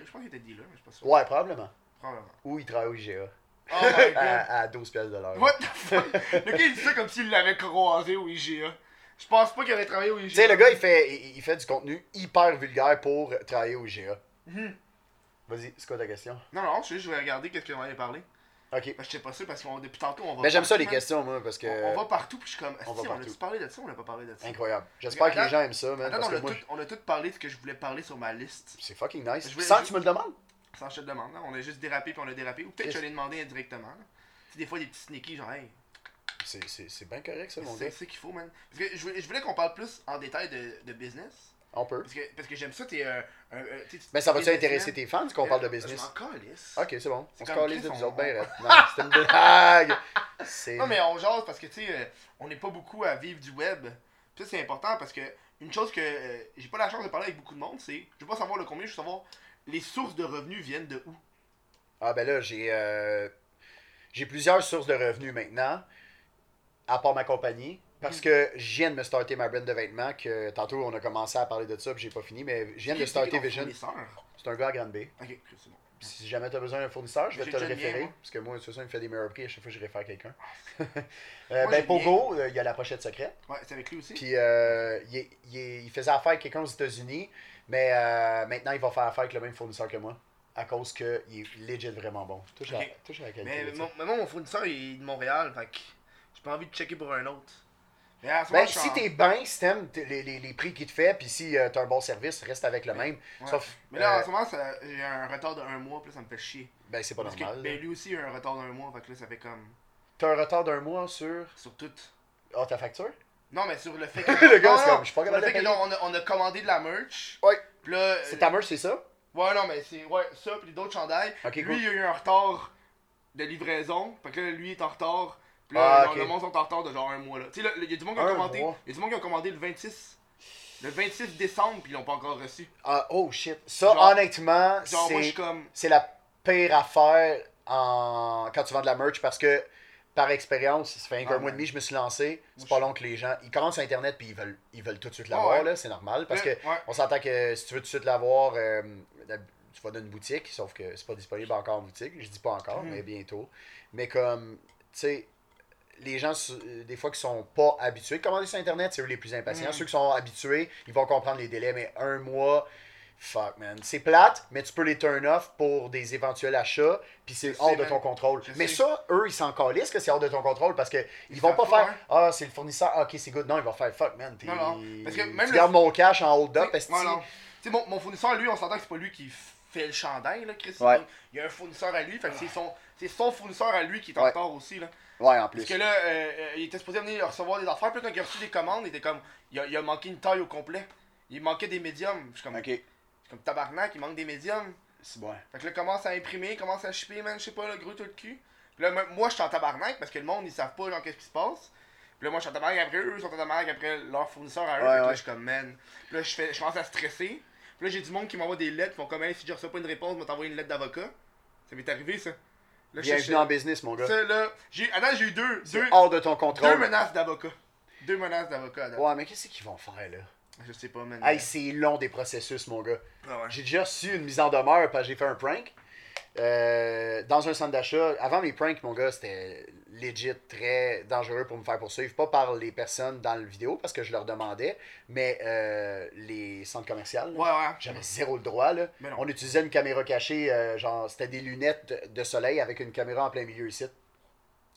Speaker 1: Je pense qu'il était dealer, mais je sûr.
Speaker 2: Ouais, probablement.
Speaker 1: Probablement.
Speaker 2: Ou il travaille au IGA.
Speaker 1: Oh my god. *laughs*
Speaker 2: à, à 12 pièces de l'heure.
Speaker 1: What the fuck? Le gars, il dit ça comme s'il l'avait croisé au IGA. Je pense pas qu'il avait travaillé au IGA.
Speaker 2: Tu sais, le gars, il fait, il, il fait du contenu hyper vulgaire pour travailler au IGA.
Speaker 1: Mhm.
Speaker 2: Vas-y, c'est quoi ta question?
Speaker 1: Non, non, je sais, je vais regarder qu'est-ce qu'on allait parler.
Speaker 2: Ok.
Speaker 1: Je sais pas sûr parce qu'on depuis tantôt on va.
Speaker 2: Ben, j'aime ça
Speaker 1: partout,
Speaker 2: les questions, moi, parce que.
Speaker 1: On, on va partout, puis je suis comme.
Speaker 2: On va
Speaker 1: on a
Speaker 2: partout.
Speaker 1: parlé de ça ou on a pas parlé de ça?
Speaker 2: Incroyable. J'espère que les gens aiment ça, man.
Speaker 1: Attends,
Speaker 2: Parce
Speaker 1: on,
Speaker 2: que
Speaker 1: a
Speaker 2: moi,
Speaker 1: tout, on a tout parlé de ce que je voulais parler sur ma liste.
Speaker 2: c'est fucking nice.
Speaker 1: Voulais
Speaker 2: Sans que tu me le demandes?
Speaker 1: Sans je te demande, là. On a juste dérapé puis on a dérapé. Ou peut-être que je l'ai demandé indirectement. Tu des fois, des petits sneaky, genre, hey,
Speaker 2: C'est- bien correct, ça, mon
Speaker 1: c'est
Speaker 2: gars.
Speaker 1: c'est ce qu'il faut, man. Parce que je voulais, je voulais qu'on parle plus en détail de, de business.
Speaker 2: On peut.
Speaker 1: Parce que, parce que j'aime ça, t'es tu sais,
Speaker 2: Ben, ça va-tu intéresser tes fans qu'on parle de
Speaker 1: Euh,
Speaker 2: business?
Speaker 1: Je m'en calisse.
Speaker 2: Ok, c'est bon.
Speaker 1: C'est
Speaker 2: On se calisse de nous autres, ben. Non, c'était une blague. C'est.
Speaker 1: Non, mais on jase parce que, tu sais, euh, on n'est pas beaucoup à vivre du web. Puis ça, c'est important parce que une chose que euh, j'ai pas la chance de parler avec beaucoup de monde, c'est. Je veux pas savoir le combien, je veux savoir les sources de revenus viennent de où.
Speaker 2: Ah, ben là, j'ai. euh, J'ai plusieurs sources de revenus maintenant, à part ma compagnie. Parce que je viens de me starter ma brand de vêtements, que tantôt on a commencé à parler de ça, puis j'ai pas fini, mais je viens de starter Vision. C'est un gars à Grande Bay.
Speaker 1: Ok, c'est bon.
Speaker 2: Si jamais tu as besoin d'un fournisseur, je vais te le référer. Parce que moi, de toute façon, il me fait des meilleurs prix à chaque fois que je réfère quelqu'un. *laughs* Euh,
Speaker 1: Moi,
Speaker 2: ben, Pogo, euh, il y a la pochette secrète.
Speaker 1: Ouais, c'est avec lui aussi?
Speaker 2: Puis euh, il, faisait affaire avec quelqu'un aux États-Unis. Mais euh, maintenant, il va faire affaire avec le même fournisseur que moi. À cause qu'il est legit vraiment bon. Touche, à,
Speaker 1: Ok.
Speaker 2: touche à la qualité.
Speaker 1: mais,
Speaker 2: ça.
Speaker 1: mon, mais moi, mon fournisseur, il est de Montréal, fait j'ai pas envie de checker pour un autre.
Speaker 2: Ben, si t'es bien, si t'aimes les, les, les prix qu'il te fait, puis si euh, t'as un bon service, reste avec le même.
Speaker 1: Ouais.
Speaker 2: Sauf,
Speaker 1: Mais là,
Speaker 2: euh,
Speaker 1: en ce moment, j'ai un retard d'un mois, puis là, ça me fait chier.
Speaker 2: ben, c'est pas
Speaker 1: Parce que
Speaker 2: normal.
Speaker 1: ben, lui aussi, il a un retard d'un mois, fait que là, ça fait comme.
Speaker 2: t'as un retard d'un mois sur.
Speaker 1: Sur tout.
Speaker 2: Ah, ta facture?
Speaker 1: Non, mais sur le fait *laughs* que.
Speaker 2: Le gars, c'est comme, je suis pas capable
Speaker 1: le fait
Speaker 2: de
Speaker 1: que là, on a, on a commandé de la merch.
Speaker 2: Ouais.
Speaker 1: Puis là.
Speaker 2: C'est ta merch, c'est ça?
Speaker 1: Ouais, non, mais c'est. Ouais, ça, puis d'autres chandails. Lui,
Speaker 2: cool.
Speaker 1: il y a eu un retard de livraison. Fait que là, lui, il est en retard. Puis
Speaker 2: Ah,
Speaker 1: là,
Speaker 2: ok.
Speaker 1: le monde sont en retard de genre un mois, là. Tu sais, il y a du monde qui a. Il y a du monde qui a commandé le 26. Le 26 décembre, puis ils l'ont pas encore reçu.
Speaker 2: Ah, oh shit. Ça,
Speaker 1: Genre-
Speaker 2: honnêtement, c'est
Speaker 1: comme.
Speaker 2: la pire affaire en... quand tu vends de la merch parce que, par expérience, ça fait un
Speaker 1: Ah,
Speaker 2: mois et demi que je me suis lancé. C'est pas long que les gens. Ils commencent sur Internet puis ils veulent, ils veulent tout de suite
Speaker 1: Ah,
Speaker 2: l'avoir,
Speaker 1: ouais.
Speaker 2: là, c'est normal. Parce que
Speaker 1: Ouais,
Speaker 2: on s'entend que si tu veux tout de suite l'avoir, euh, tu vas dans une boutique, sauf que c'est pas disponible encore en boutique. Je dis pas encore,
Speaker 1: Mhm.
Speaker 2: mais bientôt. Mais comme, tu sais, les gens, euh, des fois, qui sont pas habitués de commander sur Internet, c'est eux les plus impatients.
Speaker 1: Mhm.
Speaker 2: Ceux qui sont habitués, ils vont comprendre les délais, mais un mois, fuck, man. C'est plate, mais tu peux les turn off pour des éventuels achats, puis c'est hors
Speaker 1: sais,
Speaker 2: de
Speaker 1: man.
Speaker 2: ton contrôle.
Speaker 1: Je
Speaker 2: Mais
Speaker 1: sais.
Speaker 2: ça, eux, ils s'en calissent que c'est hors de ton contrôle parce que ils, vont pas faire
Speaker 1: hein.
Speaker 2: Ah, c'est le fournisseur, ah, ok, c'est good. Non, ils vont faire fuck, man.
Speaker 1: Non, non. Parce que même
Speaker 2: tu
Speaker 1: le-
Speaker 2: gardes mon cash en hold-up,
Speaker 1: ouais, non. Tu sais, mon, mon fournisseur, lui, on s'entend que c'est pas lui qui fait le chandail, là, Chris.
Speaker 2: Ouais.
Speaker 1: Il y a un fournisseur à lui, fait que c'est son, c'est son fournisseur à lui qui est en
Speaker 2: Ouais.
Speaker 1: retard aussi, là.
Speaker 2: Ouais, en plus.
Speaker 1: Parce que là, euh, euh, il était supposé venir recevoir des affaires, puis quand il a reçu des commandes, il était comme, il a, il a manqué une taille au complet. Il manquait des médiums. Je suis comme,
Speaker 2: Ok,
Speaker 1: je suis comme tabarnak, il manque des médiums.
Speaker 2: c'est bon.
Speaker 1: Fait que là, commence à imprimer, commence à shipper, man, je sais pas, le gros tout le cul. Puis là, moi- je suis en tabarnak parce que le monde, ils savent pas, genre, qu'est-ce qui se passe. Puis là, moi, je suis en tabarnak après eux, ils sont en tabarnak après leur fournisseur à eux.
Speaker 2: Ouais,
Speaker 1: fait que là,
Speaker 2: ouais.
Speaker 1: je suis comme, man. Puis là, je, fais, je commence à stresser. Puis là, j'ai du monde qui m'envoie des lettres, ils font comme, hey, si je reçois pas une réponse, je vais t'envoyer une lettre d'avocat. Ça m'est arrivé, ça. Là, je-
Speaker 2: Bienvenue en business, mon gars.
Speaker 1: Ça, là, j'ai, j'ai eu deux, deux,
Speaker 2: hors de ton
Speaker 1: deux
Speaker 2: contrôle.
Speaker 1: menaces d'avocat. Deux menaces d'avocat.
Speaker 2: Ouais, mais qu'est-ce qu'ils vont faire, là?
Speaker 1: Je sais pas, man.
Speaker 2: Hey, c'est long des processus, mon gars.
Speaker 1: Ah ouais.
Speaker 2: J'ai déjà reçu une mise en demeure parce que j'ai fait un prank. Euh, dans un centre d'achat. Avant mes pranks, mon gars, c'était legit très dangereux pour me faire poursuivre. Pas par les personnes dans le vidéo parce que je leur demandais, mais euh, les centres commerciaux.
Speaker 1: Ouais, ouais.
Speaker 2: J'avais zéro le droit, là. On utilisait une caméra cachée, euh, genre, c'était des lunettes de, soleil avec une caméra en plein milieu ici.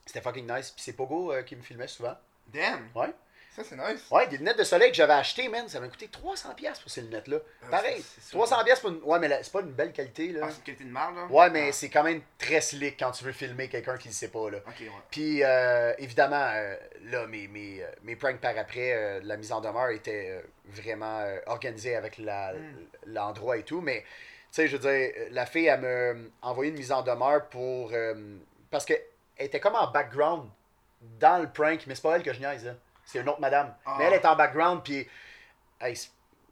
Speaker 2: C'était fucking nice. Puis c'est Pogo qui me filmait souvent.
Speaker 1: Damn.
Speaker 2: Ouais.
Speaker 1: Ça, c'est nice.
Speaker 2: Ouais, des lunettes de soleil que j'avais achetées, man. Ça m'a coûté 300$ piastres pour ces lunettes-là.
Speaker 1: Ah,
Speaker 2: Pareil.
Speaker 1: c'est- c'est sûr.
Speaker 2: 300$ piastres pour une... Ouais, mais c'est pas une belle qualité, là.
Speaker 1: Ah, c'est une qualité de merde, là?
Speaker 2: Ouais, mais
Speaker 1: Ah.
Speaker 2: c'est quand même très slick quand tu veux filmer quelqu'un qui ne sait pas, là.
Speaker 1: Ok, ouais.
Speaker 2: Puis, euh, évidemment, euh, là, mes, mes, euh, mes pranks par après, la mise en demeure était vraiment organisée avec la-
Speaker 1: Mm.
Speaker 2: l'endroit et tout. Mais, tu sais, je veux dire, la fille, elle m'a envoyé une mise en demeure pour. parce qu'elle était comme en background dans le prank, mais c'est pas elle que je niaise, là. C'est une autre madame.
Speaker 1: Ah.
Speaker 2: Mais elle est en background, puis. Hey,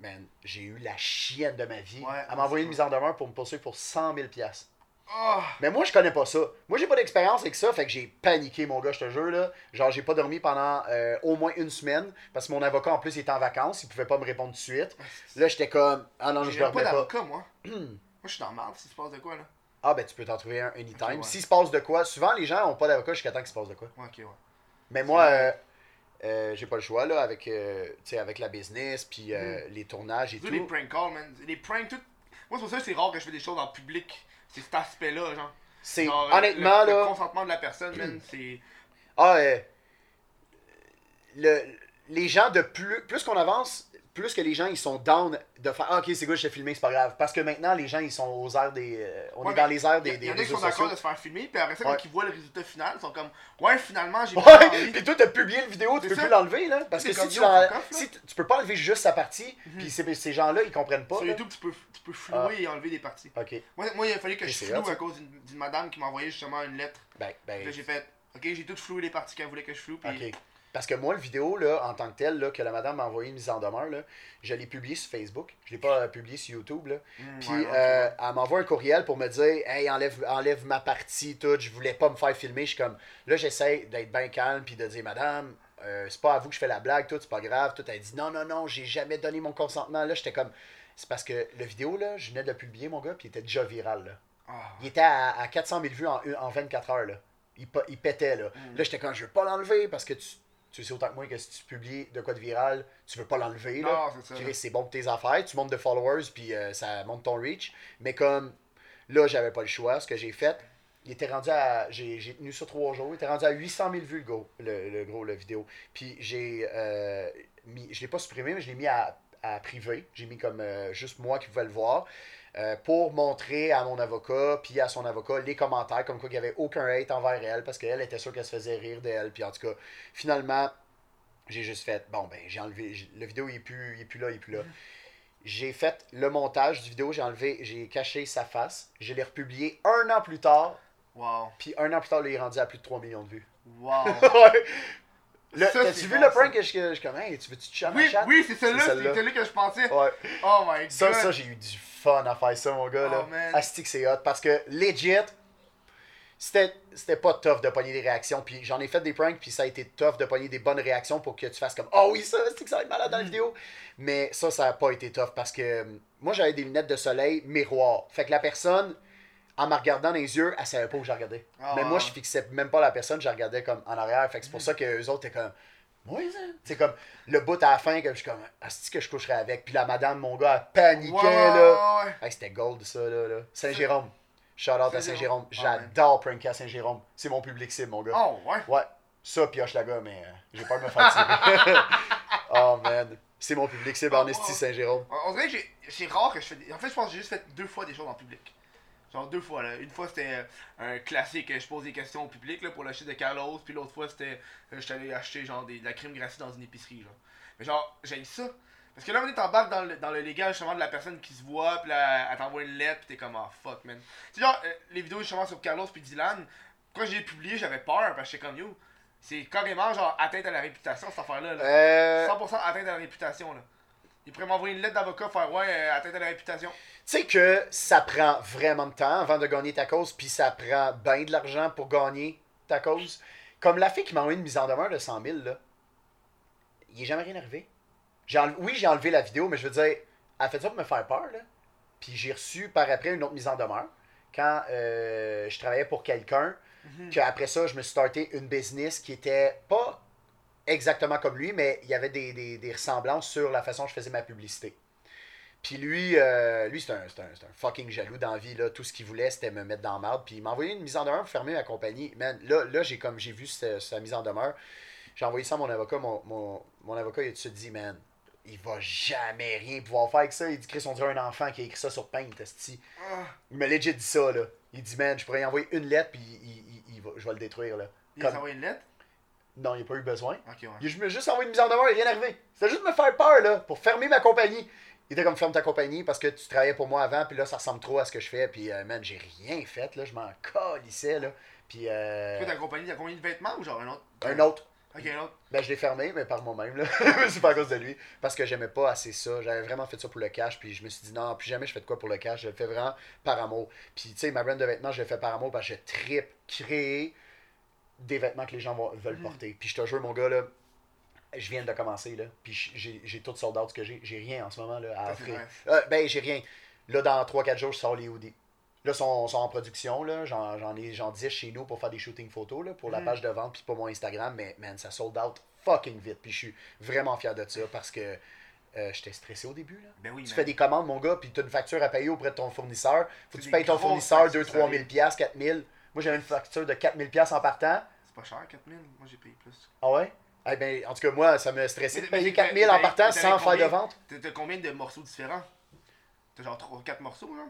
Speaker 2: man, j'ai eu la chienne de ma vie.
Speaker 1: Ouais,
Speaker 2: elle m'a envoyé une mise en demeure pour me poursuivre pour 100 000 piastres.
Speaker 1: Ah!
Speaker 2: Mais moi, je connais pas ça. Moi, j'ai pas d'expérience avec ça, fait que j'ai paniqué, mon gars, je te jure, là. Genre, j'ai pas dormi pendant euh, au moins une semaine, parce que mon avocat, en plus, il était en vacances, il pouvait pas me répondre tout de suite. Là, j'étais comme, ah non, je dormais
Speaker 1: pas d'avocat, moi. *clears throat* moi, je suis dans le mal s'il se passe de quoi, là.
Speaker 2: Ah, ben, tu peux t'en trouver un anytime.
Speaker 1: Ok, ouais.
Speaker 2: S'il se passe de quoi, souvent, les gens ont pas d'avocat jusqu'à temps qu'il se passe de quoi.
Speaker 1: Ouais, ok, ouais.
Speaker 2: Mais moi, euh, euh, j'ai pas le choix, là, avec, euh, avec la business, puis euh, les tournages et
Speaker 1: sais, les
Speaker 2: tout.
Speaker 1: prank calls, man. Les pranks, tout. Moi, c'est pour ça que c'est rare que je fais des choses en public. C'est cet aspect-là, genre.
Speaker 2: C'est, honnêtement,
Speaker 1: le,
Speaker 2: là.
Speaker 1: Le consentement de la personne, man, *clears throat* c'est.
Speaker 2: Ah, euh, le, les gens de plus. Plus qu'on avance, plus que les gens ils sont down de faire Ah, ok, c'est good, je t'ai filmé, c'est pas grave. Parce que maintenant, les gens ils sont aux airs des. euh, on
Speaker 1: Ouais,
Speaker 2: est dans les airs
Speaker 1: Il
Speaker 2: des,
Speaker 1: y,
Speaker 2: des
Speaker 1: y en a qui sont d'accord de se faire filmer, puis après ça,
Speaker 2: Ouais.
Speaker 1: quand ils voient le résultat final, ils sont comme Ouais, finalement, j'ai
Speaker 2: Ouais, puis toi, t'as publié le vidéo, tu peux
Speaker 1: ça.
Speaker 2: plus l'enlever, là. Parce que si tu
Speaker 1: là.
Speaker 2: si tu peux pas enlever juste sa partie,
Speaker 1: Mhm.
Speaker 2: puis ces, ces gens-là, ils comprennent pas.
Speaker 1: Sur
Speaker 2: là.
Speaker 1: YouTube, tu peux, tu peux flouer
Speaker 2: Ah.
Speaker 1: et enlever des parties.
Speaker 2: Ok.
Speaker 1: Moi, moi, il a fallu que je floue à cause d'une madame qui m'a envoyé justement une lettre.
Speaker 2: Ben, ben,
Speaker 1: là, j'ai fait Ok, j'ai tout floué les parties qu'elle voulait que je floue. Puis.
Speaker 2: Parce que moi, le vidéo, là, en tant que tel, là, que la madame m'a envoyé une mise en demeure, là, je l'ai publié sur Facebook. Je l'ai pas euh, publié sur YouTube. Là.
Speaker 1: Hmm,
Speaker 2: Puis
Speaker 1: ouais,
Speaker 2: euh, elle m'envoie un courriel pour me dire Hey, enlève, enlève ma partie, tout. Je voulais pas me faire filmer. Je suis comme. Là, j'essaie d'être bien calme puis de dire Madame, euh, c'est pas à vous que je fais la blague, tout, c'est pas grave. Tout. Elle dit Non, non, non, j'ai jamais donné mon consentement. Là, j'étais comme. C'est parce que le vidéo, là, je venais de le publier, mon gars, puis il était déjà viral. Là.
Speaker 1: Ah,
Speaker 2: Il était à, à 400 000 vues en, en 24 heures. Là. Il, il pétait. Là,
Speaker 1: Mm.
Speaker 2: là j'étais comme, je veux pas l'enlever parce que tu, tu sais autant que moi que si tu publies de quoi de viral, tu veux pas l'enlever. là.
Speaker 1: Non, c'est
Speaker 2: C'est bon pour tes affaires, tu montes de followers, puis euh, ça monte ton reach. Mais comme là, j'avais pas le choix, ce que j'ai fait, il était rendu à. J'ai j'ai tenu sur trois jours, il était rendu à 800 000 vues le gros, le, le gros, la vidéo. Puis j'ai euh, mis. Je l'ai pas supprimé, mais je l'ai mis à, à privé. J'ai mis comme euh, juste moi qui pouvais le voir. Euh, pour montrer à mon avocat, puis à son avocat, les commentaires, comme quoi il n'y avait aucun hate envers elle, parce qu'elle était sûre qu'elle se faisait rire d'elle. Puis en tout cas, finalement, j'ai juste fait, bon, ben, j'ai enlevé, le vidéo, il est plus, il est plus là, il est plus là. J'ai fait le montage du vidéo, j'ai enlevé, j'ai caché sa face, je l'ai republié un an plus tard,
Speaker 1: Wow.
Speaker 2: puis un an plus tard, là, il est rendu à plus de 3 millions de vues.
Speaker 1: Wow. *laughs*
Speaker 2: T'as-tu
Speaker 1: c'est
Speaker 2: vu le prank que je, que tu veux-tu te
Speaker 1: oui, oui, c'est celle-là,
Speaker 2: C'est
Speaker 1: celui que je pensais.
Speaker 2: Ouais.
Speaker 1: Oh my god.
Speaker 2: Ça, ça j'ai eu du fun à faire ça, mon gars.
Speaker 1: Oh,
Speaker 2: là.
Speaker 1: man.
Speaker 2: Asti que c'est hot? Parce que, legit, c'était pas tough de pogner des réactions. Puis j'en ai fait des pranks, puis ça a été tough de pogner des bonnes réactions pour que tu fasses comme Oh oui, ça, c'est que ça va être malade dans la
Speaker 1: Mm.
Speaker 2: vidéo. Mais ça, ça a pas été tough parce que moi, j'avais des lunettes de soleil miroir. Fait que la personne, en me regardant dans les yeux, elle savait pas où je regardais.
Speaker 1: Ah,
Speaker 2: Mais moi, je fixais même pas la personne, je regardais comme en arrière. Fait que c'est pour ça que eux autres étaient comme. Ça. C'est comme le bout à la fin, que je suis comme. Asti que je coucherais avec. Puis la madame, mon gars, elle paniquait, là. Hey, c'était gold ça là. là. Saint-Jérôme. Shout out à
Speaker 1: Saint-Jérôme.
Speaker 2: J'adore pranker à Saint-Jérôme. C'est mon public cible, mon gars.
Speaker 1: Oh, ouais.
Speaker 2: Ouais. Ça, pioche la gars, mais euh, j'ai peur de me faire tirer. *laughs* oh man. C'est mon public cible en
Speaker 1: Oh.
Speaker 2: Saint-Jérôme.
Speaker 1: On dirait que j'ai- c'est rare que je fais. des- En fait, je pense que j'ai juste fait deux fois des choses en public. Genre deux fois là. Une fois c'était euh, un classique, je pose des questions au public là, pour l'acheter de Carlos, puis l'autre fois c'était euh, j'étais allé acheter genre des, de la crème glacée dans une épicerie genre. Mais genre j'ai ça. Parce que là on est embarque dans le, dans le légal justement de la personne qui se voit, puis là elle t'envoie une lettre, puis t'es comme ah fuck man. Tu sais genre euh, les vidéos justement sur Carlos puis Dylan, quand j'ai publié j'avais peur parce que j'étais comme yo. C'est carrément genre atteinte à la réputation cette affaire là. là.
Speaker 2: Euh,
Speaker 1: 100% atteinte à la réputation là. Il pourrait m'envoyer une lettre d'avocat faire ouais, euh, atteinte à la réputation.
Speaker 2: Tu sais que ça prend vraiment de temps avant de gagner ta cause, puis ça prend bien de l'argent pour gagner ta cause. Comme la fille qui m'a envoyé une mise en demeure de 100 000, là, il est jamais rien arrivé. Enle- Oui, j'ai enlevé la vidéo, mais je veux dire, elle a fait ça pour me faire peur, là. Puis j'ai reçu par après une autre mise en demeure quand euh, je travaillais pour quelqu'un. Qu'après ça, je me suis starté une business qui était pas exactement comme lui, mais il y avait des, des- des ressemblances sur la façon dont je faisais ma publicité. Puis lui, euh, lui c'est un, un- un fucking jaloux dans la vie. Là. Tout ce qu'il voulait, c'était me mettre dans la merde. Puis il m'a envoyé une mise en demeure pour fermer ma compagnie. Man, là, là j'ai comme j'ai vu sa, sa mise en demeure. J'ai envoyé ça à mon avocat. Mon, mon, mon avocat, il a tout dit, man, il va jamais rien pouvoir faire avec ça. Il dit, Chris, on dirait un enfant qui a écrit ça sur Paint, Il m'a legit dit ça, là. Il dit, man, je pourrais y envoyer une lettre, puis il, il- il va- je vais le détruire, là.
Speaker 1: il a envoyé une lettre?
Speaker 2: Non, il n'a pas eu besoin.
Speaker 1: Ok, ouais.
Speaker 2: Il je me juste envoyé une mise en demeure, il rien arrivé. C'était juste me faire peur, là, pour fermer ma compagnie. Il était comme ferme ta compagnie parce que tu travaillais pour moi avant, puis là, ça ressemble trop à ce que je fais. Puis, euh, man, j'ai rien fait, là, je m'en calissais, là. Puis, euh,
Speaker 1: ta compagnie, t'as combien de vêtements ou genre un autre?
Speaker 2: Un autre.
Speaker 1: Ok, un autre.
Speaker 2: Ben, je l'ai fermé, mais par moi-même, là. *laughs* c'est pas à cause de lui. Parce que j'aimais pas assez ça. J'avais vraiment fait ça pour le cash, puis je me suis dit, non, plus jamais je fais de quoi pour le cash. Je le fais vraiment par amour. Puis, tu sais, ma brand de vêtements, je le fais par amour parce que je tripe créer des vêtements que les gens vont- veulent
Speaker 1: Mhm.
Speaker 2: porter. Puis, je te jure, mon gars, là, je viens de commencer, là. Puis, j'ai tout sold out ce que j'ai. J'ai rien en ce moment, là, à offrir. Euh, ben, j'ai rien. Là, dans 3-4 jours, je sors les hoodies. Là, ils sont, sont en production. là. J'en ai j'en 10 chez nous pour faire des shootings photos là, pour la
Speaker 1: Mhm.
Speaker 2: page de vente puis pour mon Instagram. Mais, man, ça sold out fucking vite. Puis je suis vraiment fier de ça parce que euh, j'étais stressé au début. Là.
Speaker 1: Ben oui,
Speaker 2: Tu
Speaker 1: man.
Speaker 2: fais des commandes, mon gars, puis tu as une facture à payer auprès de ton fournisseur. Faut que tu payes ton fournisseur
Speaker 1: factures,
Speaker 2: 2-3 000 piastres, 4 000. Moi, j'avais une facture de 4 000 piastres en partant.
Speaker 1: C'est pas cher, 4000 Moi, j'ai payé plus.
Speaker 2: Ah ouais? Eh ben, en tout cas, moi, ça me stressait
Speaker 1: Mais-
Speaker 2: de payer
Speaker 1: c'est-
Speaker 2: 4 000 en
Speaker 1: mais-
Speaker 2: partant sans
Speaker 1: t'avais
Speaker 2: faire de
Speaker 1: combien?
Speaker 2: vente.
Speaker 1: T'as combien de morceaux différents? T'as genre 3, 4 morceaux, là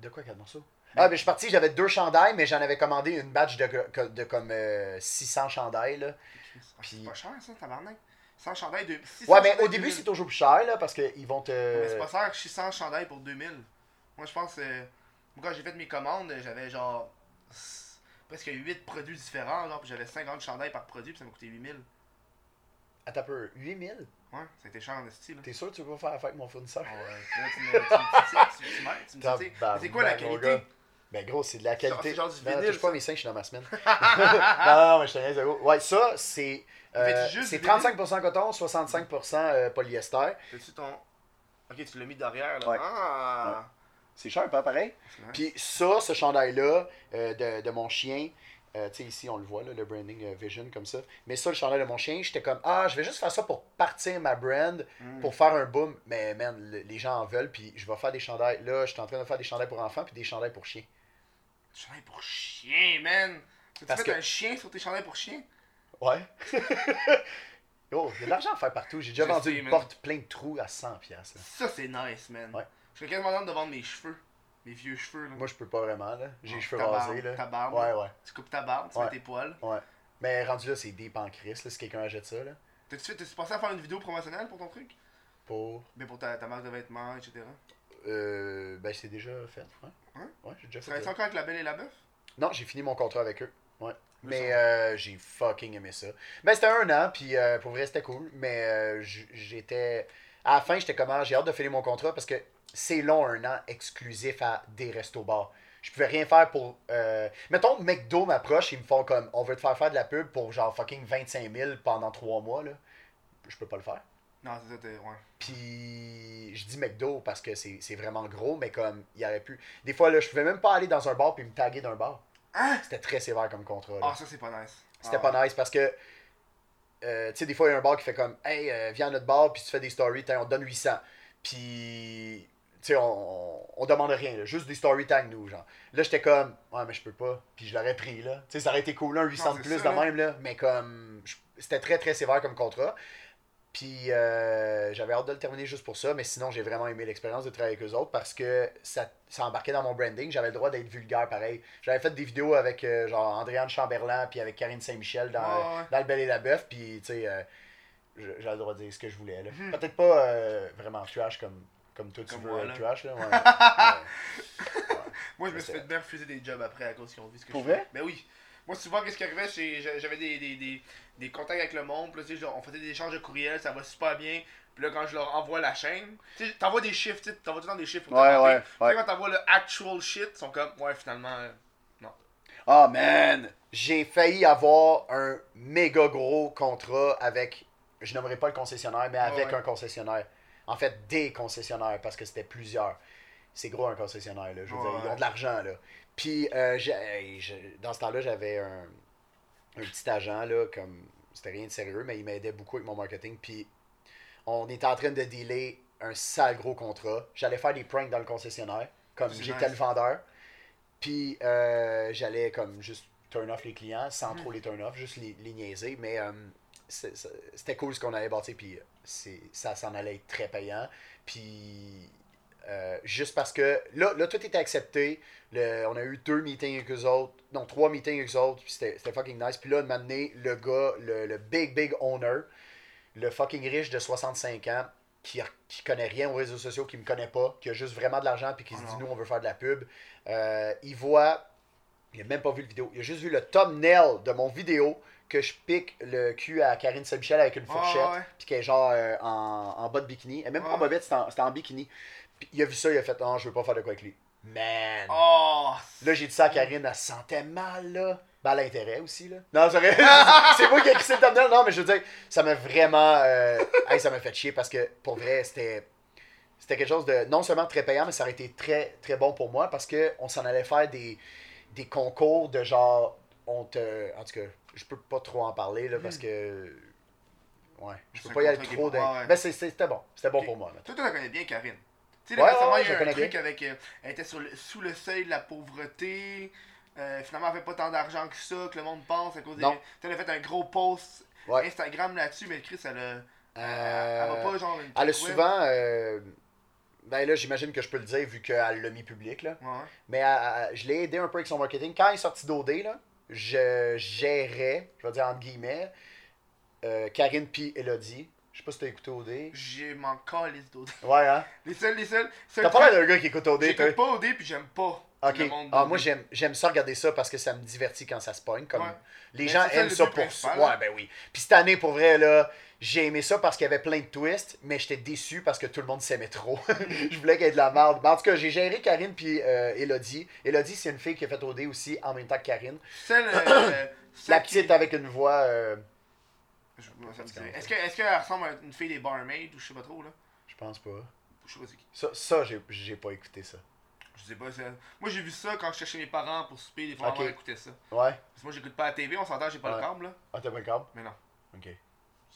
Speaker 2: De quoi, 4 morceaux? Ah, ben, je suis parti, j'avais deux chandails, mais j'en avais commandé une batch de, de, de comme euh, 600 chandails, là. Puis-
Speaker 1: C'est pas cher, ça, tabarnak. 100 chandails de. 600
Speaker 2: Ouais, mais
Speaker 1: chandails
Speaker 2: au début,
Speaker 1: 2000.
Speaker 2: c'est toujours plus cher, là, parce qu'ils vont te.
Speaker 1: Mais c'est pas cher, 600 chandails pour 2000. Moi, je pense. euh, quand j'ai fait mes commandes, j'avais genre. Presque 8 produits différents, genre, puis j'avais 50 chandails par produit, puis ça m'a coûté 8000.
Speaker 2: Attends un peu, 8000
Speaker 1: Ouais, ça a été cher en style.
Speaker 2: T'es sûr que tu veux pas faire affaire avec mon fournisseur?
Speaker 1: Ah ouais, tu me tu tu- tu tu C'est quoi la qualité.
Speaker 2: Ben gros, c'est de la qualité.
Speaker 1: c'est genre du
Speaker 2: non,
Speaker 1: vinyle,
Speaker 2: touche pas mes seins, je suis dans ma semaine. non, non, mais je te niaise, gros. Ouais, ça, c'est. euh,
Speaker 1: Fais-tu juste
Speaker 2: c'est
Speaker 1: du vinyle?
Speaker 2: 35% coton, 65% euh, polyester.
Speaker 1: T'as-tu ton. Ok, tu l'as mis derrière, là.
Speaker 2: Ouais.
Speaker 1: Ah!
Speaker 2: C'est cher, pas pareil? Puis ça, ce chandail-là, euh, de, de mon chien, euh, tu sais, ici, on le voit, là, le branding euh, vision, comme ça. Mais ça, le chandail de mon chien, j'étais comme, ah, je vais juste faire ça pour partir ma brand,
Speaker 1: Mm.
Speaker 2: pour faire un boom. Mais, man, le- les gens en veulent, puis je vais faire des chandails. Là, je suis en train de faire des chandails pour enfants, puis des chandails pour chiens.
Speaker 1: Chandail pour chien, man! Tu
Speaker 2: Parce
Speaker 1: fait
Speaker 2: que-
Speaker 1: un chien sur tes chandails pour chien?
Speaker 2: Ouais. *laughs* Yo, il y a de l'argent à faire partout. J'ai déjà
Speaker 1: Je
Speaker 2: vendu
Speaker 1: sais,
Speaker 2: une
Speaker 1: man.
Speaker 2: porte plein de trous à 100$. piastres, là.
Speaker 1: Ça, c'est nice, man.
Speaker 2: Ouais.
Speaker 1: Je serais quasiment de vendre mes cheveux. Mes vieux cheveux, là.
Speaker 2: Moi, je peux pas vraiment, là. J'ai les cheveux
Speaker 1: ta barbe,
Speaker 2: rasés, là.
Speaker 1: ta barbe.
Speaker 2: Ouais, ouais,
Speaker 1: Tu coupes ta barbe, tu
Speaker 2: Ouais.
Speaker 1: mets tes poils.
Speaker 2: ouais. Mais rendu là, c'est deep en crise, là, si quelqu'un achète ça, là.
Speaker 1: T'as-tu fait- t'as-tu pensé à faire une vidéo promotionnelle pour ton truc?
Speaker 2: Pour?
Speaker 1: Ben pour ta, ta marque de vêtements, etc.
Speaker 2: Euh. Ben, c'est déjà fait, ouais.
Speaker 1: Ouais?
Speaker 2: Ouais, j'ai déjà
Speaker 1: Tu
Speaker 2: fait.
Speaker 1: travailles
Speaker 2: ça.
Speaker 1: encore avec la Belle et la Bœuf?
Speaker 2: Non, j'ai fini mon contrat avec eux. Ouais.
Speaker 1: Mais
Speaker 2: Mais euh, j'ai fucking aimé ça. Ben, c'était un an, puis euh, pour vrai, c'était cool. Mais euh, j- j'étais. À la fin, j'étais comment J'ai hâte de finir mon contrat parce que c'est long, un an exclusif à des restos-bars. Je pouvais rien faire pour. Euh... Mettons, McDo m'approche, ils me font comme on veut te faire faire de la pub pour genre fucking 25 000 pendant 3 mois, là. Je peux pas le faire.
Speaker 1: Non, c'est ça, t'es. Ouais.
Speaker 2: Puis je dis McDo parce que c'est vraiment gros, mais comme il aurait pu. Des fois, là, je pouvais même pas aller dans un bar puis me taguer d'un bar.
Speaker 1: Hein?
Speaker 2: C'était très sévère comme contrat.
Speaker 1: Ah, ça, c'est pas nice.
Speaker 2: C'était
Speaker 1: Ah.
Speaker 2: pas nice parce que, euh, tu sais, des fois, il y a un bar qui fait comme, hey, euh, viens à notre bar, puis tu fais des stories, on te donne 800. Puis, tu sais, on, on, demande rien, là, juste des story tag nous, genre. Là, j'étais comme, ouais, mais je peux pas, puis je l'aurais pris, là. Tu sais, ça aurait été cool, un 800
Speaker 1: Non,
Speaker 2: de plus
Speaker 1: ça,
Speaker 2: de même, là, mais comme, c'était très, très sévère comme contrat. Puis, euh, j'avais hâte de le terminer juste pour ça, mais sinon, j'ai vraiment aimé l'expérience de travailler avec eux autres parce que ça, ça embarquait dans mon branding. J'avais le droit d'être vulgaire, pareil. J'avais fait des vidéos avec, euh, genre, Andréane Chamberlain, puis avec Karine Saint-Michel dans,
Speaker 1: ouais.
Speaker 2: dans Le Bel et la Bœuf, puis, tu sais, euh, j'avais le droit de dire ce que je voulais, là.
Speaker 1: Mhm.
Speaker 2: Peut-être pas euh, vraiment trash comme, comme toi, tu
Speaker 1: Comme
Speaker 2: veux
Speaker 1: moi,
Speaker 2: être
Speaker 1: là.
Speaker 2: trash, là. ouais. *laughs*
Speaker 1: Moi, je me suis fait bien refuser des jobs après à cause qu'ils ont vu ce que
Speaker 2: Pour
Speaker 1: je fais.
Speaker 2: vrai?
Speaker 1: Ben oui. Moi, souvent, qu'est-ce qui arrivait, c'est j'avais des, des, des, des contacts avec le monde, puis là, tu sais, on faisait des échanges de courriels, ça va super bien. Puis là, quand je leur envoie la chaîne, tu sais, t'envoies des chiffres, tu sais, t'envoies tout le temps des chiffres
Speaker 2: Ouais, ouais,
Speaker 1: Puis
Speaker 2: ouais.
Speaker 1: là, quand t'envoies le actual shit, ils sont comme, ouais, finalement, euh,
Speaker 2: Oh man! J'ai failli avoir un méga gros contrat avec, je nommerai pas le concessionnaire, mais avec
Speaker 1: Ouais, ouais.
Speaker 2: un concessionnaire. En fait, des concessionnaires, parce que c'était plusieurs. C'est gros un concessionnaire, là. Je veux
Speaker 1: Ouais,
Speaker 2: dire, ils ont de l'argent, là. Puis, euh, dans ce temps-là, j'avais un, un petit agent, là, comme, c'était rien de sérieux, mais il m'aidait beaucoup avec mon marketing. Puis, on était en train de dealer un sale gros contrat. J'allais faire des pranks dans le concessionnaire, comme j'étais
Speaker 1: nice.
Speaker 2: le vendeur. Puis euh, j'allais comme juste turn off les clients sans trop les turn off, juste les, les niaiser. Mais euh, c'était cool ce qu'on avait bâti. Puis c'est- ça s'en allait être très payant. Puis euh, juste parce que là, là, tout était accepté. Le- on a eu deux meetings avec eux autres. Non, trois meetings avec eux autres. Puis c'était fucking nice. Puis là, de m'amener le gars, le, le big, big owner, le fucking riche de 65 ans, qui, qui connaît rien aux réseaux sociaux, qui me connaît pas, qui a juste vraiment de l'argent, puis qui se
Speaker 1: Oh
Speaker 2: dit, nous, on veut faire de la pub. Euh, il voit, il a même pas vu le vidéo, il a juste vu le thumbnail de mon vidéo que je pique le cul à Karine Saint-Michel avec une
Speaker 1: Ah,
Speaker 2: fourchette,
Speaker 1: ouais.
Speaker 2: puis qu'elle est genre euh, en, en bas de bikini. Et même pas en bobette, c'était en, bikini. Puis il a vu ça, il a fait, non, je veux pas faire de quoi avec lui. Man!
Speaker 1: Oh!
Speaker 2: Là, j'ai dit ça à Karine, elle se sentait mal, là. Ben, elle a intérêt aussi, là. Non, c'est vrai. *laughs* *laughs* c'est moi qui ai crissé le thumbnail. Non, mais je veux dire, ça m'a vraiment. euh, hey, ça m'a fait chier parce que, pour vrai, c'était. C'était quelque chose de non seulement très payant, mais ça aurait été très, très bon pour moi parce que on s'en allait faire des, des concours de genre. On te. En tout cas, je peux pas trop en parler, là, parce que. Ouais, je peux pas y aller trop
Speaker 1: ouais.
Speaker 2: Mais c'était bon. C'était bon pour moi.
Speaker 1: Toi, tu la connais bien, Karine. Tu sais,
Speaker 2: Ouais,
Speaker 1: récemment,
Speaker 2: ouais,
Speaker 1: il y a un truc avec. euh, elle était sur le- sous le seuil de la pauvreté. Euh, finalement, elle fait pas tant d'argent que ça, que le monde pense à cause des. Tu sais, elle a fait un gros post. Instagram là-dessus, mais Chris, elle a. Elle,
Speaker 2: Euh,
Speaker 1: elle va pas genre. Une
Speaker 2: Elle a souvent. Euh, Ben là, j'imagine que je peux le dire vu qu'elle l'a mis public. Là.
Speaker 1: Ouais, ouais.
Speaker 2: Mais elle- elle- je l'ai aidé un peu avec son marketing. Quand il est sorti d'OD, là, je gérais, je vais dire entre guillemets, euh, Karine puis Elodie. Je sais pas si t'as écouté OD.
Speaker 1: J'ai m'en calisse d'autres.
Speaker 2: Ouais, hein? *laughs*
Speaker 1: Les seuls, les seuls. seuls
Speaker 2: T'as pas l'air d'un gars qui écoute OD.
Speaker 1: J'écoute pas OD puis j'aime pas.
Speaker 2: Ok.
Speaker 1: le monde
Speaker 2: Ah,
Speaker 1: d'OD.
Speaker 2: moi, j'aime, j'aime ça regarder ça parce que ça me divertit quand ça se pogne. Comme
Speaker 1: Ouais.
Speaker 2: Les
Speaker 1: Mais
Speaker 2: gens
Speaker 1: ça,
Speaker 2: aiment ça pour ça. Ouais,
Speaker 1: hein.
Speaker 2: ben oui. Puis cette année, pour vrai, là, j'ai aimé ça parce qu'il y avait plein de twists, mais j'étais déçu parce que tout le monde s'aimait trop. *laughs* je voulais qu'il y ait de la merde. Mais en tout cas, j'ai géré Karine puis euh, Elodie. Elodie, c'est une fille qui a fait OD aussi en même temps que Karine.
Speaker 1: Celle. euh, *coughs*
Speaker 2: La
Speaker 1: qui-
Speaker 2: petite avec une voix. euh,
Speaker 1: Je- Est-ce que- est-ce qu'elle ressemble à une fille des barmaids ou je sais pas trop là?
Speaker 2: Je pense pas.
Speaker 1: Je sais pas qui.
Speaker 2: Ça, ça j'ai, pas écouté ça.
Speaker 1: Je sais pas. Moi j'ai vu ça quand je cherchais mes parents pour souper. Des fois,
Speaker 2: Ok.
Speaker 1: maman écoutait ça.
Speaker 2: Ouais.
Speaker 1: Parce que moi j'écoute pas la TV, on s'entend, j'ai pas
Speaker 2: Ouais.
Speaker 1: le câble là.
Speaker 2: Ah, t'as pas le câble?
Speaker 1: Mais non.
Speaker 2: Ok.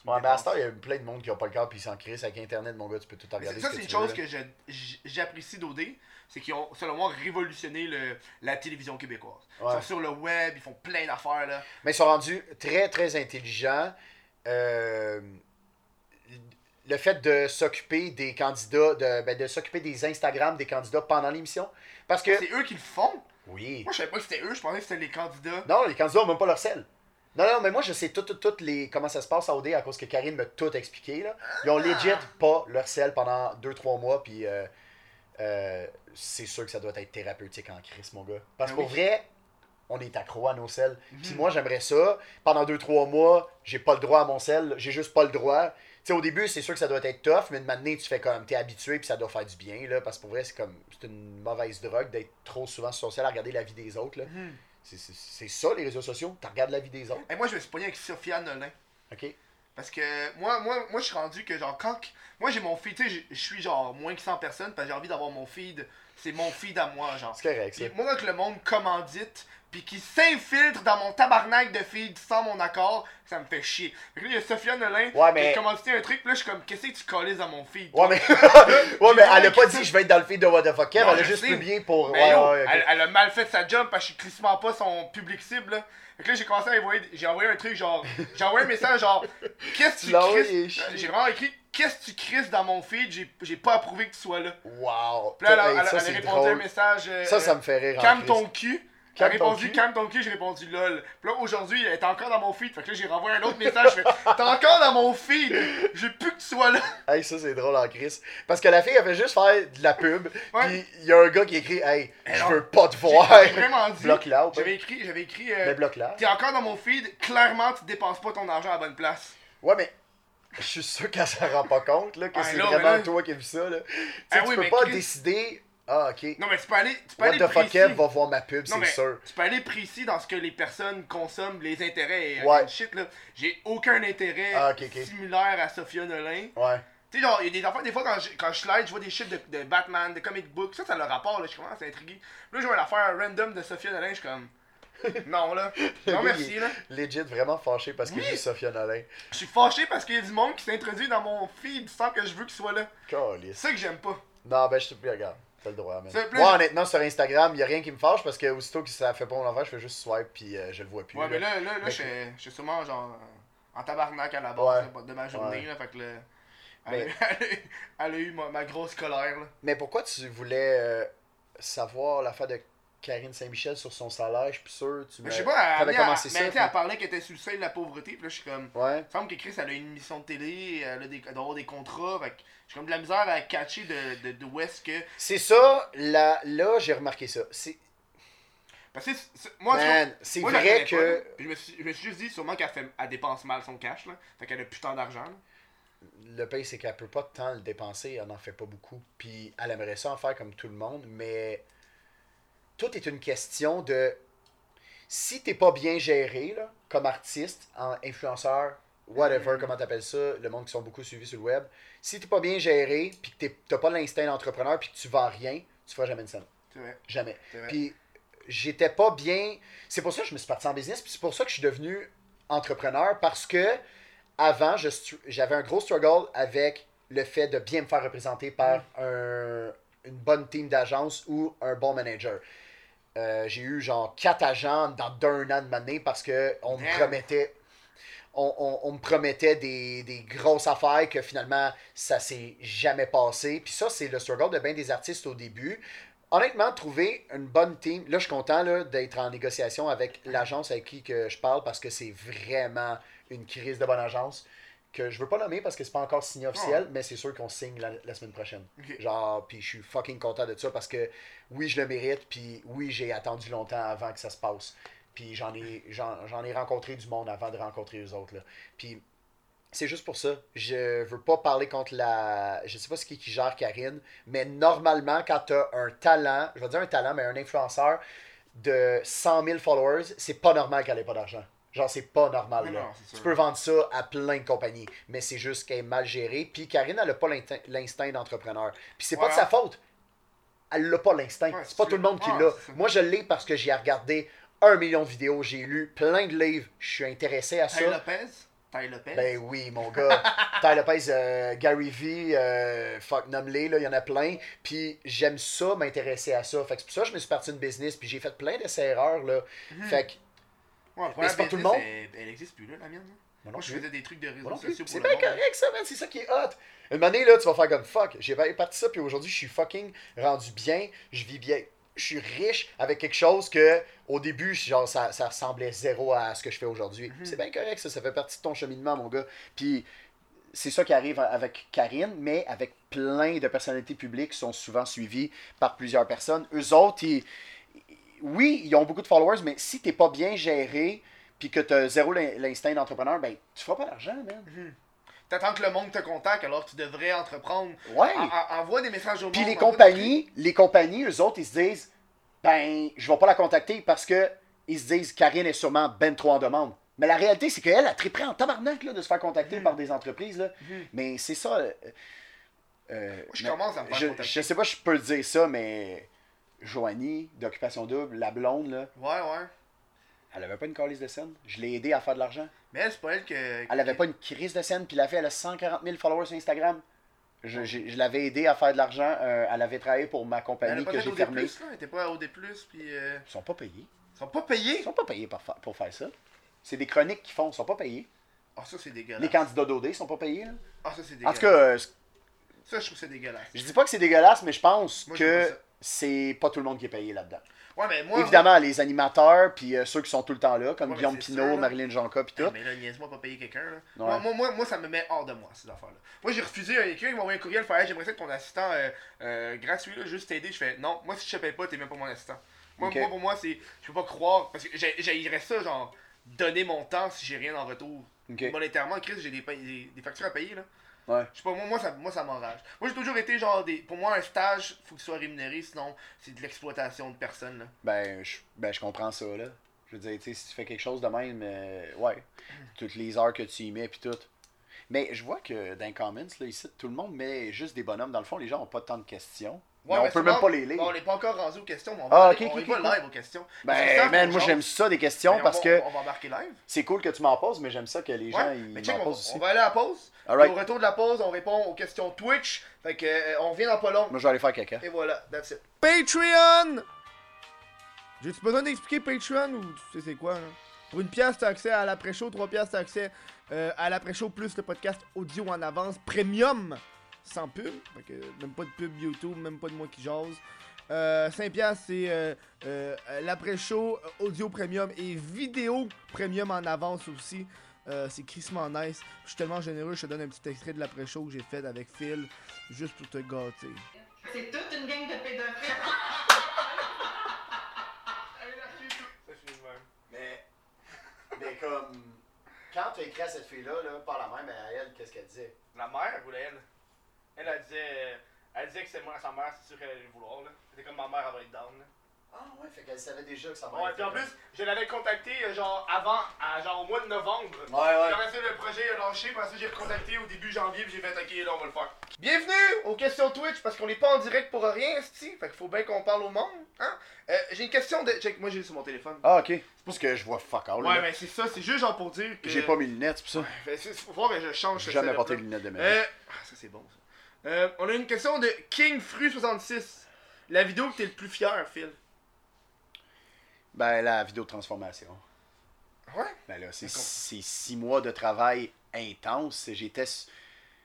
Speaker 2: Ouais, mais à ce temps, il y a plein de monde qui ont pas le câble puis ils s'en crissent avec Internet, mon gars, tu peux tout regarder.
Speaker 1: Ça
Speaker 2: ce
Speaker 1: c'est une
Speaker 2: veux,
Speaker 1: chose
Speaker 2: là.
Speaker 1: que j'apprécie d'OD. C'est qu'ils ont selon moi révolutionné le, la télévision québécoise. Ils sont sur le web, ils font plein d'affaires là.
Speaker 2: Mais ils sont rendus très, très intelligents. Euh, le fait de s'occuper des candidats, de, ben, de s'occuper des Instagram des candidats pendant l'émission. Parce que.
Speaker 1: C'est eux qui le font?
Speaker 2: Oui.
Speaker 1: Moi, je savais pas que c'était eux, je pensais que c'était les candidats.
Speaker 2: Non, les candidats ont même pas leur sel. Non, non, mais moi, je sais tout, tout, tout les, comment ça se passe à OD à cause que Karine m'a tout expliqué. Là. Ils ont legit pas leur sel pendant 2-3 mois, puis euh, euh, c'est sûr que ça doit être thérapeutique en crise, mon gars. Parce
Speaker 1: Ben
Speaker 2: qu'au
Speaker 1: oui.
Speaker 2: vrai, on est accro à nos sels. Puis
Speaker 1: Mhm.
Speaker 2: moi, j'aimerais ça. Pendant 2-3 mois, j'ai pas le droit à mon sel. J'ai juste pas le droit. Tu sais, au début, c'est sûr que ça doit être tough, mais de maintenant, tu fais comme, t'es habitué, puis ça doit faire du bien, là. Parce que pour vrai, c'est comme, c'est une mauvaise drogue d'être trop souvent sel à regarder la vie des autres, là.
Speaker 1: Mhm.
Speaker 2: C'est ça, les réseaux sociaux. Tu regardes la vie des autres.
Speaker 1: Et moi, je me suis pogné avec Sophia Nolin.
Speaker 2: OK?
Speaker 1: Parce que moi, moi, moi je suis rendu que genre quand. Moi j'ai mon feed, tu sais, je- je suis genre moins que 100 personnes parce que j'ai envie d'avoir mon feed. C'est mon feed à moi, genre.
Speaker 2: C'est correct, ça.
Speaker 1: Puis moi, quand le monde commandite, puis qui s'infiltre dans mon tabarnak de feed sans mon accord, ça me fait chier. Fait que là, il y a Sophia Nolin
Speaker 2: Ouais,
Speaker 1: qui
Speaker 2: mais-
Speaker 1: a commandité un truc, puis là, je suis comme, qu'est-ce que tu colles dans mon feed?
Speaker 2: Ouais, mais, *laughs* *laughs* ouais, mais elle a pas dit *laughs* je vais être dans le feed de What the fuck
Speaker 1: Non,
Speaker 2: elle a juste
Speaker 1: sais.
Speaker 2: publié pour.
Speaker 1: Mais
Speaker 2: ouais,
Speaker 1: yo,
Speaker 2: ouais,
Speaker 1: elle, elle a mal fait sa job parce que je suis pas son public cible. Là. Fait que là, j'ai commencé à envoyer. J'ai envoyé un truc genre. J'ai envoyé un message genre. Qu'est-ce que
Speaker 2: Tu
Speaker 1: crisses?
Speaker 2: chier.
Speaker 1: J'ai vraiment écrit. Qu'est-ce que tu crisses dans mon feed? J'ai pas approuvé que tu sois là.
Speaker 2: Wow.
Speaker 1: Puis là, elle, a- elle a- elle a répondu un
Speaker 2: drôle.
Speaker 1: message. euh,
Speaker 2: Ça, ça me fait rire.
Speaker 1: Calme ton cul. Elle
Speaker 2: Calme
Speaker 1: a
Speaker 2: ton
Speaker 1: répondu calme ton cul, j'ai répondu lol. Puis là aujourd'hui, elle est encore dans mon feed. Fait que là, j'ai renvoyé un autre message. Je fais T'es encore dans mon feed. J'ai plus que tu sois là.
Speaker 2: Hey, ça, c'est drôle en Chris. Parce que la fille, elle fait juste faire de la pub.
Speaker 1: Ouais.
Speaker 2: Puis il y a un gars qui écrit Hey, je veux pas te
Speaker 1: J'ai
Speaker 2: voir.
Speaker 1: j'ai vraiment dit.
Speaker 2: Bloque là.
Speaker 1: J'avais écrit, j'avais écrit. euh,
Speaker 2: Mais bloque là.
Speaker 1: T'es encore dans mon feed, clairement tu dépenses pas ton argent à la bonne place.
Speaker 2: Ouais, mais. Je suis sûr qu'elle s'en rend pas compte là, que
Speaker 1: Ah,
Speaker 2: c'est vraiment
Speaker 1: là-
Speaker 2: toi qui as vu ça. Là. Tu
Speaker 1: Ah
Speaker 2: tu
Speaker 1: oui,
Speaker 2: peux pas
Speaker 1: Chris-
Speaker 2: décider. Ah, ok.
Speaker 1: Non mais tu peux aller, tu peux
Speaker 2: What
Speaker 1: aller
Speaker 2: the fuck
Speaker 1: précis.
Speaker 2: Kev va voir ma pub,
Speaker 1: non,
Speaker 2: c'est
Speaker 1: mais
Speaker 2: sûr.
Speaker 1: tu peux aller précis dans ce que les personnes consomment, les intérêts et
Speaker 2: Ouais.
Speaker 1: and shit là. J'ai aucun intérêt
Speaker 2: Ah, ok, ok.
Speaker 1: similaire à Sophia Nolin.
Speaker 2: Ouais.
Speaker 1: Tu sais genre, il y a des affaires, des fois quand je, quand je slide, je vois des shit de, de Batman, de comic book, ça ça a le rapport là, je commence à intriguer. Là je vois l'affaire random de Sophia Nolin, je suis comme *laughs* non là.
Speaker 2: Le
Speaker 1: Non
Speaker 2: gars,
Speaker 1: merci
Speaker 2: est
Speaker 1: là.
Speaker 2: Legit, vraiment fâché parce que
Speaker 1: Oui.
Speaker 2: j'ai Sophia Nolin.
Speaker 1: Je suis fâché parce qu'il y a du monde qui s'introduit dans mon feed sans que je veux qu'il soit là. C'est ça que j'aime pas.
Speaker 2: Non, ben je te regarde. T'as le droit, man. Moi, honnêtement, sur Instagram, y a rien qui me fâche parce que aussitôt que ça fait pas mon affaire, je fais juste swipe puis euh, je le vois plus.
Speaker 1: Ouais,
Speaker 2: là.
Speaker 1: mais là, là, là,
Speaker 2: Mais-
Speaker 1: je suis sûrement genre en tabarnak à la base
Speaker 2: Ouais.
Speaker 1: de ma journée,
Speaker 2: Ouais.
Speaker 1: là, fait que
Speaker 2: Mais-
Speaker 1: elle, a- *laughs* elle a- elle a eu ma, ma grosse colère, là.
Speaker 2: Mais pourquoi tu voulais euh, savoir l'affaire de Karine Saint-Michel sur son salaire? Je suis sûr. Tu
Speaker 1: Mais je sais pas, elle,
Speaker 2: commencé
Speaker 1: mais
Speaker 2: ça. puis-
Speaker 1: elle parlait qu'elle était sous le seuil de la pauvreté, puis là, je suis comme...
Speaker 2: Ouais.
Speaker 1: Il me semble que Chris, elle a une émission de télé, elle a des, elle doit avoir des contrats, fait j'ai comme de la misère à catcher de, de, de où est-ce que...
Speaker 2: C'est ça, là, là j'ai remarqué ça. C'est...
Speaker 1: Parce que moi,
Speaker 2: c'est vrai
Speaker 1: pas,
Speaker 2: que
Speaker 1: je me, suis, je me suis juste dit sûrement qu'elle fait, elle dépense mal son cash, là. Fait qu'elle a plus tant d'argent,
Speaker 2: le pays, c'est qu'elle peut pas tant le dépenser, elle n'en fait pas beaucoup. Puis elle aimerait ça en faire comme tout le monde, mais tout est une question de si t'es pas bien géré là, comme artiste, en influenceur, whatever,
Speaker 1: Mhm.
Speaker 2: comment t'appelles ça, le monde qui sont beaucoup suivis sur le web, si t'es pas bien géré, puis que t'as pas l'instinct d'entrepreneur, puis que tu vends rien, tu feras jamais une scène.
Speaker 1: Vrai,
Speaker 2: Jamais. Puis j'étais pas bien. C'est pour ça que je me suis parti en business. Puis c'est pour ça que je suis devenu entrepreneur parce que avant, j'avais un gros struggle avec le fait de bien me faire représenter par
Speaker 1: Mm.
Speaker 2: un- une bonne team d'agence ou un bon manager. Euh, j'ai eu genre quatre agents dans d'un an de m'année parce que on me promettait on, on- on me promettait des, des grosses affaires que finalement ça s'est jamais passé. Puis ça, c'est le struggle de bien des artistes au début. Honnêtement, trouver une bonne team. Là, je suis content d'être en négociation avec l'agence avec qui que je parle parce que c'est vraiment une crise de bonne agence que je veux pas nommer parce que c'est pas encore signé officiel, mais c'est sûr qu'on signe la, la semaine prochaine. Genre, puis je suis fucking content de ça parce que oui, je le mérite, puis oui, j'ai attendu longtemps avant que ça se passe. Puis j'en ai, j'en, ai rencontré du monde avant de rencontrer les autres. Puis c'est juste pour ça. Je veux pas parler contre la. Je sais pas ce qui, qui gère Karine, mais normalement, quand tu as un talent, je vais dire un talent, mais un influenceur de 100 000 followers, c'est pas normal qu'elle ait pas d'argent. Genre, c'est pas normal. Là.
Speaker 1: non,
Speaker 2: tu peux vendre ça à plein de compagnies, mais c'est juste qu'elle est mal gérée. Puis Karine, elle a pas l'instinct d'entrepreneur. Puis c'est pas de sa faute. Elle l'a pas l'instinct.
Speaker 1: Ouais,
Speaker 2: c'est pas tout le monde qui
Speaker 1: ouais,
Speaker 2: l'a. Moi, je l'ai parce que j'ai regardé un million de vidéos, j'ai lu plein de livres, je suis intéressé à ça.
Speaker 1: Ty Lopez? Ty Lopez?
Speaker 2: Ben oui, mon gars. *laughs* Ty Lopez, euh, Gary V, euh, fuck, nomme-les, il y en a plein. Puis j'aime ça, m'intéresser à ça. Fait que c'est pour ça que je me suis parti d'une business, puis j'ai fait plein d'essais erreurs, là.
Speaker 1: Mhm.
Speaker 2: Fait que,
Speaker 1: Ouais,
Speaker 2: mais c'est pas tout le monde.
Speaker 1: Elle, elle existe plus, là, la mienne. là. Moi, je faisais des trucs de réseaux sociaux
Speaker 2: C'est bien correct, ça, man. C'est ça qui est hot. Une année, là, tu vas faire comme fuck. J'ai parti ça, puis aujourd'hui, je suis fucking rendu bien. Je vis bien. Je suis riche avec quelque chose que, au début, genre, ça, ça ressemblait zéro à ce que je fais aujourd'hui.
Speaker 1: Mhm.
Speaker 2: C'est bien correct, ça. Ça fait partie de ton cheminement, mon gars. Puis, c'est ça qui arrive avec Karine, mais avec plein de personnalités publiques qui sont souvent suivies par plusieurs personnes. Eux autres, ils- oui, ils ont beaucoup de followers, mais si t'es pas bien géré, puis que t'as zéro l'in- l'instinct d'entrepreneur, ben, tu feras pas d'argent, man.
Speaker 1: T'attends que le monde te contacte alors tu devrais entreprendre.
Speaker 2: Ouais.
Speaker 1: En- en- envoie des messages au
Speaker 2: Puis
Speaker 1: monde.
Speaker 2: les
Speaker 1: des
Speaker 2: compagnies, les compagnies, eux autres, ils se disent, ben, je vais pas la contacter parce que ils se disent, Karine est sûrement ben trop en demande. Mais la réalité, c'est qu'elle a très près en tabarnak là, de se faire contacter
Speaker 1: Mhm.
Speaker 2: par des entreprises. Là.
Speaker 1: Mhm.
Speaker 2: Mais c'est ça. euh, euh,
Speaker 1: je
Speaker 2: mais
Speaker 1: commence à me faire
Speaker 2: je,
Speaker 1: contacter.
Speaker 2: je sais pas si je peux dire ça, mais Joanie, d'Occupation Double, la blonde, là.
Speaker 1: Ouais, ouais.
Speaker 2: elle avait pas une calice de scène. Je l'ai aidé à faire de l'argent.
Speaker 1: Mais elle, c'est pas elle que.
Speaker 2: Elle avait pas une crise de scène, puis la fille, elle a 140 000 followers sur Instagram. Je, je- je l'avais aidé à faire de l'argent. euh, elle avait travaillé pour ma
Speaker 1: Elle a
Speaker 2: compagnie
Speaker 1: pas
Speaker 2: que
Speaker 1: fait
Speaker 2: j'ai fermée.
Speaker 1: Elle était pas à OD+, puis... Euh...
Speaker 2: Ils sont pas payés.
Speaker 1: Ils sont pas payés?
Speaker 2: Ils sont pas payés pour, fa- pour faire ça. C'est des chroniques qu'ils font, ils sont pas payés.
Speaker 1: Ah, ça, c'est dégueulasse.
Speaker 2: Les candidats d'OD sont pas payés. là.
Speaker 1: Ah, ça, c'est
Speaker 2: En
Speaker 1: dégueulasse.
Speaker 2: tout cas, euh,
Speaker 1: Ça, je trouve que c'est dégueulasse.
Speaker 2: je dis pas que c'est dégueulasse, mais je pense
Speaker 1: Moi,
Speaker 2: que. C'est pas tout le monde qui est payé là-dedans.
Speaker 1: Ouais, mais moi...
Speaker 2: Évidemment, les animateurs, puis euh, ceux qui sont tout le temps là, comme
Speaker 1: Ouais,
Speaker 2: Guillaume Pinot. Marilyn Jonca, puis
Speaker 1: moi-
Speaker 2: tout.
Speaker 1: Mais là, niaise-moi pas payer quelqu'un, là. Moi, moi, moi, ça me met hors de moi, ces affaires-là. Moi, j'ai refusé à quelqu'un qui m'a envoyé un courriel, faire Hey, j'aimerais ça que ton assistant euh, euh, gratuit, là, juste t'aider. Je fais non, moi, si je te paye pas, t'es même pas mon assistant. Moi, pour moi, c'est. Je peux pas croire. Parce que j'ai- j'haïrais ça, genre, donner mon temps si j'ai rien en retour. Monétairement, Chris, j'ai des, des factures à payer, là.
Speaker 2: Ouais.
Speaker 1: Je sais pas, moi, moi, ça, moi, ça m'enrage. Moi, j'ai toujours été, genre, des, pour moi, un stage, faut qu'il soit rémunéré, sinon, c'est de l'exploitation de personnes, là.
Speaker 2: Ben je, ben, je comprends ça, là. Je veux dire, tu sais, si tu fais quelque chose de même, euh, ouais. Toutes les heures que tu y mets, puis tout. Mais je vois que dans les comments, là, ici, tout le monde met juste des bonhommes. Dans le fond, les gens ont pas tant de questions.
Speaker 1: Ouais,
Speaker 2: mais on
Speaker 1: mais
Speaker 2: peut même pas les lire.
Speaker 1: Bon, on n'est pas encore rendu aux questions, mais on va,
Speaker 2: Ah,
Speaker 1: aller-
Speaker 2: ok,
Speaker 1: on live aux questions.
Speaker 2: Ben, man, moi j'aime ça des questions
Speaker 1: Ben,
Speaker 2: parce
Speaker 1: on,
Speaker 2: que
Speaker 1: On va embarquer live.
Speaker 2: c'est cool que tu m'en poses, mais j'aime ça que les gens ils
Speaker 1: mais check, on,
Speaker 2: posent aussi.
Speaker 1: on va aller à la pause. Au retour de la pause, on répond aux questions Twitch. Fait que, euh, on revient dans pas long.
Speaker 2: Moi je vais aller faire caca.
Speaker 1: Et voilà, that's it. Patreon! J'ai-tu besoin d'expliquer Patreon ou tu sais c'est quoi? Hein? Pour une pièce, t'as accès à l'après-show. Trois pièces, t'as accès euh, à l'après-show plus le podcast audio en avance premium sans pub. Fait que même pas de pub YouTube, même pas de moi qui jase. Euh, 5 piastres, c'est euh, euh, l'après-show audio premium et vidéo premium en avance aussi. Euh, c'est crissement nice. Je suis tellement généreux, je te donne un petit extrait de l'après-show que j'ai fait avec Phil, juste pour te gâter.
Speaker 3: C'est toute une gang de pédophiles. *laughs*
Speaker 2: Mais, mais comme quand tu as écrit à cette fille-là, là, par la même à elle, qu'est-ce qu'elle disait?
Speaker 1: La mère, elle voulait elle? Elle, elle disait, elle disait que c'est moi, sa mère, c'est sûr qu'elle allait le vouloir. Là. C'était comme ma mère, elle va être down. Là.
Speaker 2: Ah ouais, fait qu'elle savait déjà que ça
Speaker 1: Ouais, puis en plus, je l'avais contacté euh, genre avant, à, genre au mois de novembre.
Speaker 2: Ouais, ouais.
Speaker 1: Puis après ça, le projet a lâché, puis après ça, j'ai recontacté au début janvier, puis j'ai fait ok, là, on va le faire. Bienvenue aux questions Twitch, parce qu'on n'est pas en direct pour rien, esti. Fait qu'il faut bien qu'on parle au monde, hein. Euh, j'ai une question de. Check, moi j'ai sur mon téléphone.
Speaker 2: Ah ok. C'est parce que je vois fuck all.
Speaker 1: Ouais,
Speaker 2: là.
Speaker 1: mais c'est ça, c'est juste genre pour dire que.
Speaker 2: J'ai pas mes lunettes, c'est pour ça.
Speaker 1: Fait, c'est- faut voir que je change
Speaker 2: J'ai
Speaker 1: ce
Speaker 2: jamais
Speaker 1: setup-là.
Speaker 2: porté de lunettes de ma vie.
Speaker 1: Euh, ah, ça c'est bon ça. Euh, on a une question de KingFru66. La vidéo que t'es le plus fier, Phil?
Speaker 2: Ben la vidéo de transformation.
Speaker 1: Ouais?
Speaker 2: Ben là, c'est six mois de travail intense. J'étais.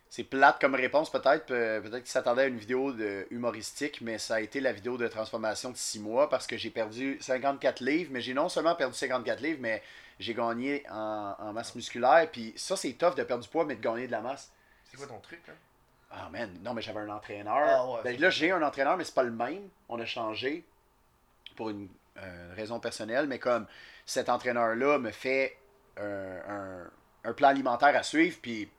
Speaker 2: C'est plate comme réponse peut-être. pe- Peut-être qu'ils s'attendaient à une vidéo de humoristique, mais ça a été la vidéo de transformation de six mois parce que j'ai perdu 54 livres. Mais j'ai non seulement perdu 54 livres, mais j'ai gagné en, en masse musculaire. Puis ça, c'est tough de perdre du poids, mais de gagner de la masse.
Speaker 1: C'est quoi ton truc, là?
Speaker 2: Ah man, non mais j'avais un entraîneur.
Speaker 1: Ah ouais,
Speaker 2: Ben, là j'ai un entraîneur mais c'est pas le même. On a changé pour une raison personnelle, mais comme cet entraîneur-là me fait un, un- plan alimentaire à suivre, puis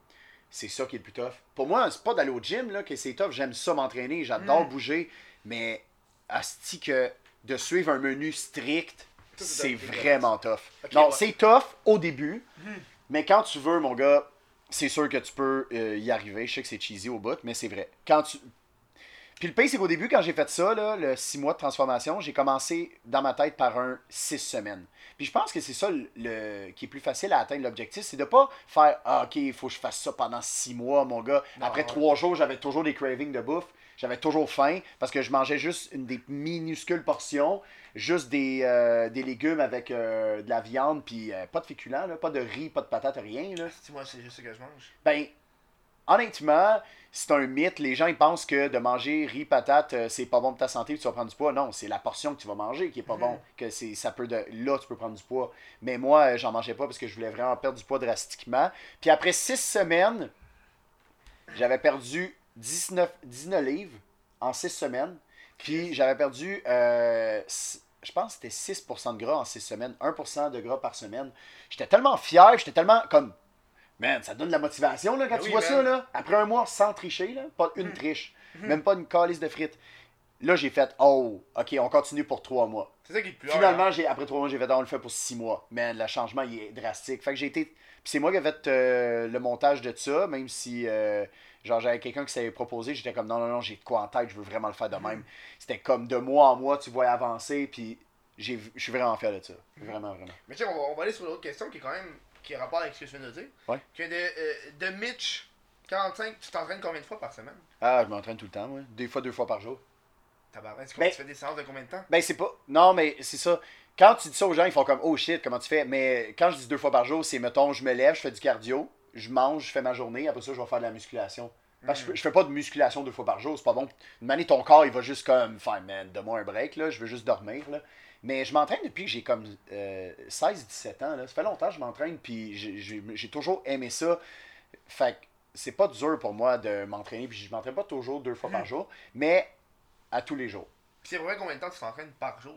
Speaker 2: c'est ça qui est le plus tough. Pour moi, c'est pas d'aller au gym là, que c'est tough. J'aime ça m'entraîner, j'adore
Speaker 1: Mm.
Speaker 2: bouger, mais asti que de suivre un menu strict,
Speaker 1: c'est
Speaker 2: vraiment tough. Non,
Speaker 1: ouais.
Speaker 2: c'est tough au début,
Speaker 1: Mhm.
Speaker 2: mais quand tu veux, mon gars, c'est sûr que tu peux euh, y arriver. Je sais que c'est cheesy au bout, mais c'est vrai. Quand tu. Puis le pire, c'est qu'au début, quand j'ai fait ça, là, le 6 mois de transformation, j'ai commencé dans ma tête par un 6 semaines. Puis je pense que c'est ça le, le- qui est plus facile à atteindre l'objectif, c'est de pas faire Ah, ok, il faut que je fasse ça pendant 6 mois, mon gars. Après 3 jours, j'avais toujours des cravings de bouffe. J'avais toujours faim parce que je mangeais juste une des minuscules portions, juste des, euh, des légumes avec euh, de la viande, puis euh, pas de féculents, là, pas de riz, pas de patates, rien. Là.
Speaker 1: Moi, c'est juste ce que je mange.
Speaker 2: Ben, honnêtement, c'est un mythe. Les gens ils pensent que de manger riz, patate, euh, c'est pas bon pour ta santé, tu vas prendre du poids. Non, c'est la portion que tu vas manger qui est pas
Speaker 1: Mhm.
Speaker 2: bon. Que c'est, ça peut de, là, tu peux prendre du poids. Mais moi, euh, j'en mangeais pas parce que je voulais vraiment perdre du poids drastiquement. Puis après six semaines, j'avais perdu 19, 19 livres en six semaines. Puis j'avais perdu, euh, je pense que c'était 6% de gras en six semaines, 1% de gras par semaine. J'étais tellement fier, j'étais tellement comme. Man, ça donne de la motivation là, quand
Speaker 1: Ben
Speaker 2: tu
Speaker 1: oui,
Speaker 2: vois ça. Là. Après un mois sans tricher, là, pas une
Speaker 1: Mhm.
Speaker 2: triche,
Speaker 1: Mhm.
Speaker 2: même pas une calice de frites. Là, j'ai fait, oh, ok, on continue pour trois mois.
Speaker 1: C'est ça qui est le plus
Speaker 2: Finalement,
Speaker 1: hein.
Speaker 2: j'ai, après trois mois, j'ai fait, on le fait pour six mois. Man, le changement, il est drastique. Fait que j'ai été. Puis c'est moi qui ai fait euh, le montage de ça, même si. euh, Genre, j'avais quelqu'un qui s'avait proposé, j'étais comme non, non, non, j'ai de quoi en tête, je veux vraiment le faire de même. C'était comme de mois en mois, tu vois avancer, puis j'ai, je suis vraiment fier de ça.
Speaker 1: Mhm.
Speaker 2: Vraiment, vraiment.
Speaker 1: Mais tiens, on va, on va aller sur l'autre question qui est quand même. Qui a rapport avec ce que je viens de dire.
Speaker 2: Ouais.
Speaker 1: Que de, euh, de Mitch 45, tu t'entraînes combien de fois par semaine?
Speaker 2: Ah, je m'entraîne tout le temps, moi. Des fois, deux fois par jour.
Speaker 1: Est-ce que
Speaker 2: Ben-
Speaker 1: tu fais des séances de combien de temps?
Speaker 2: Ben, c'est pas. Non, mais c'est ça. Quand tu dis ça aux gens, ils font comme, oh shit, comment tu fais? Mais quand je dis deux fois par jour, c'est, mettons, je me lève, je fais du cardio, je mange, je fais ma journée, après ça, je vais faire de la musculation. Parce que je, fais- je fais pas de musculation deux fois par jour, c'est pas bon. Une manière, ton corps, il va juste comme, fine, man, donne-moi un break, là, je veux juste dormir, là. Mais je m'entraîne depuis que j'ai comme euh, 16-17 ans, là. Ça fait longtemps que je m'entraîne, puis j'ai- toujours aimé ça. Fait que c'est pas dur pour moi de m'entraîner, puis je m'entraîne pas toujours deux fois par jour, mais à tous les jours.
Speaker 1: Puis c'est vrai combien de temps tu t'entraînes par jour?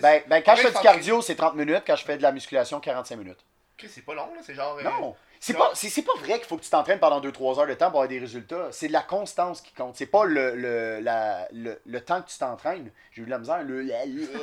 Speaker 2: Ben, ben, quand je fais du cardio, c'est 30 minutes. Quand je fais de la musculation, 45 minutes.
Speaker 1: C'est pas long, là, c'est genre. euh,
Speaker 2: Non! C'est pas, c'est, c'est pas vrai qu'il faut que tu t'entraînes pendant 2-3 heures de temps pour avoir des résultats. C'est de la constance qui compte. C'est pas le, le, la- le, le temps que tu t'entraînes. J'ai eu de la misère. Le,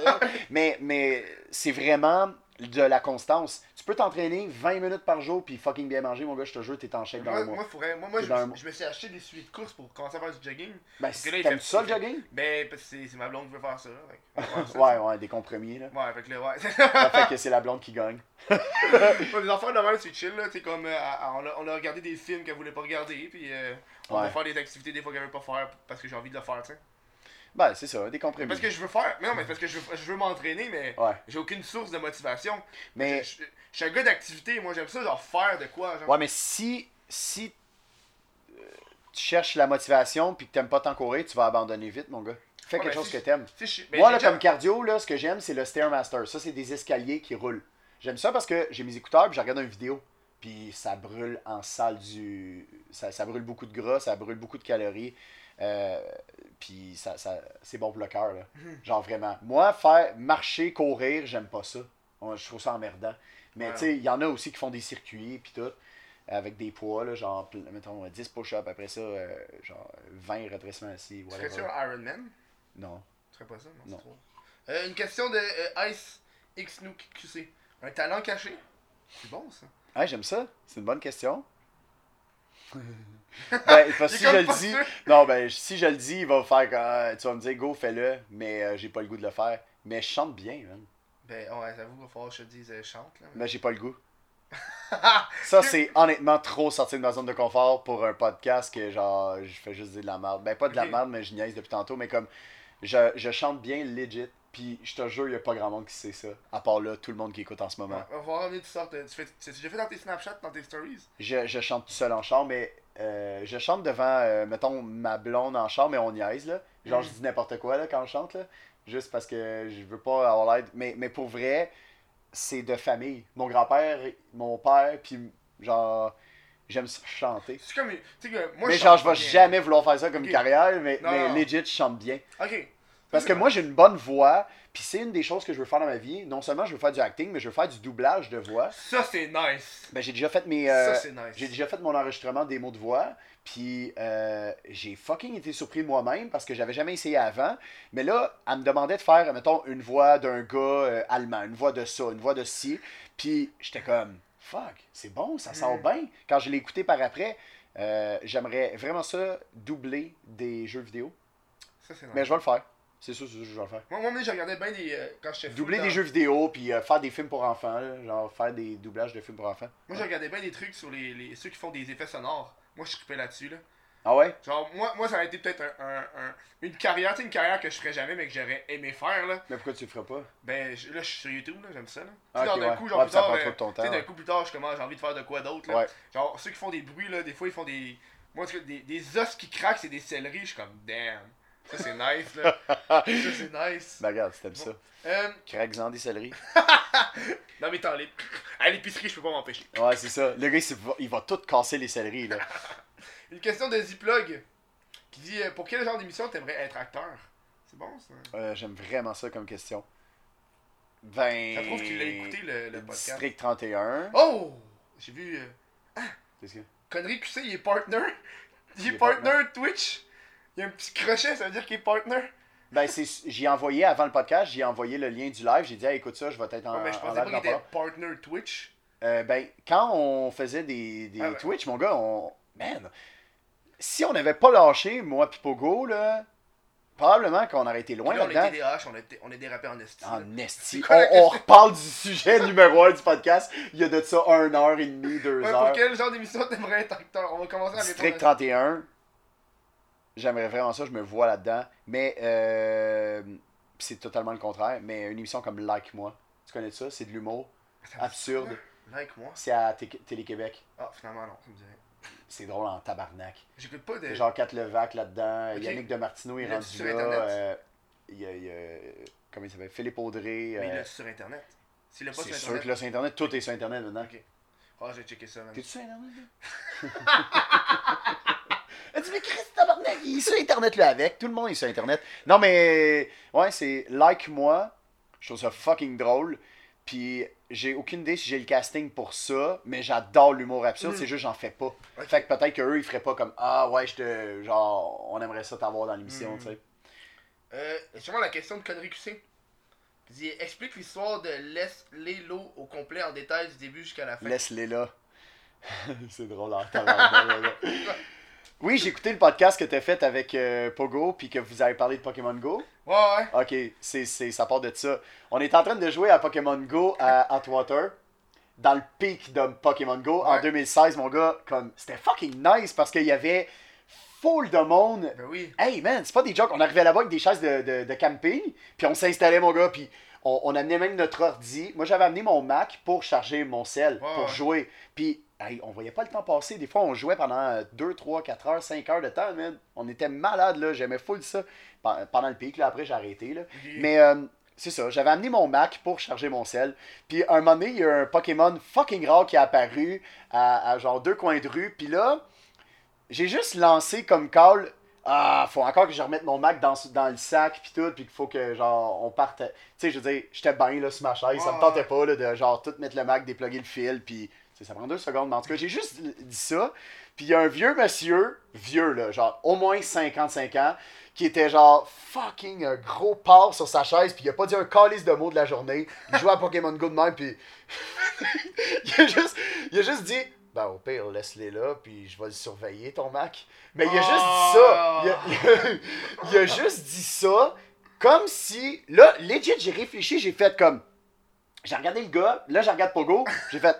Speaker 2: *laughs* mais mais c'est vraiment de la constance. Tu peux t'entraîner 20 minutes par jour puis fucking bien manger, mon gars, je te jure, t'es en shape dans
Speaker 1: Moi,
Speaker 2: un mois.
Speaker 1: moi, faudrait- moi, moi, je, me-
Speaker 2: mois.
Speaker 1: je me suis acheté des suites de course pour commencer à faire du jogging.
Speaker 2: Ben, t'aimes ça le jogging?
Speaker 1: Ben, parce que c'est ma blonde qui veut faire ça. fait va faire
Speaker 2: Ouais, ouais, des compromis, là.
Speaker 1: Ouais, fait que là, ouais. *laughs*
Speaker 2: Ça fait que c'est la blonde qui gagne.
Speaker 1: Ouais, affaires de même, c'est chill, là. C'est comme. euh, on, a, on a regardé des films qu'elle voulait pas regarder, puis euh, on va
Speaker 2: Ouais.
Speaker 1: faire des activités des fois qu'elle veut pas faire parce que j'ai envie de le faire, tu sais.
Speaker 2: Ben, c'est ça, des compromis.
Speaker 1: Parce que je veux faire. Mais non, mais parce que je veux, je veux m'entraîner, mais
Speaker 2: Ouais.
Speaker 1: j'ai aucune source de motivation.
Speaker 2: Mais,
Speaker 1: Je, je- je suis un gars d'activité, moi j'aime ça, genre faire de quoi, genre.
Speaker 2: ouais, mais si, si euh, tu cherches la motivation puis que t'aimes pas tant courir, tu vas abandonner vite, mon gars. Fais
Speaker 1: Ouais,
Speaker 2: quelque chose
Speaker 1: si
Speaker 2: que t'aimes.
Speaker 1: Ben,
Speaker 2: Moi, là, comme cardio, là, ce que j'aime, c'est le Stairmaster. Ça, c'est des escaliers qui roulent. J'aime ça parce que j'ai mes écouteurs puis je regarde une vidéo. Puis ça brûle en salle du. Ça, ça brûle beaucoup de gras, ça brûle beaucoup de calories. Euh, puis ça, ça, c'est bon pour le cœur, là.
Speaker 1: Mhm.
Speaker 2: Genre vraiment. Moi, faire marcher, courir, j'aime pas ça. Je trouve ça emmerdant. Mais
Speaker 1: Ouais.
Speaker 2: tu sais, il y en a aussi qui font des circuits puis tout. Avec des poids, là, genre, mettons, 10 push-ups, après ça, euh, genre 20 redressements assis.
Speaker 1: Serais-tu un Iron Man
Speaker 2: Non.
Speaker 1: Ce serait pas ça, non,
Speaker 2: Non.
Speaker 1: c'est trop. Euh, une question de euh, Ice X QC. Un talent caché? C'est bon ça.
Speaker 2: Ah, j'aime ça. C'est une bonne question. Ben, parce que si
Speaker 1: Il
Speaker 2: je le dis, non, ben, si je le dis, il va faire que ah, tu vas me dire go, fais-le, mais euh, j'ai pas le goût de le faire. Mais je chante bien, man.
Speaker 1: Ben ouais, j'avoue qu'il va falloir que je te dise euh, chante là.
Speaker 2: Mais j'ai pas le goût. *laughs* Ça, c'est honnêtement trop sorti de ma zone de confort pour un podcast que genre, je fais juste dire de la merde. Ben, pas de la merde, mais je niaise depuis tantôt, mais comme, je, je chante bien legit, puis je te jure, il y a pas grand monde qui sait ça. À part là, tout le monde qui écoute en ce moment.
Speaker 1: Ouais, on va voir venir tu sortes. euh, Tu fais, tu déjà fait dans tes Snapchat, dans tes stories?
Speaker 2: Je, je chante tout seul en char, mais euh, je chante devant, euh, mettons, ma blonde en char, mais on niaise, là. Genre,
Speaker 1: Mm.
Speaker 2: je dis n'importe quoi, là, quand je chante, là. Juste parce que je veux pas avoir l'aide. Mais, mais pour vrai, c'est de famille. Mon grand-père, mon père, puis genre, j'aime ça chanter.
Speaker 1: C'est comme. Tu sais que moi
Speaker 2: mais
Speaker 1: je
Speaker 2: genre, je vais jamais vouloir faire ça comme carrière, mais,
Speaker 1: Non,
Speaker 2: mais
Speaker 1: non.
Speaker 2: legit, je chante bien.
Speaker 1: Ok.
Speaker 2: Parce que moi, j'ai une bonne voix, puis c'est une des choses que je veux faire dans ma vie. Non seulement je veux faire du acting, mais je veux faire du doublage de voix.
Speaker 1: Ça c'est nice.
Speaker 2: Ben, j'ai déjà fait mes. euh,
Speaker 1: Ça c'est nice.
Speaker 2: j'ai déjà fait mon enregistrement des mots de voix, puis euh, j'ai fucking été surpris moi-même parce que j'avais jamais essayé avant. Mais là, elle me demandait de faire, mettons, une voix d'un gars euh, allemand, une voix de ça, une voix de ci. Puis j'étais comme, fuck, c'est bon, ça sort
Speaker 1: Mm.
Speaker 2: bien. Quand je l'ai écouté par après, euh, j'aimerais vraiment ça doubler des jeux vidéo.
Speaker 1: Ça, c'est nice.
Speaker 2: Mais je vais le faire. C'est sûr, c'est sûr, je vais le faire.
Speaker 1: Moi, moi, mais j'ai regardé bien des. euh, quand j'étais fou
Speaker 2: Doubler
Speaker 1: dans-
Speaker 2: des jeux vidéo, puis euh, faire des films pour enfants, là, genre faire des doublages de films pour enfants.
Speaker 1: Moi, j'ai regardé bien des trucs sur les, les- ceux qui font des effets sonores. Moi, je trippais là-dessus, là.
Speaker 2: Ah ouais?
Speaker 1: Genre, moi, moi ça aurait été peut-être un, un- un- une carrière, tu sais, une carrière que je ferais jamais, mais que j'aurais aimé faire, là.
Speaker 2: Mais pourquoi tu le feras pas?
Speaker 1: Ben, je- là, je suis sur YouTube, là, j'aime ça, là. Tu sais, genre, d'un
Speaker 2: ouais.
Speaker 1: coup, genre,
Speaker 2: Ouais,
Speaker 1: plus
Speaker 2: ça
Speaker 1: tard,
Speaker 2: prend trop de ton
Speaker 1: tu sais,
Speaker 2: temps,
Speaker 1: d'un
Speaker 2: ouais.
Speaker 1: coup, plus tard, je commence, j'ai envie de faire de quoi d'autre, là.
Speaker 2: Ouais.
Speaker 1: Genre, ceux qui font des bruits, là, des fois, ils font des. Moi, en tout cas, des, des os qui craquent, c'est des céleris, je suis comme, damn. Ça, c'est nice, là. ça, c'est nice.
Speaker 2: Ben regarde, c'était ça.
Speaker 1: Euh,
Speaker 2: Craque-en des céleris.
Speaker 1: dans mes temps libres. À l'épicerie, je peux pas m'empêcher.
Speaker 2: Ouais, c'est ça. Le gars, il va, il va tout casser les céleris, là. *laughs*
Speaker 1: Une question de Zipplog qui dit euh, Pour quel genre d'émission t'aimerais être acteur? C'est bon, ça?
Speaker 2: Euh, J'aime vraiment ça comme question. Ben.
Speaker 1: Ça prouve qu'il a écouté le, le podcast.
Speaker 2: District 31.
Speaker 1: Oh J'ai vu. euh,
Speaker 2: Qu'est-ce que?
Speaker 1: Connerie QC, il est partner. Il est
Speaker 2: Il est
Speaker 1: partner
Speaker 2: partner.
Speaker 1: Twitch. Il y a un petit crochet, ça veut dire qu'il est partner.
Speaker 2: Ben, c'est, j'y ai envoyé avant le podcast, j'ai envoyé le lien du live. J'ai dit, hey, écoute ça, je vais être en,
Speaker 1: Ouais, mais je
Speaker 2: en
Speaker 1: pensais pas qu'il était partner Twitch.
Speaker 2: Euh, ben, quand on faisait des, des
Speaker 1: Ah ouais.
Speaker 2: Twitch, mon gars, on. Man, si on n'avait pas lâché, moi pis Pogo, là, probablement qu'on aurait été loin
Speaker 1: Puis là, on
Speaker 2: là-dedans.
Speaker 1: était des haches, on, était, on est dérapé en esti.
Speaker 2: En esti. *laughs* On, on reparle du sujet numéro 1 du podcast. Il y a de ça 1 heure et demie, 2
Speaker 1: Ouais,
Speaker 2: heures.
Speaker 1: pour quel genre d'émission t'aimerais être acteur? On va commencer à
Speaker 2: District
Speaker 1: répondre.
Speaker 2: 31, j'aimerais vraiment ça, je me vois là-dedans. Mais euh, c'est totalement le contraire. Mais une émission comme Like Moi, tu connais ça? C'est de l'humour absurde.
Speaker 1: Like moi?
Speaker 2: C'est à Té- Télé-Québec.
Speaker 1: Ah, finalement, non, ça me dirait.
Speaker 2: C'est drôle en tabarnak.
Speaker 1: J'écoute pas de.
Speaker 2: C'est genre Kat Levac là-dedans. Yannick de Martineau est rendu
Speaker 1: sur
Speaker 2: là.
Speaker 1: Internet?
Speaker 2: euh, il y a, il y a- comment il s'appelle? Philippe Audrey.
Speaker 1: Mais il
Speaker 2: euh,
Speaker 1: l'a sur internet. S'il l'a pas
Speaker 2: c'est
Speaker 1: sur
Speaker 2: sûr
Speaker 1: internet.
Speaker 2: que là, sur Internet, tout est sur Internet maintenant.
Speaker 1: Ok. Ah, j'ai checké ça.
Speaker 2: T'es-tu sur Internet? là? Elle dit, mais Chris, tabarnak, il est sur Internet là avec. Tout le monde est sur Internet. Non, mais, ouais, c'est like moi. Je trouve ça fucking drôle. Puis, j'ai aucune idée si j'ai le casting pour ça, mais j'adore l'humour absurde.
Speaker 1: Mm.
Speaker 2: C'est juste, j'en fais pas. Fait que peut-être qu'eux, ils feraient pas comme, ah ouais, je te. Genre, on aimerait ça t'avoir dans l'émission,
Speaker 1: Mm.
Speaker 2: tu sais.
Speaker 1: Euh, justement, la question de connerie QC. Il Explique l'histoire de Leslie Lowe au complet en détail du début jusqu'à la fin.
Speaker 2: Laisse-les *laughs* là. c'est drôle en. *laughs* Oui, j'ai écouté le podcast que t'as fait avec euh, Pogo, puis que vous avez parlé de Pokémon Go.
Speaker 1: Ouais, ouais.
Speaker 2: Ok, c'est, c'est, ça part de ça. On est en train de jouer à Pokémon Go à Atwater, dans le pic de Pokémon Go en
Speaker 1: Ouais.
Speaker 2: 2016, mon gars. Comme, c'était fucking nice parce qu'il y avait full de monde.
Speaker 1: Ben oui.
Speaker 2: Hey man, c'est pas des jokes. On arrivait là-bas avec des chaises de, de, de camping, puis on s'installait, mon gars, puis on, on amenait même notre ordi. Moi, j'avais amené mon Mac pour charger mon sel,
Speaker 1: Ouais,
Speaker 2: pour
Speaker 1: ouais.
Speaker 2: jouer. Puis, hey, on voyait pas le temps passer. Des fois, on jouait pendant 2, 3, 4 heures, 5 heures de temps, man. On était malades, là. J'aimais full ça. Pen- Pendant le pic, là, après, j'ai arrêté, là.
Speaker 1: Oui.
Speaker 2: Mais euh, c'est ça, j'avais amené mon Mac pour charger mon sel. Puis un moment donné, il y a un Pokémon fucking rare qui est apparu à, à genre deux coins de rue. Puis là, j'ai juste lancé comme call. Ah, faut encore que je remette mon Mac dans, dans le sac puis tout, puis qu'il faut que genre on parte. Tu sais, je veux dire, j'étais bien là sur ma chaise, ça me tentait pas là, de genre tout mettre le Mac, déploguer le fil, puis ça prend deux secondes. Mais en tout cas, j'ai juste dit ça. Puis il y a un vieux monsieur, vieux là, genre au moins 55 ans, qui était genre fucking un gros porc sur sa chaise, puis il a pas dit un calice de mots de la journée. Il jouait à Pokémon Go de puis *laughs* il, a juste, il a juste dit Ben au pire, laisse-les là, puis je vais le surveiller ton Mac. Mais il a juste dit ça. Il a, *laughs* il a- juste dit ça comme si. Là, legit, j'ai réfléchi, j'ai fait comme. J'ai regardé le gars, là, j'ai regardé Pogo, j'ai fait.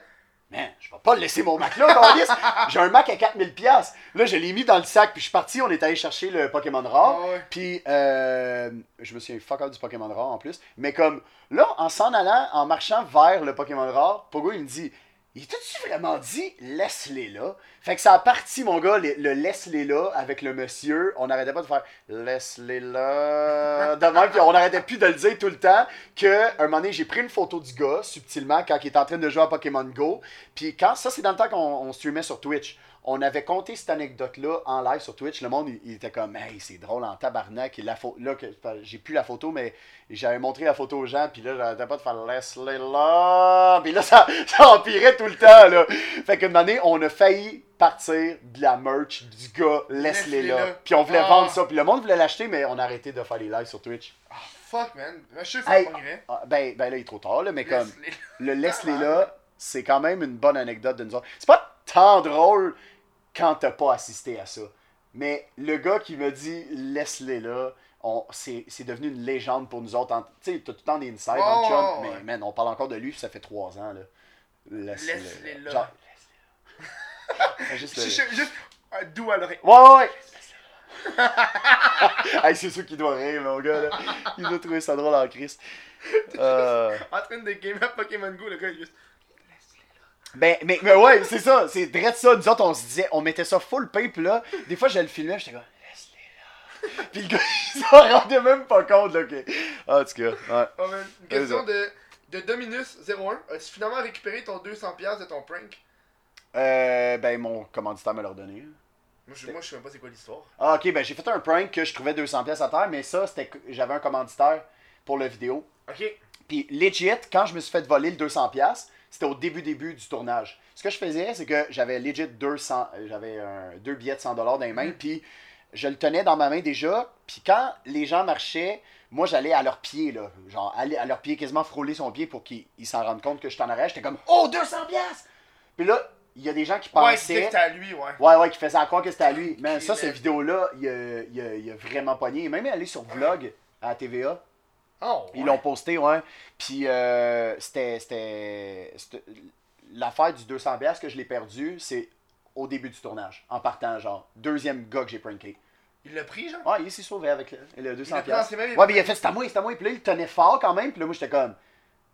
Speaker 2: Man, je vais pas le laisser mon Mac là. *laughs* J'ai un Mac à 4000$. piastres. Là, je l'ai mis dans le sac, puis je suis parti, on est allé chercher le Pokémon rare.
Speaker 1: Ah ouais.
Speaker 2: Puis, euh, je me suis fuck out du Pokémon rare en plus. Mais comme, là, en s'en allant, en marchant vers le Pokémon rare, Pogo, il me dit Il t'a-tu vraiment dit laisse-les là? Fait que ça a parti, mon gars, le, le laisse-les là avec le monsieur. On n'arrêtait pas de faire laisse-les là. De même, puis on n'arrêtait plus de le dire tout le temps. Que, un moment donné, j'ai pris une photo du gars, subtilement, quand il était en train de jouer à Pokémon Go. Puis, quand ça, c'est dans le temps qu'on on streamait sur Twitch on avait compté cette anecdote-là en live sur Twitch. Le monde, il, il était comme, hey, c'est drôle en tabarnak. Et la là, que, j'ai plus la photo, mais j'avais montré la photo aux gens. Puis là, j'arrêtais pas de faire laisse-les là. Puis là, *laughs* ça, ça empirait tout le temps. Là. Fait que, une année, on a failli partir de la merch du gars, laisse-les là. Puis on voulait
Speaker 1: Ah.
Speaker 2: vendre ça. Puis le monde voulait l'acheter, mais on a arrêté de faire les lives sur Twitch.
Speaker 1: Ah, fuck, man. Je suis sûr que ça
Speaker 2: Hey. Ah, ben, ben là, il est trop tard, là, mais comme. Le laisse-les *laughs* là, c'est quand même une bonne anecdote de nous autres. C'est pas tant drôle quand t'as pas assisté à ça. Mais le gars qui me dit laisse-les là, c'est c'est devenu une légende pour nous autres. Tu sais, t'as tout le temps des insides chum,
Speaker 1: ouais,
Speaker 2: mais
Speaker 1: ouais.
Speaker 2: man, on parle encore de lui, puis ça fait trois ans. Là. Laisse-les
Speaker 1: là.
Speaker 2: Genre, *laughs* laisse-les là. Fait juste le-
Speaker 1: Juste, juste un doux à l'oreille.
Speaker 2: Ouais, ouais, ouais. *laughs* hey, c'est sûr qu'il doit rire, mon gars. Là. Il doit trouver ça drôle en Christ. *laughs* Euh,
Speaker 1: En train de gamer Pokémon Go, le gars est juste.
Speaker 2: Ben, mais, mais ouais, c'est ça. C'est direct ça. Nous autres, on se disait, on mettait ça full pape là. Des fois, je le filmais, j'étais comme, laisse-les là. *laughs* Puis le gars, il s'en rendait même pas compte, là. que- Ah, en tout cas, ouais.
Speaker 1: Oh, Une question de, de Dominus01. As-tu finalement récupéré ton 200$ de ton prank?
Speaker 2: Euh, ben, mon commanditaire me l'a redonné.
Speaker 1: Moi, je, moi, je sais même pas c'est quoi l'histoire.
Speaker 2: Ah, ok, ben, j'ai fait un prank que je trouvais 200 pièces à terre, mais ça, c'était que j'avais un commanditaire pour la vidéo.
Speaker 1: Ok.
Speaker 2: Puis legit, quand je me suis fait voler le 200$, piastres, c'était au début début du tournage. Ce que je faisais, c'est que j'avais legit 200, euh, j'avais un- deux billets de 100$ dans les mains, puis je le tenais dans ma main déjà. Puis quand les gens marchaient, moi j'allais à leurs pieds, là, genre aller à leurs pieds, quasiment frôler son pied pour qu'ils ils s'en rendent compte que je t'en arrête. J'étais comme « Oh, 200$! piastres! » Puis là, il y a des gens qui
Speaker 1: Ouais, c'était que
Speaker 2: pensaient...
Speaker 1: c'était à lui, ouais.
Speaker 2: Ouais, ouais, qui faisait à croire que c'était à lui. Mais ça, cette vidéo-là, il a, il, a, il a vraiment pogné. Même allé sur vlog à la TVA.
Speaker 1: Oh,
Speaker 2: Ils l'ont posté, ouais. Puis euh, c'était. L'affaire du 200$ piastres que je l'ai perdu, c'est au début du tournage. En partant, genre, deuxième gars que j'ai pranké.
Speaker 1: Il l'a pris, genre?
Speaker 2: Ouais, il s'est sauvé avec le, le
Speaker 1: Il l'a
Speaker 2: 200$.
Speaker 1: pris dans
Speaker 2: piastres.
Speaker 1: ses mains, il-
Speaker 2: Ouais, mais il a fait c'est à moi, c'est à moi. Puis là, il tenait fort quand même. Puis là, moi, j'étais comme.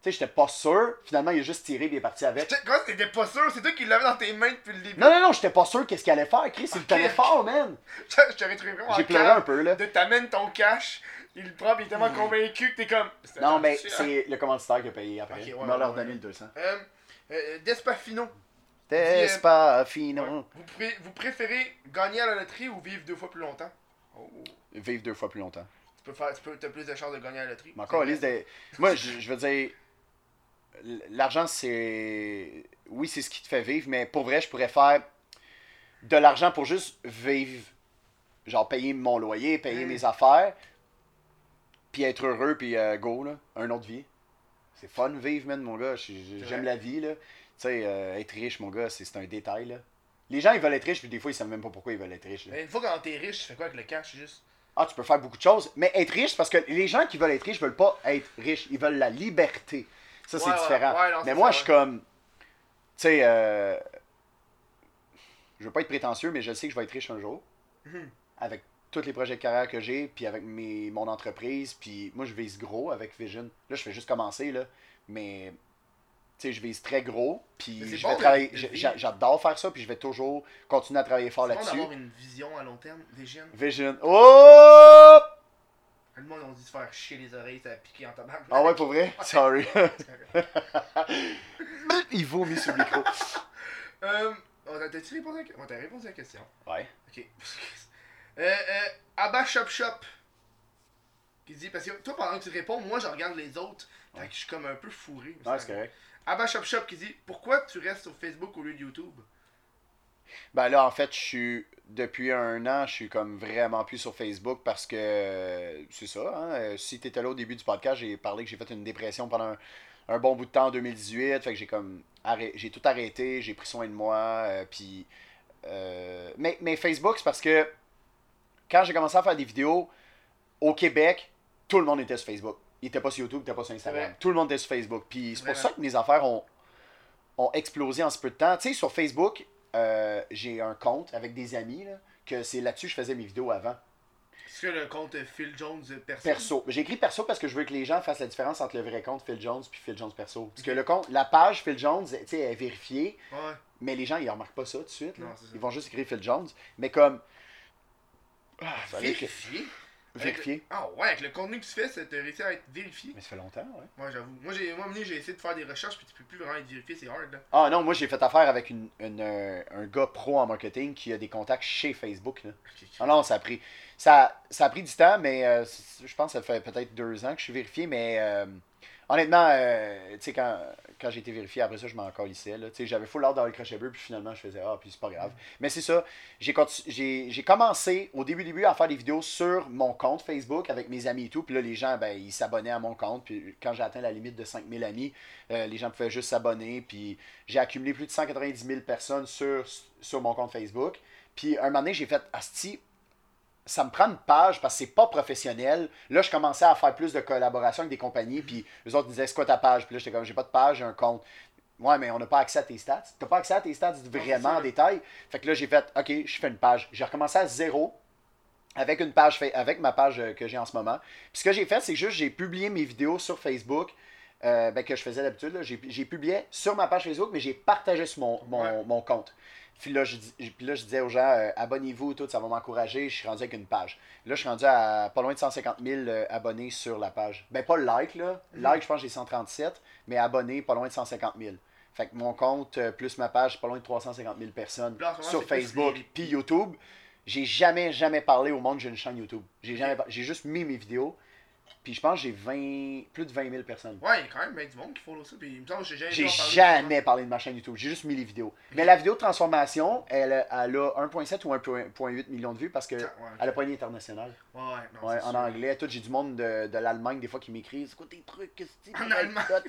Speaker 2: Tu sais, j'étais pas sûr. Finalement, il a juste tiré, puis il est parti avec.
Speaker 1: Quand t'étais pas sûr, c'est toi qui l'avais dans tes mains depuis le début.
Speaker 2: Non, non, non, j'étais pas sûr qu'est-ce qu'il allait faire. Chris, il tenait fort, man. *laughs*
Speaker 1: Je t'aurais trouvé vraiment
Speaker 2: J'ai pleuré un peu, là.
Speaker 1: De t'amènes ton cash, il le prend, pis il est tellement convaincu que t'es comme.
Speaker 2: Non, mais c'est le commanditaire qui a payé après. Il m'a leur donné le 200.
Speaker 1: Euh, euh, Despafino.
Speaker 2: Despafino.
Speaker 1: Ouais. Vous, pré- vous préférez gagner à la loterie ou vivre deux fois plus longtemps? Oh.
Speaker 2: Vivre deux fois plus longtemps.
Speaker 1: Tu peux faire, tu peux, t'as plus de chances de gagner à la loterie.
Speaker 2: Mais encore, liste de... Moi, je, je veux dire, l'argent, c'est. Oui, c'est ce qui te fait vivre, mais pour vrai, je pourrais faire de l'argent pour juste vivre. Genre, payer mon loyer, payer
Speaker 1: Mm.
Speaker 2: mes affaires, puis être heureux, puis euh, go, là. Un autre vie. C'est fun vivre, man, mon gars. J'aime la vie, là. Tu sais, euh, être riche, mon gars, c'est un détail, là. Les gens, ils veulent être riches, puis des fois, ils savent même pas pourquoi ils veulent être riches. là.
Speaker 1: Mais une fois quand t'es riche, tu fais quoi avec le cash juste?
Speaker 2: Ah, tu peux faire beaucoup de choses, mais être riche, parce que les gens qui veulent être riches veulent pas être riches, ils veulent la liberté. Ça, c'est
Speaker 1: Ouais,
Speaker 2: différent.
Speaker 1: ouais, non,
Speaker 2: mais moi,
Speaker 1: ça,
Speaker 2: je suis comme. Tu sais, euh, je veux pas être prétentieux, mais je sais que je vais être riche un jour.
Speaker 1: Mhm.
Speaker 2: Avec tous les projets de carrière que j'ai, puis avec mes, mon entreprise, puis moi, je vise gros avec Vision. Là, je fais juste commencer, là, mais. Tu sais, je vise très gros, puis je
Speaker 1: bon
Speaker 2: vais travailler. J'adore faire ça, puis je vais toujours continuer à travailler fort
Speaker 1: C'est bon
Speaker 2: là-dessus.
Speaker 1: d'avoir une vision à long terme, vision.
Speaker 2: Vision. Oh!
Speaker 1: Le monde, on dit de faire chier les oreilles, ça a piqué en tabac.
Speaker 2: Ah ouais, pour vrai? *laughs* Sorry. *laughs* *laughs* Il vomit sur le micro.
Speaker 1: Euh, t'as- T'as-tu répondu à la question?
Speaker 2: Ouais.
Speaker 1: Ok. Euh, euh, Abba Shop Shop. Qui dit, parce que toi, pendant que tu réponds, moi, je regarde les autres. Fait que je suis comme un peu fourré.
Speaker 2: Ouais, c'est correct.
Speaker 1: Abba Shop Shop qui dit, pourquoi tu restes sur Facebook au lieu de YouTube?
Speaker 2: Ben là, en fait, je suis. Depuis un an, je suis comme vraiment plus sur Facebook parce que. euh, C'est ça, hein. euh, Si t'étais là au début du podcast, j'ai parlé que j'ai fait une dépression pendant un, un bon bout de temps en 2018. Fait que j'ai comme. J'ai tout arrêté, j'ai pris soin de moi. euh, puis. euh, mais, mais Facebook, c'est parce que. Quand j'ai commencé à faire des vidéos au Québec, tout le monde était sur Facebook. Il était pas sur YouTube, il était pas sur Instagram. Tout le monde était sur Facebook. Puis c'est pour ça que mes affaires ont, ont explosé en ce peu de temps. Tu sais, sur Facebook, euh, j'ai un compte avec des amis, là, que c'est là-dessus que je faisais mes vidéos avant.
Speaker 1: Est-ce que le compte Phil Jones perso?
Speaker 2: Perso. J'ai écrit perso parce que je veux que les gens fassent la différence entre le vrai compte Phil Jones puis Phil Jones perso. Parce que le compte, la page Phil Jones, tu sais, est vérifiée,
Speaker 1: Ouais.
Speaker 2: mais les gens, ils remarquent pas ça tout de suite. là.
Speaker 1: Non.
Speaker 2: Ils vont juste écrire Phil Jones. Mais comme. Ah, fallait que-
Speaker 1: Vérifié?
Speaker 2: Vérifier.
Speaker 1: Ah ouais, avec le contenu que tu fais, ça t'a réussi à être vérifié.
Speaker 2: Mais ça fait longtemps, ouais.
Speaker 1: Moi, j'avoue. Moi, j'ai, moi, j'ai essayé de faire des recherches, puis tu peux plus vraiment être vérifié, c'est hard, là.
Speaker 2: Ah non, moi j'ai fait affaire avec une, une, euh, un gars pro en marketing qui a des contacts chez Facebook. Là. Ah non, ça a pris. Ça, ça a pris du temps, mais euh, je pense que ça fait peut-être deux ans que je suis vérifié, mais euh, honnêtement, euh, tu sais, quand, quand j'ai été vérifié, après ça, je m'en calissais. J'avais full l'ordre dans le crochet bleu, puis finalement, je faisais Ah, puis c'est pas grave. Mais c'est ça, j'ai commencé au début, début à faire des vidéos sur mon compte Facebook avec mes amis et tout, puis là, les gens, ben, ils s'abonnaient à mon compte, puis quand j'ai atteint la limite de 5000 amis, euh, les gens pouvaient juste s'abonner, puis j'ai accumulé plus de 190 000 personnes sur, sur mon compte Facebook. Puis un moment donné, j'ai fait Asti, ça me prend une page parce que c'est pas professionnel. Là, je commençais à faire plus de collaboration avec des compagnies, puis les autres disaient, c'est quoi ta page? Puis là, j'étais comme, j'ai pas de page, j'ai un compte. Ouais, mais on n'a pas accès à tes stats. T'as pas accès à tes stats vraiment en
Speaker 1: détail.
Speaker 2: Fait que là, j'ai fait, OK, je fais une page. J'ai recommencé à zéro avec une page, avec ma page euh, que j'ai en ce moment. Puis ce que j'ai fait, c'est juste, j'ai publié mes vidéos sur Facebook, euh, ben, que je faisais d'habitude. J'ai j'ai publié sur ma page Facebook, mais j'ai partagé sur mon, mon,
Speaker 1: Ouais.
Speaker 2: mon compte. Puis là, je, puis là, je disais aux gens, euh, abonnez-vous, tout, ça va m'encourager. Je suis rendu avec une page. Là, je suis rendu à pas loin de 150 000 euh, abonnés sur la page. Ben, pas like, là.
Speaker 1: Mhm.
Speaker 2: Like, je pense que j'ai 137, mais abonnés, pas loin de 150 000. Fait que mon compte, euh, plus ma page, pas loin de 350 000 personnes
Speaker 1: Là, en ce moment,
Speaker 2: sur
Speaker 1: c'est plus
Speaker 2: Facebook
Speaker 1: les-
Speaker 2: puis YouTube. J'ai jamais, jamais parlé au monde j'ai une chaîne YouTube. J'ai jamais par- J'ai juste mis mes vidéos. Puis je pense que j'ai 20, plus de 20 000 personnes.
Speaker 1: Ouais, il y a quand même bien du monde qui follow ça. Puis il me semble que j'ai jamais
Speaker 2: J'ai parlé de ma chaîne YouTube. J'ai juste mis les vidéos. Mais la vidéo de transformation, elle, a- elle a 1.7 ou 1.8 millions de vues parce qu'elle
Speaker 1: Ouais,
Speaker 2: a pas une internationale.
Speaker 1: ouais, non,
Speaker 2: Ouais, en
Speaker 1: sûr.
Speaker 2: anglais. Tout, j'ai du monde de, de l'Allemagne des fois qui m'écrit C'est quoi tes trucs Qu'est-ce que tu
Speaker 1: En allemand.
Speaker 2: Qu'est-ce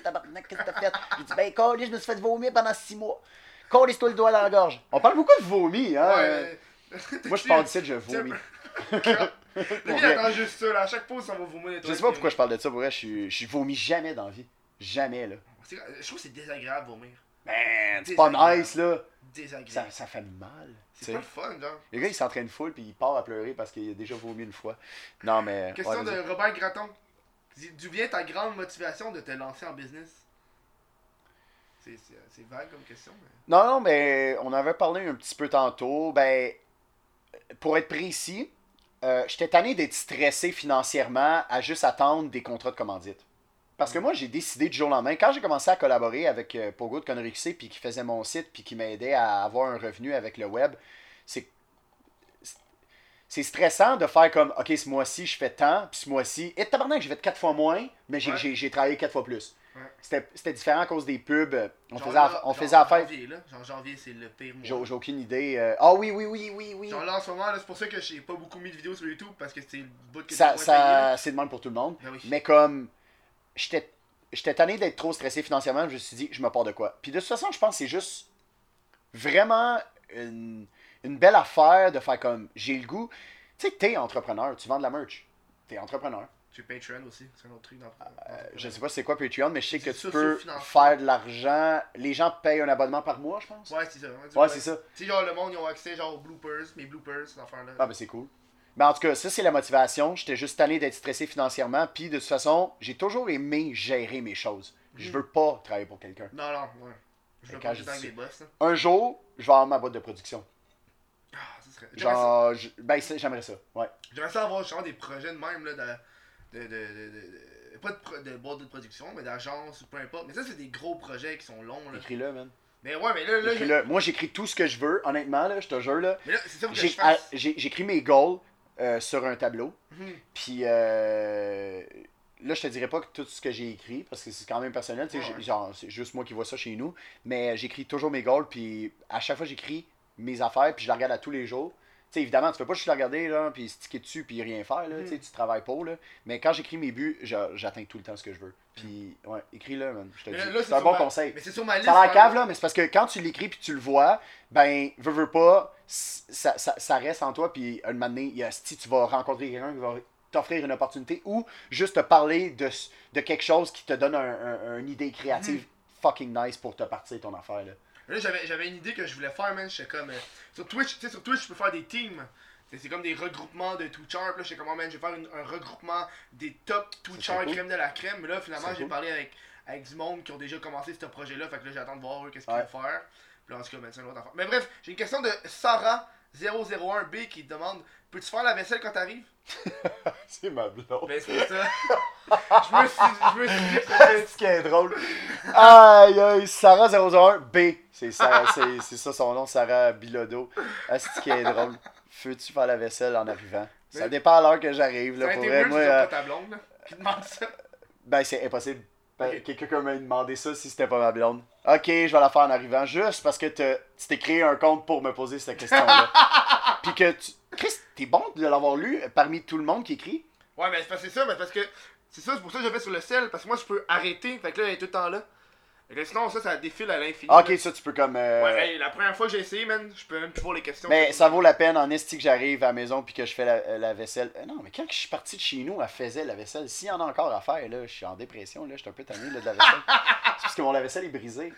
Speaker 2: que t'as fait? J'ai dit Ben, Colis, je me suis fait vomir pendant 6 mois. Colis, toi le doigt dans la gorge. On parle beaucoup de vomi, hein.
Speaker 1: Ouais,
Speaker 2: Moi, je parle d'ici, je vomis. *laughs*
Speaker 1: Le vie attend juste ça, là. À chaque pause, ça va vomir.
Speaker 2: Je sais pas pourquoi je parle de ça, pour vrai, je, suis- je vomis jamais dans la vie. Jamais, là.
Speaker 1: Je trouve que c'est désagréable vomir.
Speaker 2: Man, c'est pas nice, là. Ça,
Speaker 1: Désagréable.
Speaker 2: ça fait mal.
Speaker 1: C'est pas le fun, genre.
Speaker 2: Le gars, il s'entraîne full, puis il part à pleurer parce qu'il a déjà vomi une fois. Non, mais.
Speaker 1: Question
Speaker 2: ouais,
Speaker 1: de. Robert Gratton. D'où vient ta grande motivation de te lancer en business? C'est c'est- c'est vague comme question. Mais...
Speaker 2: Non, non, mais on avait parlé un petit peu tantôt. Ben, pour être précis, euh, j'étais tanné d'être stressé financièrement à juste attendre des contrats de commandite. Parce que moi, j'ai décidé du jour au lendemain, quand j'ai commencé à collaborer avec euh, Pogo de Connery puis qui faisait mon site, puis qui m'aidait à avoir un revenu avec le web, c'est c'est stressant de faire comme, OK, ce mois-ci, je fais tant, puis ce mois-ci, et tabarnak, j'ai fait quatre fois moins, mais j'ai
Speaker 1: Ouais.
Speaker 2: travaillé quatre fois plus. C'était c'était différent à cause des pubs. On
Speaker 1: Genre
Speaker 2: faisait,
Speaker 1: là,
Speaker 2: aff- on
Speaker 1: genre
Speaker 2: faisait affaire.
Speaker 1: Janvier, là. Genre janvier, c'est le pire mois.
Speaker 2: J'ai aucune idée. euh, Ah oui, oui, oui, oui, oui.
Speaker 1: Genre là, en ce moment, c'est pour ça que j'ai pas beaucoup mis de vidéos sur YouTube parce que c'est le bout que
Speaker 2: Ça, c'est de même pour tout le monde.
Speaker 1: Ben oui.
Speaker 2: Mais comme j'étais j'étais tanné d'être trop stressé financièrement, je me suis dit, je me pars de quoi. Puis de toute façon, je pense que c'est juste vraiment une, une belle affaire de faire comme j'ai le goût. Tu sais, t'es entrepreneur, tu vends de la merch. T'es entrepreneur.
Speaker 1: Tu Patreon aussi, c'est un autre truc. Dans,
Speaker 2: Euh, je sais pas c'est quoi Patreon, mais je sais que tu peux faire de l'argent. Les gens payent un abonnement par mois, je pense.
Speaker 1: Ouais, c'est ça.
Speaker 2: Ouais, c'est ça.
Speaker 1: Tu sais, genre, le monde, ils ont accès genre aux bloopers, mes bloopers, cette affaire-là.
Speaker 2: Ah ben c'est cool. Mais en tout cas, ça c'est la motivation. J'étais juste tanné d'être stressé financièrement. Puis de toute façon, j'ai toujours aimé gérer mes choses. Je
Speaker 1: Mhm.
Speaker 2: veux pas travailler pour quelqu'un.
Speaker 1: Non, non, ouais. Je veux
Speaker 2: quand
Speaker 1: pas
Speaker 2: je dis
Speaker 1: boss.
Speaker 2: Un jour, je vais avoir ma boîte de production.
Speaker 1: Ah, ça serait. Ça-
Speaker 2: Genre, je- ben j'aimerais ça. Ouais.
Speaker 1: J'aimerais ça avoir genre des projets de même, là, de. De, de, de, de- pas de, boîte de production, mais d'agence ou peu importe. Mais ça, c'est des gros projets qui sont longs, là.
Speaker 2: Écris-le, man.
Speaker 1: Mais ouais, mais là, là.
Speaker 2: Moi, j'écris tout ce que je veux, honnêtement, là, je te jure. Là,
Speaker 1: mais là c'est ça que je
Speaker 2: à- J'écris mes goals euh, sur un tableau.
Speaker 1: Mhm.
Speaker 2: Puis euh, là, je te dirais pas que tout ce que j'ai écrit, parce que c'est quand même personnel,
Speaker 1: Ouais, ouais.
Speaker 2: genre, c'est juste moi qui vois ça chez nous, mais j'écris toujours mes goals, puis à chaque fois, j'écris mes affaires, puis je la regarde à tous les jours. Tu sais, évidemment, tu peux pas juste la regarder, là, puis sticker dessus, puis rien faire, là,
Speaker 1: Mhm.
Speaker 2: tu travailles pas, là. Mais quand j'écris mes buts, j'atteins tout le temps ce que je veux. Puis, ouais, écris-le, man, je te dis. C'est un bon
Speaker 1: ma-
Speaker 2: conseil.
Speaker 1: Mais c'est sur ma liste.
Speaker 2: Ça a l'air
Speaker 1: hein.
Speaker 2: cave, là, mais c'est parce que quand tu l'écris puis tu le vois, ben, veux, veux pas, ça, ça, ça reste en toi, puis un moment donné, il y a, si tu vas rencontrer quelqu'un qui va t'offrir une opportunité ou juste te parler de, de quelque chose qui te donne un, un- une idée créative fucking nice pour te partir ton affaire, là.
Speaker 1: Là, j'avais, j'avais une idée que je voulais faire, man. J'étais comme. euh, sur Twitch, tu sais, sur Twitch, je peux faire des teams. C'est, c'est comme des regroupements de Twitchers. Là, j'étais comme, oh, man, je vais faire une- un regroupement des top Twitchers
Speaker 2: cool.
Speaker 1: crème de la crème. Mais là, finalement, j'ai
Speaker 2: cool.
Speaker 1: parlé avec, avec du monde qui ont déjà commencé ce projet-là. Fait que là, j'attends de voir eux qu'est-ce qu'ils
Speaker 2: Ouais.
Speaker 1: vont faire. Puis là, en tout cas, ben, c'est une autre affaire. Mais bref, j'ai une question de Sarah001B qui demande Peux-tu faire la vaisselle quand t'arrives? *laughs*
Speaker 2: C'est ma blonde.
Speaker 1: Ben, c'est ça. je me suis, je me suis dit que c'était. *laughs*
Speaker 2: ce qui est drôle. Aïe, aïe, Sarah 001 B. C'est ça, *laughs* c'est, c'est ça son nom, Sarah Bilodeau. Ah, c'est qui est drôle? Feux-tu faire la vaisselle en arrivant? Ça dépend à l'heure que j'arrive. Là, pour vrai, moi,
Speaker 1: c'est
Speaker 2: euh,
Speaker 1: pas ta blonde, là, qui demande ça.
Speaker 2: ben, c'est impossible. Ben. Quelqu'un m'a demandé ça si c'était pas ma blonde. Ok, je vais la faire en arrivant, juste parce que tu t'es créé un compte pour me poser cette question-là. Puis que tu. Chris, t'es bon de l'avoir lu parmi tout le monde qui écrit?
Speaker 1: Ouais, mais c'est ça, mais parce que c'est ça, c'est pour ça que je vais sur le sel, parce que moi je peux arrêter, fait que là elle est tout le temps là. Que sinon, ça, ça défile à l'infini.
Speaker 2: Ah, ok,
Speaker 1: là.
Speaker 2: ça, tu peux comme. euh,
Speaker 1: Ouais, hey, la première fois que j'ai essayé, man, je peux même plus voir les questions.
Speaker 2: Mais ça vaut la peine en esti que j'arrive à la maison puis que je fais la, la vaisselle. Euh, non, mais quand je suis parti de chez nous, elle faisait la vaisselle. S'il y en a encore à faire, là, je suis en dépression, là, je suis un peu tanné là, de la vaisselle. *laughs* C'est parce que mon lave-vaisselle est brisé.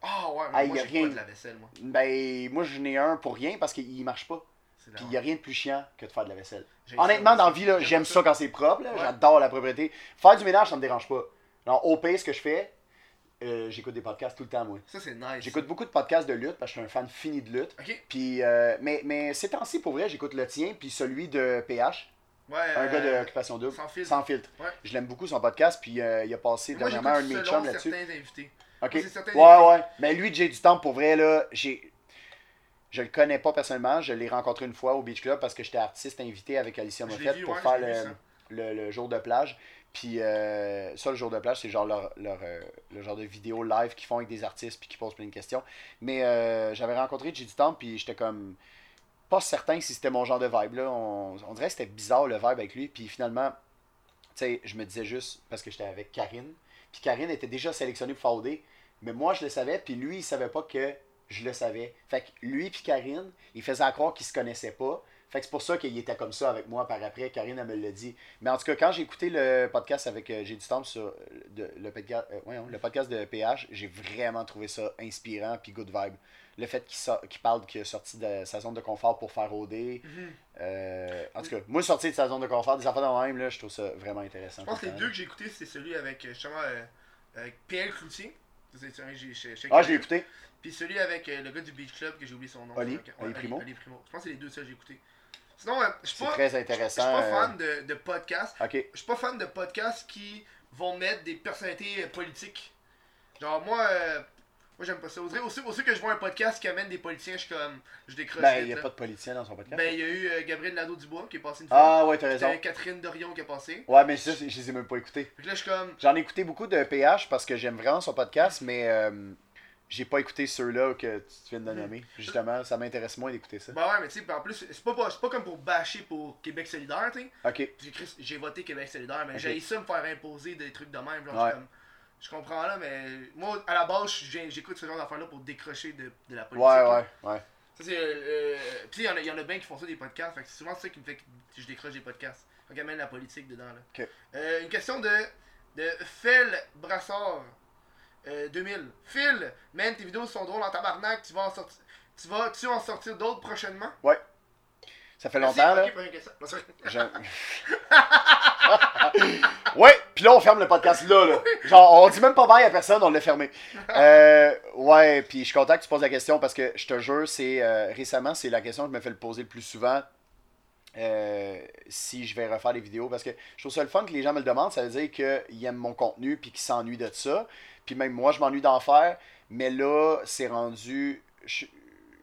Speaker 1: Ah ouais, mais
Speaker 2: Hey,
Speaker 1: moi, j'ai
Speaker 2: rien.
Speaker 1: pas de la vaisselle, moi.
Speaker 2: Ben, moi, j'en ai un pour rien parce qu'il marche pas. Puis il n'y a rien de plus chiant que de faire de la vaisselle.
Speaker 1: J'ai
Speaker 2: Honnêtement, dans la vie,
Speaker 1: J'aime
Speaker 2: ça quand c'est propre.
Speaker 1: Ouais.
Speaker 2: J'adore la propriété. Faire du ménage, ça me dérange pas. Alors, au pire, ce que je fais, euh, j'écoute des podcasts tout le temps, moi.
Speaker 1: Ça, c'est nice.
Speaker 2: J'écoute beaucoup de podcasts de lutte parce que je suis un fan fini de lutte.
Speaker 1: Ok.
Speaker 2: Puis, euh, mais, mais ces temps-ci, pour vrai, j'écoute le tien, puis celui de PH,
Speaker 1: Ouais.
Speaker 2: un gars
Speaker 1: euh,
Speaker 2: d'Occupation Double.
Speaker 1: Sans filtre.
Speaker 2: Sans filtre.
Speaker 1: Ouais.
Speaker 2: Je l'aime beaucoup son podcast, puis euh, il a passé
Speaker 1: Moi,
Speaker 2: dernièrement un de mes chums là-dessus. Ok.
Speaker 1: Moi,
Speaker 2: Ouais, ouais. Mais lui, Jay du Temple, pour vrai, là, j'ai. Je le connais pas personnellement, je l'ai rencontré une fois au Beach Club parce que j'étais artiste invité avec Alicia Moffett pour
Speaker 1: ouais,
Speaker 2: faire le, le, le jour de plage. Puis euh, ça, le jour de plage, c'est genre leur, leur, euh, le genre de vidéo live qu'ils font avec des artistes puis qui posent plein de questions. Mais euh, j'avais rencontré du Temple puis j'étais comme pas certain si c'était mon genre de vibe. Là. On, on dirait que c'était bizarre le vibe avec lui. Puis finalement, tu sais, je me disais juste parce que j'étais avec Karine. Puis Karine était déjà sélectionnée pour faire OD. Mais moi, je le savais, puis lui, il savait pas que je le savais. Fait que lui puis Karine, ils faisaient croire qu'ils se connaissaient pas. Fait que c'est pour ça qu'il était comme ça avec moi par après. Karine, elle me l'a dit. Mais en tout cas, quand j'ai écouté le podcast avec euh, J'ai du temps sur euh, de- le, podcast, euh, ouais, le podcast de PH, j'ai vraiment trouvé ça inspirant puis good vibe. Le fait qu'il sort- qu'il parle qu'il est sorti de sa zone de confort pour faire OD.
Speaker 1: Mhm.
Speaker 2: Euh, en tout cas, moi, sorti de sa zone de confort, des affaires de même, là, je trouve ça vraiment intéressant.
Speaker 1: Je pense que les
Speaker 2: le
Speaker 1: deux que j'ai écouté, c'est celui avec justement avec PL Cloutier.
Speaker 2: Ah, je l'ai écouté.
Speaker 1: Puis celui avec euh, le gars du Beach Club que j'ai oublié son nom.
Speaker 2: Oli? Oli Primo?
Speaker 1: Primo. Je pense que c'est les deux seuls que j'ai écouté. Sinon, euh, je suis pas,
Speaker 2: très
Speaker 1: je suis pas
Speaker 2: euh,
Speaker 1: fan de, de podcasts.
Speaker 2: Ok.
Speaker 1: Je suis pas fan de podcasts qui vont mettre des personnalités euh, politiques. Genre, moi, euh, moi j'aime pas ça. Aussi, aussi, aussi que je vois un podcast qui amène des politiciens, je suis comme. Je décroche.
Speaker 2: Ben, il n'y a
Speaker 1: là.
Speaker 2: pas de politicien dans son podcast.
Speaker 1: Ben, il y a eu euh, Gabriel Nadeau-Dubois qui est passé une fois.
Speaker 2: ah, ouais, t'as raison.
Speaker 1: C'était Catherine Dorion qui est passée.
Speaker 2: Ouais, mais ça, je les ai même pas écoutés.
Speaker 1: Fait que là, je suis comme.
Speaker 2: J'en ai écouté beaucoup de PH parce que j'aime vraiment son podcast, mais euh, j'ai pas écouté ceux-là que tu viens de
Speaker 1: Mhm.
Speaker 2: nommer. Justement, ça m'intéresse moins d'écouter ça.
Speaker 1: Bah ouais, mais tu sais, en plus, c'est pas, pas- c'est pas comme pour bâcher pour Québec solidaire, tu sais.
Speaker 2: Ok.
Speaker 1: J'ai voté Québec solidaire, mais
Speaker 2: Ok.
Speaker 1: j'ai ça me faire imposer des trucs de même. Genre,
Speaker 2: Ouais.
Speaker 1: comme- je comprends là, mais moi, à la base, j'écoute ce genre d'affaires-là pour décrocher de, de la politique.
Speaker 2: Ouais,
Speaker 1: là.
Speaker 2: ouais, ouais.
Speaker 1: Ça, c'est. Euh, Puis il y, en a- y en a bien qui font ça des podcasts, fait que c'est souvent ça qui me fait que je décroche des podcasts. Fait amène la politique dedans, là. Euh, une question de. de Phil Brassard. euh, 2000. Phil, man, tes vidéos sont drôles en tabarnak, tu vas en sortir. Tu vas, tu en sortir d'autres prochainement?
Speaker 2: Ça fait longtemps, là. Je- *laughs* ouais, puis là, on ferme le podcast là, là. Genre, on dit même pas bye à personne, on l'a fermé. *laughs* Euh, ouais, puis je suis content que tu poses la question parce que je te jure, c'est euh, récemment, c'est la question que je me fais le poser le plus souvent. euh, si je vais refaire des vidéos parce que je trouve ça le fun que les gens me le demandent, ça veut dire qu'ils aiment mon contenu puis qu'ils s'ennuient de ça. Puis même moi, je m'ennuie d'en faire, mais là, c'est rendu. Je,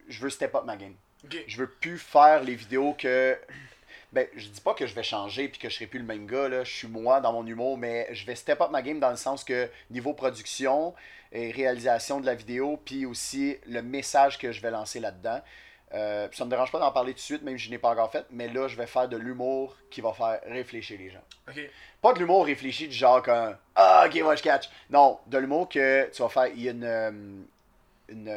Speaker 2: je veux step up ma game.
Speaker 1: Ok.
Speaker 2: Je veux plus faire les vidéos que. Ben, je dis pas que je vais changer puis que je serai plus le même gars, là. Je suis moi dans mon humour, mais je vais step up ma game dans le sens que niveau production et réalisation de la vidéo, puis aussi le message que je vais lancer là-dedans. Euh, ça me dérange pas d'en parler tout de suite, même si je n'ai pas encore fait, mais là, je vais faire de l'humour qui va faire réfléchir les gens.
Speaker 1: Ok.
Speaker 2: Pas de l'humour réfléchi du genre comme Ah, ok, ouais, je catch. Non, de l'humour que tu vas faire. Il y a une. euh, Une.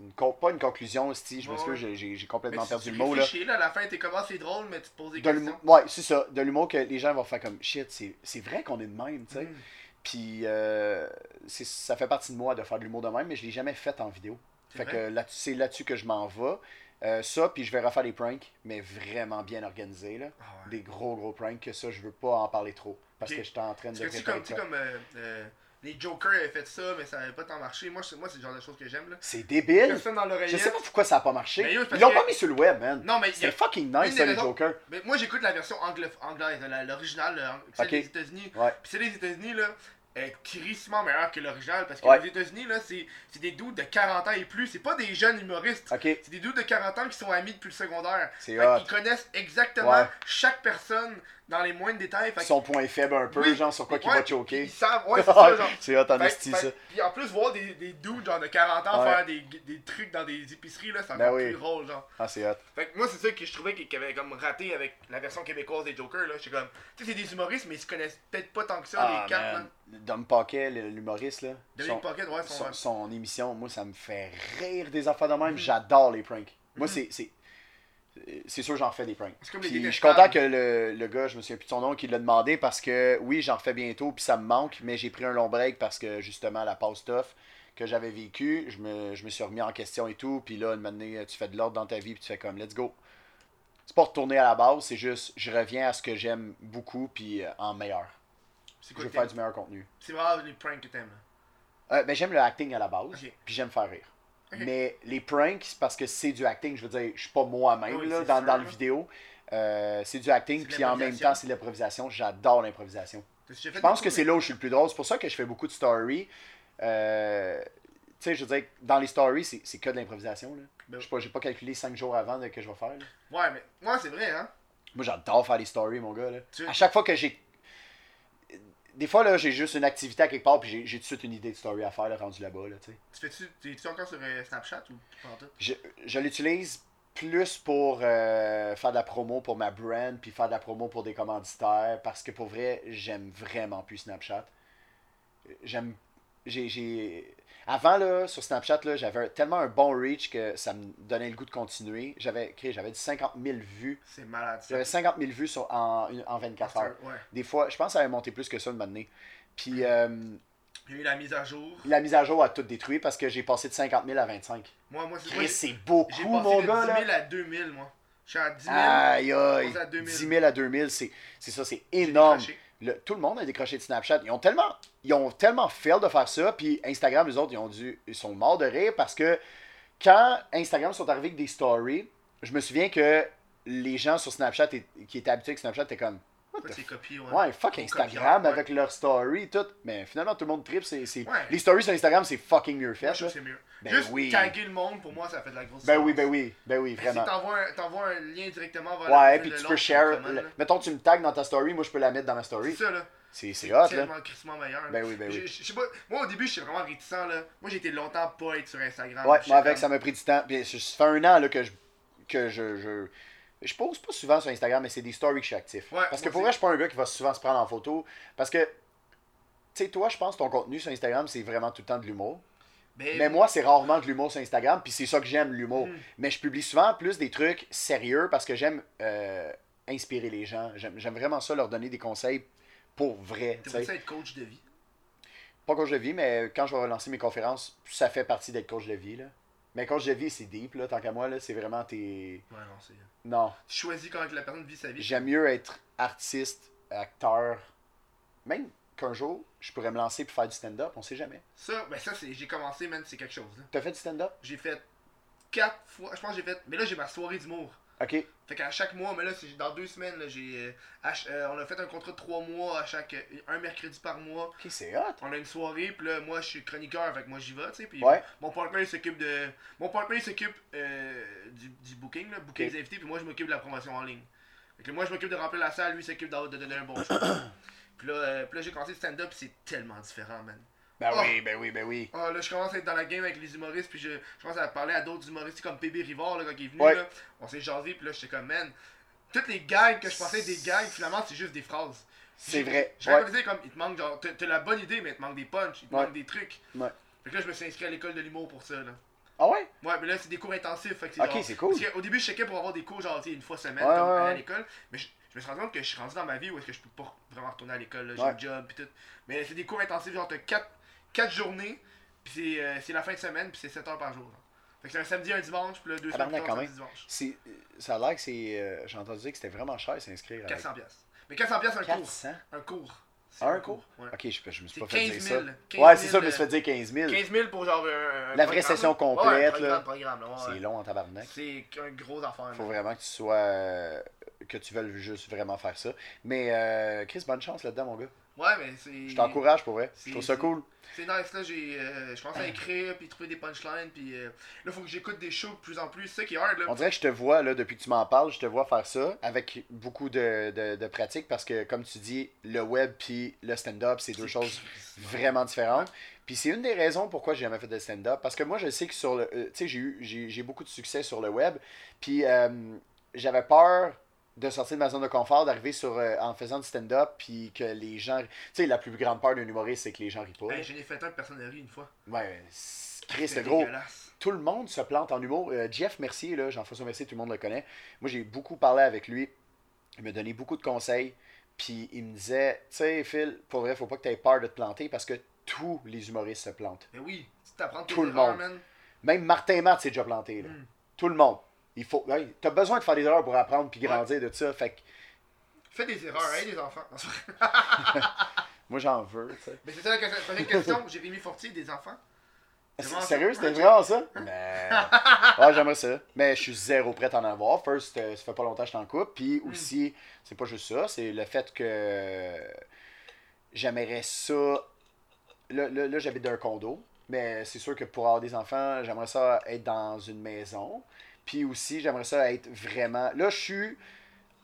Speaker 2: Une pas une conclusion, si je m'excuse,
Speaker 1: ouais.
Speaker 2: j'ai-
Speaker 1: Mais
Speaker 2: complètement perdu le mot là.
Speaker 1: là. À la fin, t'es comment c'est drôle, mais tu te poses des
Speaker 2: De
Speaker 1: questions.
Speaker 2: ouais, c'est ça. De l'humour que les gens vont faire comme shit, c'est c'est vrai qu'on est de même, tu sais.
Speaker 1: Mm.
Speaker 2: Puis euh, c'est- ça fait partie de moi de faire de l'humour de même, mais je l'ai jamais fait en vidéo.
Speaker 1: C'est
Speaker 2: Fait
Speaker 1: vrai?
Speaker 2: que là c'est là-dessus que je m'en vais. Euh, ça, puis je vais refaire des pranks, mais vraiment bien organisés, là.
Speaker 1: Ah ouais.
Speaker 2: Des gros, gros pranks, que ça, je veux pas en parler trop. Parce que j'étais en train de
Speaker 1: Parce que tu comme, comme euh, les Jokers avaient fait ça, mais ça avait pas tant marché. Moi, c'est- moi c'est le genre de choses que j'aime.
Speaker 2: C'est débile.
Speaker 1: Dans.
Speaker 2: Je sais pas pourquoi ça a pas marché.
Speaker 1: Mais yo, c'est parce
Speaker 2: Ils l'ont
Speaker 1: que-
Speaker 2: pas mis sur le web, man.
Speaker 1: Non, mais
Speaker 2: C'est
Speaker 1: a-
Speaker 2: fucking nice, ça, les
Speaker 1: raisons-
Speaker 2: Jokers.
Speaker 1: Mais moi, j'écoute la version anglaise, la- l'original, le- celle
Speaker 2: Ok.
Speaker 1: des États-Unis.
Speaker 2: Ouais.
Speaker 1: Puis celle des États-Unis, là, est crissement meilleure que l'original. Parce que
Speaker 2: Ouais.
Speaker 1: les États-Unis, là, c'est c'est des dudes de 40 ans et plus. C'est pas des jeunes humoristes.
Speaker 2: Ok.
Speaker 1: C'est des dudes de 40 ans qui sont amis depuis le secondaire.
Speaker 2: C'est
Speaker 1: qu'ils connaissent exactement
Speaker 2: Ouais.
Speaker 1: chaque personne dans les moindres détails. Fait
Speaker 2: Son point faible un peu,
Speaker 1: Oui.
Speaker 2: genre sur quoi qu'il va choquer.
Speaker 1: Ils savent, ouais, *laughs* c'est ça, genre. *laughs*
Speaker 2: c'est hot en esti, ça.
Speaker 1: Puis en plus, voir des, des dudes genre de 40 ans
Speaker 2: Ouais.
Speaker 1: faire des, des trucs dans des épiceries, là, c'est
Speaker 2: Ben oui.
Speaker 1: plus drôle, genre.
Speaker 2: Ah, c'est hot.
Speaker 1: Fait que moi, c'est ça que je trouvais qu'il avait comme raté avec la version québécoise des Jokers, là. J'étais comme, tu sais, c'est des humoristes, mais ils se connaissent peut-être pas tant que ça,
Speaker 2: Ah,
Speaker 1: les quatre,
Speaker 2: man.
Speaker 1: là.
Speaker 2: Dom l'humoriste, là.
Speaker 1: Dominique Pocket, ouais, son,
Speaker 2: son, son émission, moi, ça me fait rire des affaires de même.
Speaker 1: Mhm.
Speaker 2: J'adore les pranks. Moi,
Speaker 1: Mhm.
Speaker 2: c'est. C'est- sûr, j'en fais des pranks. Puis je suis content que le, le gars, je me souviens plus de son nom, qui l'a demandé parce que oui, j'en refais bientôt, puis ça me manque, mais j'ai pris un long break parce que justement, la pause tough que j'avais vécu, je me, je me suis remis en question et tout, puis là, une donné, tu fais de l'ordre dans ta vie, puis tu fais comme let's go. C'est pas retourner à la base, c'est juste je reviens à ce que j'aime beaucoup, puis euh, en meilleur.
Speaker 1: C'est
Speaker 2: Je veux faire du meilleur contenu.
Speaker 1: C'est vraiment les pranks que t'aimes, là.
Speaker 2: Euh, ben, j'aime le acting à la base, puis j'aime faire rire.
Speaker 1: Ok.
Speaker 2: Mais les pranks, parce que c'est du acting, je veux dire, je suis pas moi-même
Speaker 1: Oui,
Speaker 2: là,
Speaker 1: c'est
Speaker 2: dans,
Speaker 1: sûr,
Speaker 2: dans le vidéo. Euh, c'est du acting, puis en même temps, c'est de l'improvisation. J'adore l'improvisation. Je pense que c'est là où je suis le plus drôle. C'est pour ça que je fais beaucoup de stories. Euh, tu sais, je veux dire, dans les stories, c'est que de l'improvisation.
Speaker 1: Ben
Speaker 2: Je sais pas, j'ai pas calculé 5 jours avant de que je vais faire. là.
Speaker 1: Ouais, mais, ouais, c'est vrai, hein.
Speaker 2: Moi, j'adore faire des stories, mon gars. Là.
Speaker 1: Tu-
Speaker 2: À chaque fois que j'ai. Des fois, là, j'ai juste une activité à quelque part, puis j'ai- tout de suite une idée de story à faire, là, rendu là-bas. Là, tu sais.
Speaker 1: Tu fais-tu, encore sur euh, Snapchat ou pas en tout?
Speaker 2: je, je l'utilise plus pour euh, faire de la promo pour ma brand, puis faire de la promo pour des commanditaires, parce que pour vrai, j'aime vraiment plus Snapchat. J'aime. J'ai. Avant, là, sur Snapchat, là, j'avais tellement un bon reach que ça me donnait le goût de continuer. J'avais créé, j'avais du 50 000 vues.
Speaker 1: C'est malade, ça.
Speaker 2: J'avais 50 000 vues sur, en, en 24 heures.
Speaker 1: Ouais.
Speaker 2: Des fois, je pense que ça avait monté plus que ça une année. Puis euh,
Speaker 1: J'ai eu la mise à jour.
Speaker 2: la mise à jour a tout détruit parce que j'ai passé de 50 000 à 25.
Speaker 1: Moi, moi, c'est
Speaker 2: Chris, c'est beaucoup,
Speaker 1: j'ai
Speaker 2: mon
Speaker 1: passé de
Speaker 2: gars,
Speaker 1: 10
Speaker 2: là.
Speaker 1: 000 à 2000, moi. Je suis à 10 000.
Speaker 2: Aïe aïe,
Speaker 1: Passé à 2000.
Speaker 2: 10 000 à 2000, c'est c'est ça, c'est énorme. Tout le monde a décroché de Snapchat. Ils ont tellement, ils ont tellement fail de faire ça, puis Instagram, les autres, ils ont dû, ils sont morts de rire parce que quand Instagram sont arrivés avec des stories, je me souviens que les gens sur Snapchat qui étaient habitués avec Snapchat étaient comme,
Speaker 1: c'est copié, ouais.
Speaker 2: Ouais, fuck Instagram
Speaker 1: copyright, ouais.
Speaker 2: avec leurs stories, tout. Mais finalement, tout le monde tripe. c'est
Speaker 1: Ouais.
Speaker 2: Les stories sur Instagram, c'est fucking mieux fait.
Speaker 1: je c'est mieux.
Speaker 2: Ben
Speaker 1: Juste
Speaker 2: oui.
Speaker 1: taguer le monde, pour moi, ça fait de la grosse
Speaker 2: Ben oui, ben oui, ben oui,
Speaker 1: Si
Speaker 2: vraiment.
Speaker 1: t'envoies un, t'envoies un lien directement vers
Speaker 2: Ouais,
Speaker 1: la
Speaker 2: puis tu peux share. le-. Mettons, tu me tags dans ta story, moi je peux la mettre dans ma story.
Speaker 1: C'est ça, là.
Speaker 2: C'est c'est hot, là.
Speaker 1: tellement meilleur.
Speaker 2: Ben oui, ben oui.
Speaker 1: Je sais pas, moi au début j'étais vraiment réticent là. Moi j'ai été longtemps pas être sur Instagram.
Speaker 2: Ouais, moi avec, ça m'a pris du temps. Puis ça ça fait un an là, que je. que je. Je... Pose pas souvent sur Instagram, mais c'est des stories que je suis actif.
Speaker 1: Ouais,
Speaker 2: parce que pour vrai, je suis pas un gars qui va souvent se prendre en photo. Parce que, tu sais, toi, je pense que ton contenu sur Instagram, c'est vraiment tout le temps de l'humour.
Speaker 1: Ben,
Speaker 2: Mais moi, c'est rarement de l'humour sur Instagram, puis c'est ça que j'aime, l'humour.
Speaker 1: Mhm.
Speaker 2: Mais je publie souvent plus des trucs sérieux parce que j'aime euh, inspirer les gens. J'aime vraiment ça, leur donner des conseils pour vrai. tu
Speaker 1: être coach de vie?
Speaker 2: Pas coach de vie, mais quand je vais relancer mes conférences, ça fait partie d'être coach de vie. Là. Mais coach de vie, c'est deep, là, tant qu'à moi, là, c'est vraiment tes.
Speaker 1: Ouais, non, c'est.
Speaker 2: Non.
Speaker 1: Tu choisis quand la personne vit sa vie.
Speaker 2: J'aime mieux être artiste, acteur. Même qu'un jour, je pourrais me lancer pour faire du stand-up, on sait jamais.
Speaker 1: Ça, ben ça, c'est, j'ai commencé, man, c'est quelque chose. Là.
Speaker 2: T'as fait du stand-up?
Speaker 1: J'ai fait quatre fois, je pense que j'ai fait, mais là j'ai ma soirée d'humour.
Speaker 2: Ok.
Speaker 1: Fait qu'à chaque mois, mais là, c'est dans deux semaines, là, j'ai, euh, euh, on a fait un contrat de trois mois à chaque, euh, un mercredi par mois.
Speaker 2: Ok, c'est hot.
Speaker 1: On a une soirée, puis là, moi, je suis chroniqueur, fait que moi, j'y vais, tu sais. Puis
Speaker 2: Ouais.
Speaker 1: mon partner, il s'occupe de. Mon partner, il s'occupe euh, du, du booking, là, booker
Speaker 2: Ok.
Speaker 1: les invités, puis moi, je m'occupe de la promotion en ligne. Fait que moi, je m'occupe de remplir la salle, lui, il s'occupe de, de donner un bon show. *clears throat* puis là, là j'ai commencé le stand-up, c'est tellement différent, man.
Speaker 2: Ben
Speaker 1: Oh.
Speaker 2: oui, ben oui, ben oui.
Speaker 1: Ah, là, je commence à être dans la game avec les humoristes, puis je, je commence à parler à d'autres humoristes comme PB Rivard, là, quand il est venu,
Speaker 2: Ouais.
Speaker 1: là. On s'est jasé, puis là, j'étais comme, man, toutes les gags que je pensais des gags, finalement, c'est juste des phrases.
Speaker 2: C'est vrai.
Speaker 1: J'ai
Speaker 2: Ouais.
Speaker 1: comme, il te manque, genre, t'as la bonne idée, mais il te manque des punchs, il te
Speaker 2: Ouais.
Speaker 1: manque des trucs.
Speaker 2: Ouais.
Speaker 1: Fait que là, je me suis inscrit à l'école de l'humour pour ça, là.
Speaker 2: Ah ouais?
Speaker 1: Ouais, mais là, c'est des cours intensifs, fait que
Speaker 2: Ok, c'est cool.
Speaker 1: Parce qu'au début, je checkais pour avoir des cours, genre, une fois semaine, comme à l'école, mais je, je me suis rendu compte que je suis rendu dans ma vie où est-ce que je peux pas vraiment retourner à l'école, j'ai un job, pis tout. Mais c'est des cours intensifs, genre, t'as 4, quatre journées, pis c'est euh, c'est la fin de semaine, pis c'est 7 heures par jour. genre. Fait que c'est un samedi, un dimanche, pis là, deux semaines plus tard, samedi, dimanche.
Speaker 2: C'est, ça a l'air que c'est. euh, j'ai entendu dire que c'était vraiment cher s'inscrire. avec
Speaker 1: 400 piastres. Mais 400 piastres, un cours.
Speaker 2: 400?
Speaker 1: Un cours.
Speaker 2: Un cours?
Speaker 1: Ouais.
Speaker 2: Ok, je, je me suis pas fait
Speaker 1: 15
Speaker 2: dire
Speaker 1: 000.
Speaker 2: ça.
Speaker 1: 15
Speaker 2: Ouais, c'est
Speaker 1: 000,
Speaker 2: ça, je me
Speaker 1: euh,
Speaker 2: suis fait dire 15 000.
Speaker 1: 15 000 pour genre un, un
Speaker 2: La vraie
Speaker 1: programme,
Speaker 2: session complète,
Speaker 1: Ouais,
Speaker 2: là.
Speaker 1: programme, là,
Speaker 2: C'est long en tabarnak.
Speaker 1: C'est un gros affaire.
Speaker 2: Faut
Speaker 1: là.
Speaker 2: vraiment que tu sois. euh, que tu veuilles juste vraiment faire ça. Mais euh, Chris, bonne chance là-dedans, mon gars.
Speaker 1: Ouais, mais c'est.
Speaker 2: Je t'encourage pour vrai. Je trouve ça cool.
Speaker 1: C'est nice, là, j'ai. euh, je commence à écrire, puis trouver des punchlines, puis euh, là, faut que j'écoute des shows de plus en plus. C'est ça qui est hard, là.
Speaker 2: On dirait que je te vois, là, depuis que tu m'en parles, je te vois faire ça avec beaucoup de, de, de pratique parce que, comme tu dis, le web puis le stand-up, c'est deux choses vraiment différentes. Puis c'est une des raisons pourquoi j'ai jamais fait de stand-up. Parce que moi, je sais que sur le. euh, tu sais, j'ai eu j'ai, j'ai beaucoup de succès sur le web. Puis euh, j'avais peur de sortir de ma zone de confort, d'arriver sur euh, en faisant du stand-up, puis que les gens. Tu sais, la plus grande peur d'un humoriste, c'est que les gens rient pas.
Speaker 1: Hey, j'en ai fait un personne ri une fois.
Speaker 2: Ouais, c'est- Chris, le gros. Tout le monde se plante en humour. Euh, Jeff Mercier, là, Jean-François Mercier, tout le monde le connaît. Moi, j'ai beaucoup parlé avec lui. Il m'a donné beaucoup de conseils. Puis il me disait, tu sais, Phil, pour vrai, faut pas que tu aies peur de te planter parce que tous les humoristes se plantent.
Speaker 1: Mais oui, tu t'apprends
Speaker 2: Tout le monde.
Speaker 1: man.
Speaker 2: Même Martin Matt s'est déjà planté. Là.
Speaker 1: Mm.
Speaker 2: Tout le monde. Il faut. Hey, t'as besoin de faire des erreurs pour apprendre puis grandir de ça. Fait que
Speaker 1: Fais des erreurs, hein, les enfants. *laughs*
Speaker 2: Moi, j'en veux. tu sais.
Speaker 1: mais c'est ça la question- prochaine question. Jérémy Fortier, des enfants? Comment
Speaker 2: Sérieux, c'était vraiment ça? Mais. *laughs* Ouais, j'aimerais ça. Mais je suis zéro prêt à en avoir. First, euh, ça fait pas longtemps que je t'en coupe. Puis
Speaker 1: Mm.
Speaker 2: aussi, c'est pas juste ça, c'est le fait que j'aimerais ça. Là, là, là, j'habite dans un condo. Mais c'est sûr que pour avoir des enfants, j'aimerais ça être dans une maison. Puis aussi, j'aimerais ça être vraiment. Là, je suis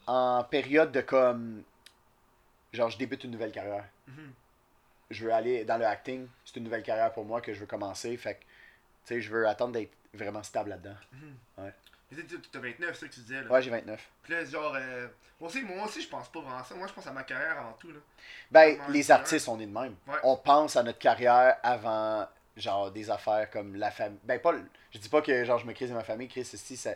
Speaker 2: en période de comme. Genre, je débute une nouvelle carrière
Speaker 1: Mhm.
Speaker 2: je veux aller dans le acting. C'est une nouvelle carrière pour moi que je veux commencer. Fait que, tu sais, je veux attendre d'être vraiment stable là-dedans.
Speaker 1: Tu sais, t'as 29, c'est ça que tu disais, là.
Speaker 2: Ouais, j'ai 29.
Speaker 1: Puis là, genre, euh, moi, aussi, moi aussi, je pense pas vraiment à ça. Moi, je pense à ma carrière avant tout, là.
Speaker 2: Ben,
Speaker 1: Comment
Speaker 2: les artistes, on est de même.
Speaker 1: Ouais.
Speaker 2: On pense à notre carrière avant, genre, des affaires comme la famille. Ben, pas. Je dis pas que, genre, je me crise de ma famille. Chris, si, ça.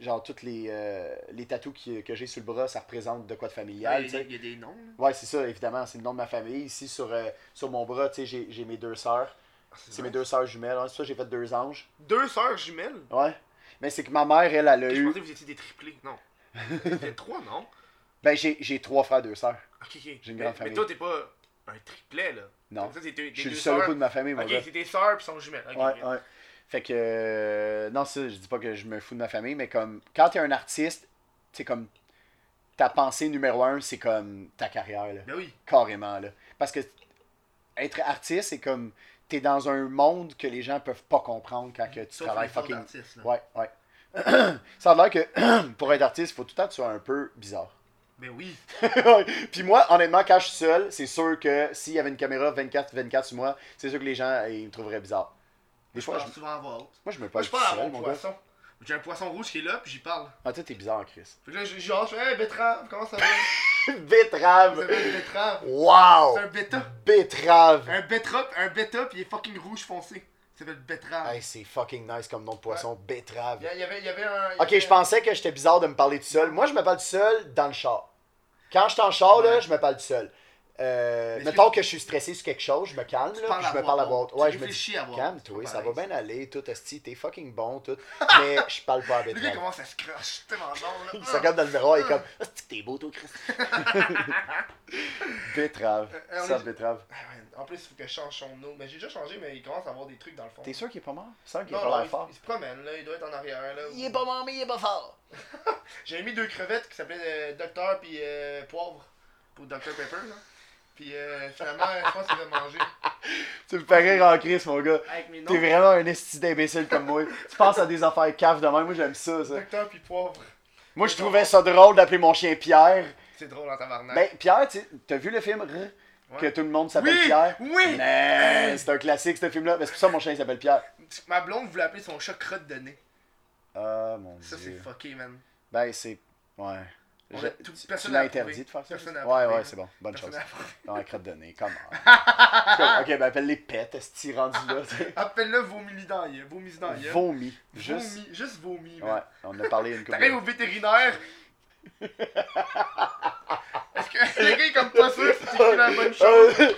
Speaker 2: Genre, toutes les, euh, les tatous qui- que j'ai sur le bras, ça représente de quoi de familial,
Speaker 1: Il y, a-
Speaker 2: sais.
Speaker 1: il y a des noms, là.
Speaker 2: Ouais, c'est ça, évidemment. C'est le nom de ma famille. Ici, sur, euh, sur mon bras, tu sais, j'ai- mes deux sœurs.
Speaker 1: Ah,
Speaker 2: C'est mes deux sœurs jumelles. hein. C'est ça, j'ai fait deux anges.
Speaker 1: Deux sœurs jumelles?
Speaker 2: Ouais. Mais c'est que ma mère, elle, elle a
Speaker 1: Je
Speaker 2: eu.
Speaker 1: pensais que vous étiez des triplés. Non. T'es trois, non? *laughs*
Speaker 2: Ben, j'ai trois frères, deux sœurs.
Speaker 1: Ok, ok.
Speaker 2: J'ai une
Speaker 1: mais,
Speaker 2: grande
Speaker 1: mais
Speaker 2: famille.
Speaker 1: toi, t'es pas un triplet, là.
Speaker 2: Non.
Speaker 1: Ça,
Speaker 2: Je suis le seul coup de ma famille, mon
Speaker 1: Ok, c'est tes sœurs puis sont jumelles.
Speaker 2: Ouais, ouais. Fait que. euh, non, ça, je dis pas que je me fous de ma famille, mais comme. Quand t'es un artiste, c'est comme. Ta pensée numéro un, c'est comme ta carrière, là.
Speaker 1: Ben oui.
Speaker 2: Carrément, là. Parce que. Être artiste, c'est comme. T'es dans un monde que les gens peuvent pas comprendre quand que tu
Speaker 1: Sauf
Speaker 2: travailles fucking.
Speaker 1: là.
Speaker 2: Ouais, ouais. *clears throat* ça a l'air que *clears throat* pour être artiste, il faut tout le temps que tu sois un peu bizarre.
Speaker 1: Ben oui. *laughs*
Speaker 2: Puis moi, honnêtement, quand je suis seul, c'est sûr que s'il y avait une caméra 24-24 sur moi, c'est sûr que les gens euh, ils me trouveraient bizarre. Des
Speaker 1: Je
Speaker 2: fois,
Speaker 1: parle
Speaker 2: je,
Speaker 1: souvent à voix haute.
Speaker 2: moi, je me
Speaker 1: Moi,
Speaker 2: parle
Speaker 1: je
Speaker 2: tout
Speaker 1: parle à mon
Speaker 2: gars.
Speaker 1: poisson. J'ai un poisson rouge qui est là, puis j'y parle.
Speaker 2: Ah, toi, t'es bizarre, Chris.
Speaker 1: Fait que là, je- genre, je fais, hey, betterave, comment ça va? *laughs*
Speaker 2: Betterave!
Speaker 1: une betterave.
Speaker 2: Wow!
Speaker 1: C'est un bêta.
Speaker 2: Betterave!
Speaker 1: Un bêta, un bêta, puis il est fucking rouge foncé. Ça s'appelle betterave.
Speaker 2: Hey, c'est fucking nice comme nom de poisson, betterave.
Speaker 1: Il y, avait, il y avait un. il
Speaker 2: Ok,
Speaker 1: avait-
Speaker 2: je pensais que j'étais bizarre de me parler tout seul. Moi, je me parle tout seul dans le char. Quand je suis en char, là,
Speaker 1: Ouais.
Speaker 2: je me parle tout seul. Euh,
Speaker 1: Mais
Speaker 2: mettons que je suis stressé sur quelque chose, je me calme, là, puis je me parle à
Speaker 1: voix.
Speaker 2: Ouais, je me dis, calme-toi, ça va bien aller, tout, esti, t'es fucking bon, tout. *laughs* Mais je parle pas
Speaker 1: gars, il
Speaker 2: betterave.
Speaker 1: commence à se croche. là. *laughs*
Speaker 2: Il se regarde dans le miroir et est comme, Esti que t'es beau, toi, Chris. *laughs* betterave.
Speaker 1: Euh, on
Speaker 2: Ça, betterave.
Speaker 1: Ah, En plus, il faut que je change son nom. Mais j'ai déjà changé, mais il commence à avoir des trucs dans le fond.
Speaker 2: T'es sûr qu'il est pas mort? C'est sûr qu'il est pas l'air
Speaker 1: il,
Speaker 2: fort.
Speaker 1: il se promène, là. Il doit être en arrière, là.
Speaker 2: Il est pas mort, mais il est pas fort.
Speaker 1: J'ai mis deux crevettes qui s'appelaient euh, Docteur puis euh, Poivre pour Dr Pepper, là. Puis euh, finalement, je pense qu'il va manger. *laughs*
Speaker 2: Tu me fais rire en Chris, mon gars.
Speaker 1: Avec mes noms.
Speaker 2: T'es vraiment un esti d'imbécile comme moi. Tu penses à des affaires caves de même. Moi, j'aime ça, ça.
Speaker 1: Docteur puis Poivre.
Speaker 2: Moi, je trouvais ça drôle d'appeler mon chien Pierre.
Speaker 1: C'est drôle en tabarnak.
Speaker 2: Ben, Pierre, tu sais, t'as vu le film R?
Speaker 1: Ouais.
Speaker 2: Que tout le monde s'appelle
Speaker 1: oui!
Speaker 2: Pierre?
Speaker 1: Oui!
Speaker 2: Mais c'est un classique, ce film-là. Mais c'est pour ça que mon chien s'appelle Pierre.
Speaker 1: Ma blonde voulait appeler son chat crotte de nez.
Speaker 2: Ah, mon
Speaker 1: Ça, c'est
Speaker 2: dieu.
Speaker 1: fucké, man.
Speaker 2: Ben, c'est. Ouais. Je-
Speaker 1: tout-
Speaker 2: tu l'as interdit de faire ça?
Speaker 1: Personne
Speaker 2: Ouais, ouais, c'est bon. Bonne
Speaker 1: Personne
Speaker 2: chose. Non, la crotte de nez, comment? *laughs* ok, ben appelle-les pets, est-ce rendu là?
Speaker 1: Appelle-le vomi dans l'œil. Vomi dans l'œil.
Speaker 2: Vomi. Juste.
Speaker 1: Vomi. Juste vomi,
Speaker 2: Ouais, on a parlé une couple
Speaker 1: T'arrives au vétérinaire. *laughs* Est-ce que le gars est comme pas sûr si écris la bonne chose?
Speaker 2: Euh,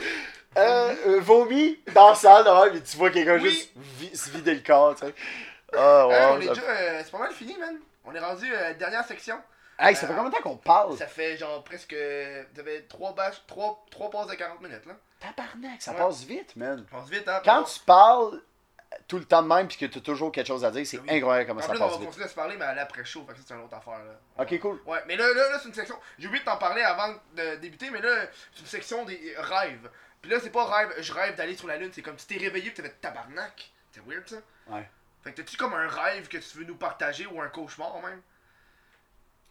Speaker 2: euh, euh, vomi dans la salle, ouais, mais tu vois quelqu'un
Speaker 1: Oui.
Speaker 2: juste vi- se vider le corps, tu sais. Ah, ouais.
Speaker 1: Hein, on est déjà. euh, c'est pas mal fini, man. On est rendu euh, dernière section.
Speaker 2: Hey, ça fait combien de temps qu'on parle?
Speaker 1: Ça fait genre presque. Vous avez trois bâches, trois, trois passes de 40 minutes, là.
Speaker 2: Tabarnak, ça
Speaker 1: Ouais.
Speaker 2: passe vite, man.
Speaker 1: On passe vite, hein.
Speaker 2: Quand tu parles tout le temps de même, puis que tu as toujours quelque chose à dire, c'est
Speaker 1: Oui.
Speaker 2: incroyable comment
Speaker 1: En
Speaker 2: ça
Speaker 1: plus, on
Speaker 2: passe
Speaker 1: va
Speaker 2: vite.
Speaker 1: continuer à se parler, mais à l'après-show, fait que ça, c'est une autre affaire, là.
Speaker 2: Ok, cool.
Speaker 1: Ouais, mais là, là, là c'est une section. J'ai oublié de t'en parler avant de débuter, mais là, c'est une section des rêves. Puis là, c'est pas rêve, je rêve d'aller sur la lune, c'est comme tu t'es réveillé pis t'as fait tabarnak. C'est weird ça?
Speaker 2: Ouais.
Speaker 1: Fait que t'as-tu comme un rêve que tu veux nous partager ou un cauchemar même?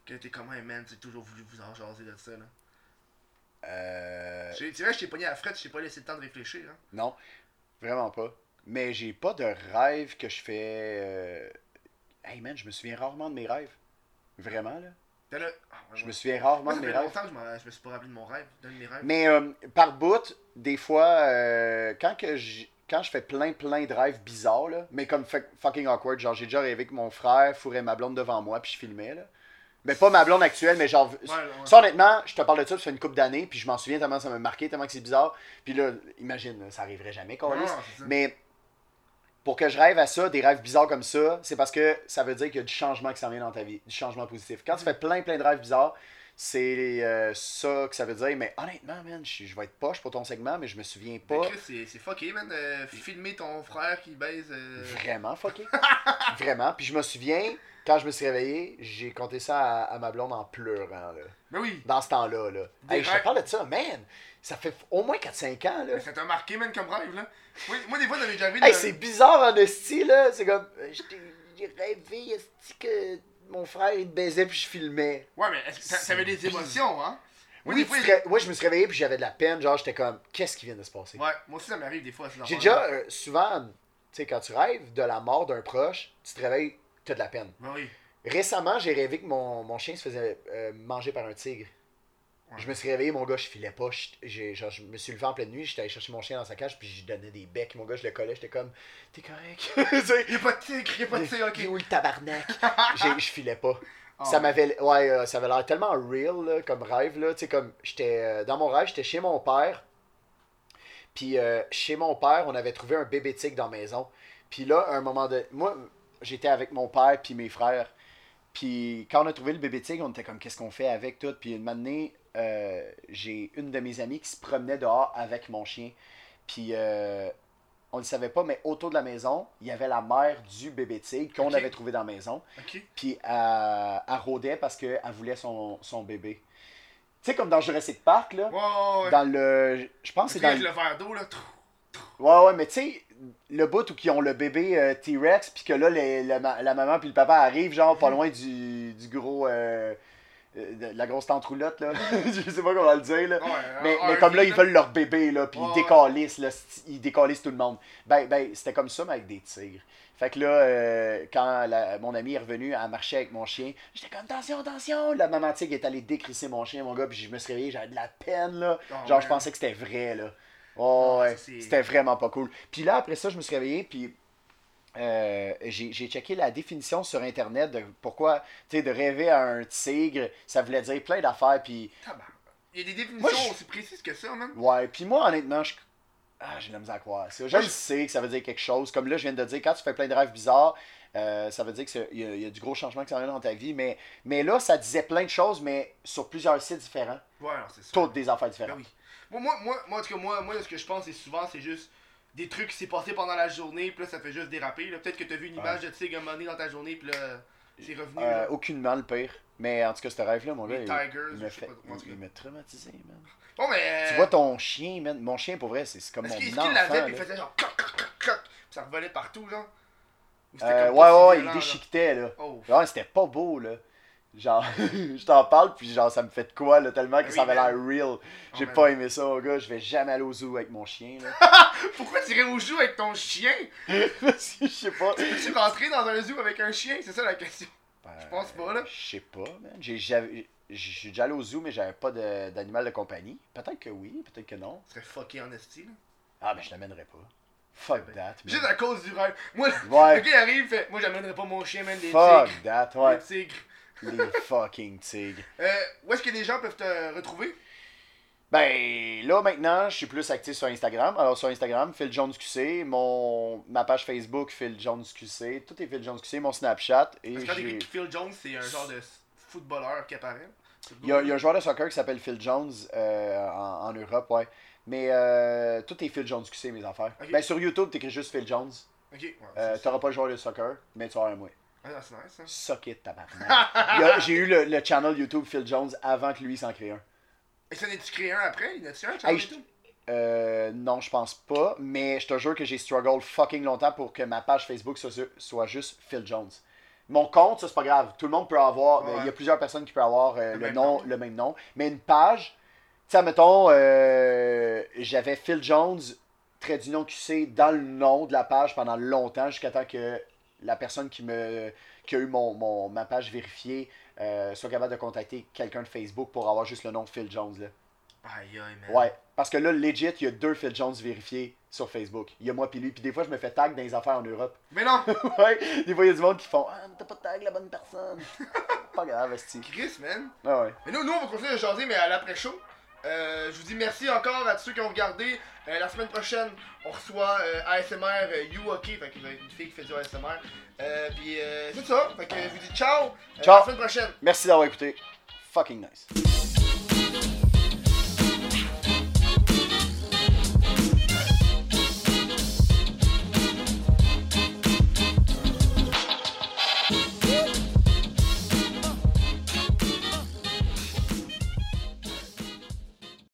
Speaker 1: Que t'es comme, hey man, j'ai toujours voulu vous en jaser de ça là.
Speaker 2: Euh,
Speaker 1: C'est vrai, je t'ai pogné à la frette, je t'ai pas laissé le temps de réfléchir. Hein.
Speaker 2: non, vraiment pas. Mais j'ai pas de rêve que je fais. euh, Hey man, je me souviens rarement de mes rêves. Vraiment, là.
Speaker 1: Là. Ah, ouais,
Speaker 2: Je me souviens rarement
Speaker 1: Moi,
Speaker 2: de mes rêves.
Speaker 1: longtemps je, je me suis pas rappelé de mon rêve, de mes rêves.
Speaker 2: Mais euh, par bout, des fois, euh, quand que j- quand je fais plein plein de rêves bizarres, là, mais comme fuck- fucking awkward, genre j'ai déjà rêvé que mon frère fourrait ma blonde devant moi puis je filmais là. Mais pas ma blonde actuelle, mais genre.
Speaker 1: Ouais, ouais.
Speaker 2: Ça honnêtement, je te parle de ça, ça fait une couple d'années, puis je m'en souviens tellement ça m'a marqué, tellement que c'est bizarre. Puis là, imagine, ça arriverait jamais,
Speaker 1: ça.
Speaker 2: Mais pour que je rêve à ça, des rêves bizarres comme ça, c'est parce que ça veut dire qu'il y a du changement qui s'en vient dans ta vie, du changement positif. Quand tu fais plein plein de rêves bizarres, c'est euh, ça que ça veut dire. Mais honnêtement, man, je, je vais être poche pour ton segment, mais je me souviens pas
Speaker 1: c'est- c'est fucké, man, de filmer ton frère qui baise. euh,
Speaker 2: vraiment fucké. *laughs* vraiment. Puis je me souviens, quand je me suis réveillé, j'ai compté ça à, à ma blonde en pleurant, là.
Speaker 1: Mais oui,
Speaker 2: Dans ce temps-là, là. Hey, je te parle de ça, man. Ça fait au moins 4-5 ans, là.
Speaker 1: mais ça t'a marqué, man, comme rêve, là? Moi, moi des fois, m'est déjà arrivé
Speaker 2: Hey,
Speaker 1: de-
Speaker 2: c'est bizarre en esti, là. C'est comme. euh, J'ai rêvé, que mon frère il baisait puis je filmais.
Speaker 1: Ouais, mais t'a- t'avais des émotions, hein? Moi,
Speaker 2: Oui,
Speaker 1: fois,
Speaker 2: ouais, je me suis réveillé puis j'avais de la peine. Genre, j'étais comme, qu'est-ce qui vient de se passer?
Speaker 1: Ouais, moi aussi, ça m'arrive des fois.
Speaker 2: J'ai déjà, euh, souvent, tu sais, quand tu rêves de la mort d'un proche, tu te réveilles, t'as de la peine.
Speaker 1: Ben oui.
Speaker 2: Récemment, j'ai rêvé que mon, mon chien se faisait euh, manger par un tigre.
Speaker 1: Ouais.
Speaker 2: Je me suis réveillé, mon gars, je filais pas. Je, genre, je me suis levé en pleine nuit, j'étais allé chercher mon chien dans sa cage, puis je donnais des becs. Mon gars, je le collais, j'étais comme, t'es correct? *laughs* Sais,
Speaker 1: Y'a pas de tigre, y'a pas de tigre,
Speaker 2: Il
Speaker 1: ok.
Speaker 2: où le tabarnak? *laughs* Je filais pas.
Speaker 1: Ah.
Speaker 2: Ça m'avait ouais, euh, ça avait l'air tellement real là, comme rêve là, tu sais comme j'étais euh, dans mon rêve, j'étais chez mon père. Puis euh, chez mon père, on avait trouvé un bébé tigre dans la maison. Puis là, à un moment de moi j'étais avec mon père puis mes frères. Puis quand on a trouvé le bébé tigre, on était comme qu'est-ce qu'on fait avec tout? Puis une année, euh, j'ai une de mes amies qui se promenait dehors avec mon chien. Puis euh, on le savait pas, mais autour de la maison, il y avait la mère du bébé tigre qu'on avait trouvé dans la maison. Puis elle, elle rôdait parce qu'elle voulait son, son bébé. Tu sais, comme dans Jurassic Park, là.
Speaker 1: Ouais, ouais, ouais.
Speaker 2: Dans le. Je pense que c'est dans.
Speaker 1: Avec
Speaker 2: le-
Speaker 1: verre d'eau, là.
Speaker 2: Ouais, ouais, mais tu sais, le bout où ils ont le bébé euh, T-Rex, puis que là, les- la, la maman puis le papa arrivent, genre, pas loin du, du gros. euh, la grosse tante roulotte, là. *laughs* Je sais pas comment le dire, là.
Speaker 1: Ouais,
Speaker 2: Mais, mais comme là, ils veulent leur bébé, là, puis
Speaker 1: Ouais,
Speaker 2: ils décalissent, là, ils décalissent tout le monde. Ben, ben c'était comme ça, mais avec des tigres. Fait que là, euh, quand la- mon ami est revenu à marcher avec mon chien, j'étais comme, attention, attention! La maman tigre est allée décrisser mon chien, mon gars, puis je me suis réveillé, j'avais de la peine, là.
Speaker 1: Oh,
Speaker 2: Genre, je pensais que c'était vrai, là. Oh, ouais, c'était vraiment pas cool. Puis là, après ça, je me suis réveillé, puis euh, j'ai checké la définition sur Internet de pourquoi, tu sais, de rêver à un tigre, ça voulait dire plein d'affaires, puis.
Speaker 1: Il y a des définitions
Speaker 2: Moi,
Speaker 1: aussi précises que ça, man.
Speaker 2: Ouais, puis moi, honnêtement, je. Ah, j'ai de la misère à croire ça. Je le sais que ça veut dire quelque chose. Comme là, je viens de dire, quand tu fais plein de rêves bizarres, euh, ça veut dire qu'il y, y a du gros changement qui s'en vient dans ta vie. Mais, mais là, ça disait plein de choses, mais sur plusieurs sites différents.
Speaker 1: Ouais, alors c'est ça.
Speaker 2: Toutes des affaires
Speaker 1: Ben
Speaker 2: différentes.
Speaker 1: oui. Moi, moi, moi, moi, en tout cas, moi, moi, ce que je pense, c'est souvent, c'est juste des trucs qui s'est passé pendant la journée, puis là, ça fait juste déraper. Peut-être que t'as vu une image de moment donné dans ta journée, puis là, c'est revenu.
Speaker 2: Euh,
Speaker 1: là.
Speaker 2: aucunement le pire. Mais en tout cas, ce rêve-là, mon gars, il,
Speaker 1: Tigers,
Speaker 2: il m'a fait. traumatisé, man.
Speaker 1: Bon, mais.
Speaker 2: Tu vois ton chien, man. Mon chien, pour vrai, c'est comme mon
Speaker 1: qu'il est-ce
Speaker 2: enfant.
Speaker 1: qu'il l'avait, puis il faisait genre. Cloc, cloc, cloc, puis ça revolait partout, genre
Speaker 2: Euh, ouais, ouais, il
Speaker 1: violent, là?
Speaker 2: déchiquetait, là.
Speaker 1: Oh.
Speaker 2: C'était pas beau, là. Genre, *laughs* je t'en parle, puis genre, ça me fait de quoi, là, tellement que
Speaker 1: Oui,
Speaker 2: ça avait l'air real. J'ai
Speaker 1: man.
Speaker 2: pas aimé ça, mon gars. Je vais jamais aller au zoo avec mon chien, là. *laughs*
Speaker 1: Pourquoi tu irais au zoo avec ton chien? *laughs*
Speaker 2: Parce que je sais pas.
Speaker 1: Peux-tu rentrer dans un zoo avec un chien? C'est ça la question.
Speaker 2: Je
Speaker 1: pense pas, là.
Speaker 2: Je sais pas, man. J'ai suis déjà allé au zoo, mais j'avais pas d'animal de, compagnie. Peut-être que oui, peut-être que non.
Speaker 1: Ce serait fucké en esti, là.
Speaker 2: Ah, mais je l'amènerais pas. Fuck
Speaker 1: ben,
Speaker 2: that, man.
Speaker 1: Juste à cause du rêve. Moi,
Speaker 2: Ouais.
Speaker 1: le gars arrive, fait Moi, j'amènerais pas mon chien, même des
Speaker 2: Fuck
Speaker 1: tigres.
Speaker 2: that, ouais.
Speaker 1: Des tigres.
Speaker 2: Les fucking tigres.
Speaker 1: Euh, où est-ce que les gens peuvent te retrouver?
Speaker 2: Ben, là, maintenant, je suis plus actif sur Instagram. Alors, sur Instagram, Phil Jones QC. Mon, ma page Facebook, Phil Jones QC. Tout est Phil Jones QC. Mon Snapchat. Et
Speaker 1: Parce que Phil Jones, c'est un genre de footballeur qui apparaît.
Speaker 2: Il y, a, il y a un joueur de soccer qui s'appelle Phil Jones euh, en, en Europe, ouais. Mais euh, tout est Phil Jones QC, mes affaires. Ben, sur YouTube, t'écris juste Phil Jones.
Speaker 1: Ok, ouais.
Speaker 2: Euh, T'auras pas le joueur de soccer, mais tu avoir un moi.
Speaker 1: Ah, c'est nice, ça.
Speaker 2: Suck it, tabarnak. J'ai eu le, le channel YouTube Phil Jones avant que lui s'en crée un.
Speaker 1: Et ça n'est-tu créé un après? Il a-tu un
Speaker 2: Hey,
Speaker 1: channel
Speaker 2: je-
Speaker 1: YouTube
Speaker 2: Euh, non, je pense pas, mais je te jure que j'ai struggle fucking longtemps pour que ma page Facebook soit, soit juste Phil Jones. Mon compte, ça c'est pas grave. Tout le monde peut avoir.
Speaker 1: Ouais.
Speaker 2: Il y a plusieurs personnes qui peuvent avoir euh,
Speaker 1: Le
Speaker 2: nom,
Speaker 1: nom.
Speaker 2: le même nom. Mais une page, tu sais, mettons, euh, j'avais Phil Jones, trait d'union QC, dans le nom de la page pendant longtemps, jusqu'à temps que la personne qui me qui a eu mon, mon- ma page vérifiée euh, soit capable de contacter quelqu'un de Facebook pour avoir juste le nom Phil Jones. Là.
Speaker 1: Aïe, aïe, man.
Speaker 2: Ouais, parce que là, legit, il y a deux Phil Jones vérifiés sur Facebook. Il y a moi puis lui. Puis des fois, je me fais tag dans les affaires en Europe.
Speaker 1: Mais non *laughs*
Speaker 2: ouais, des fois, il y a du monde qui font Ah, mais t'as pas tag la bonne personne. *laughs* pas grave, esti.
Speaker 1: Chris, man.
Speaker 2: Ah ouais.
Speaker 1: Mais nous, nous, on va continuer de jaser, mais à l'après-show. Euh, je vous dis merci encore à tous ceux qui ont regardé. Euh, la semaine prochaine, on reçoit euh, ASMR You OK, fait que, euh, une fille qui fait du ASMR. Euh, puis c'est ça, fait que je vous dis ciao.
Speaker 2: Ciao.
Speaker 1: À la semaine prochaine.
Speaker 2: Merci d'avoir écouté. Fucking nice.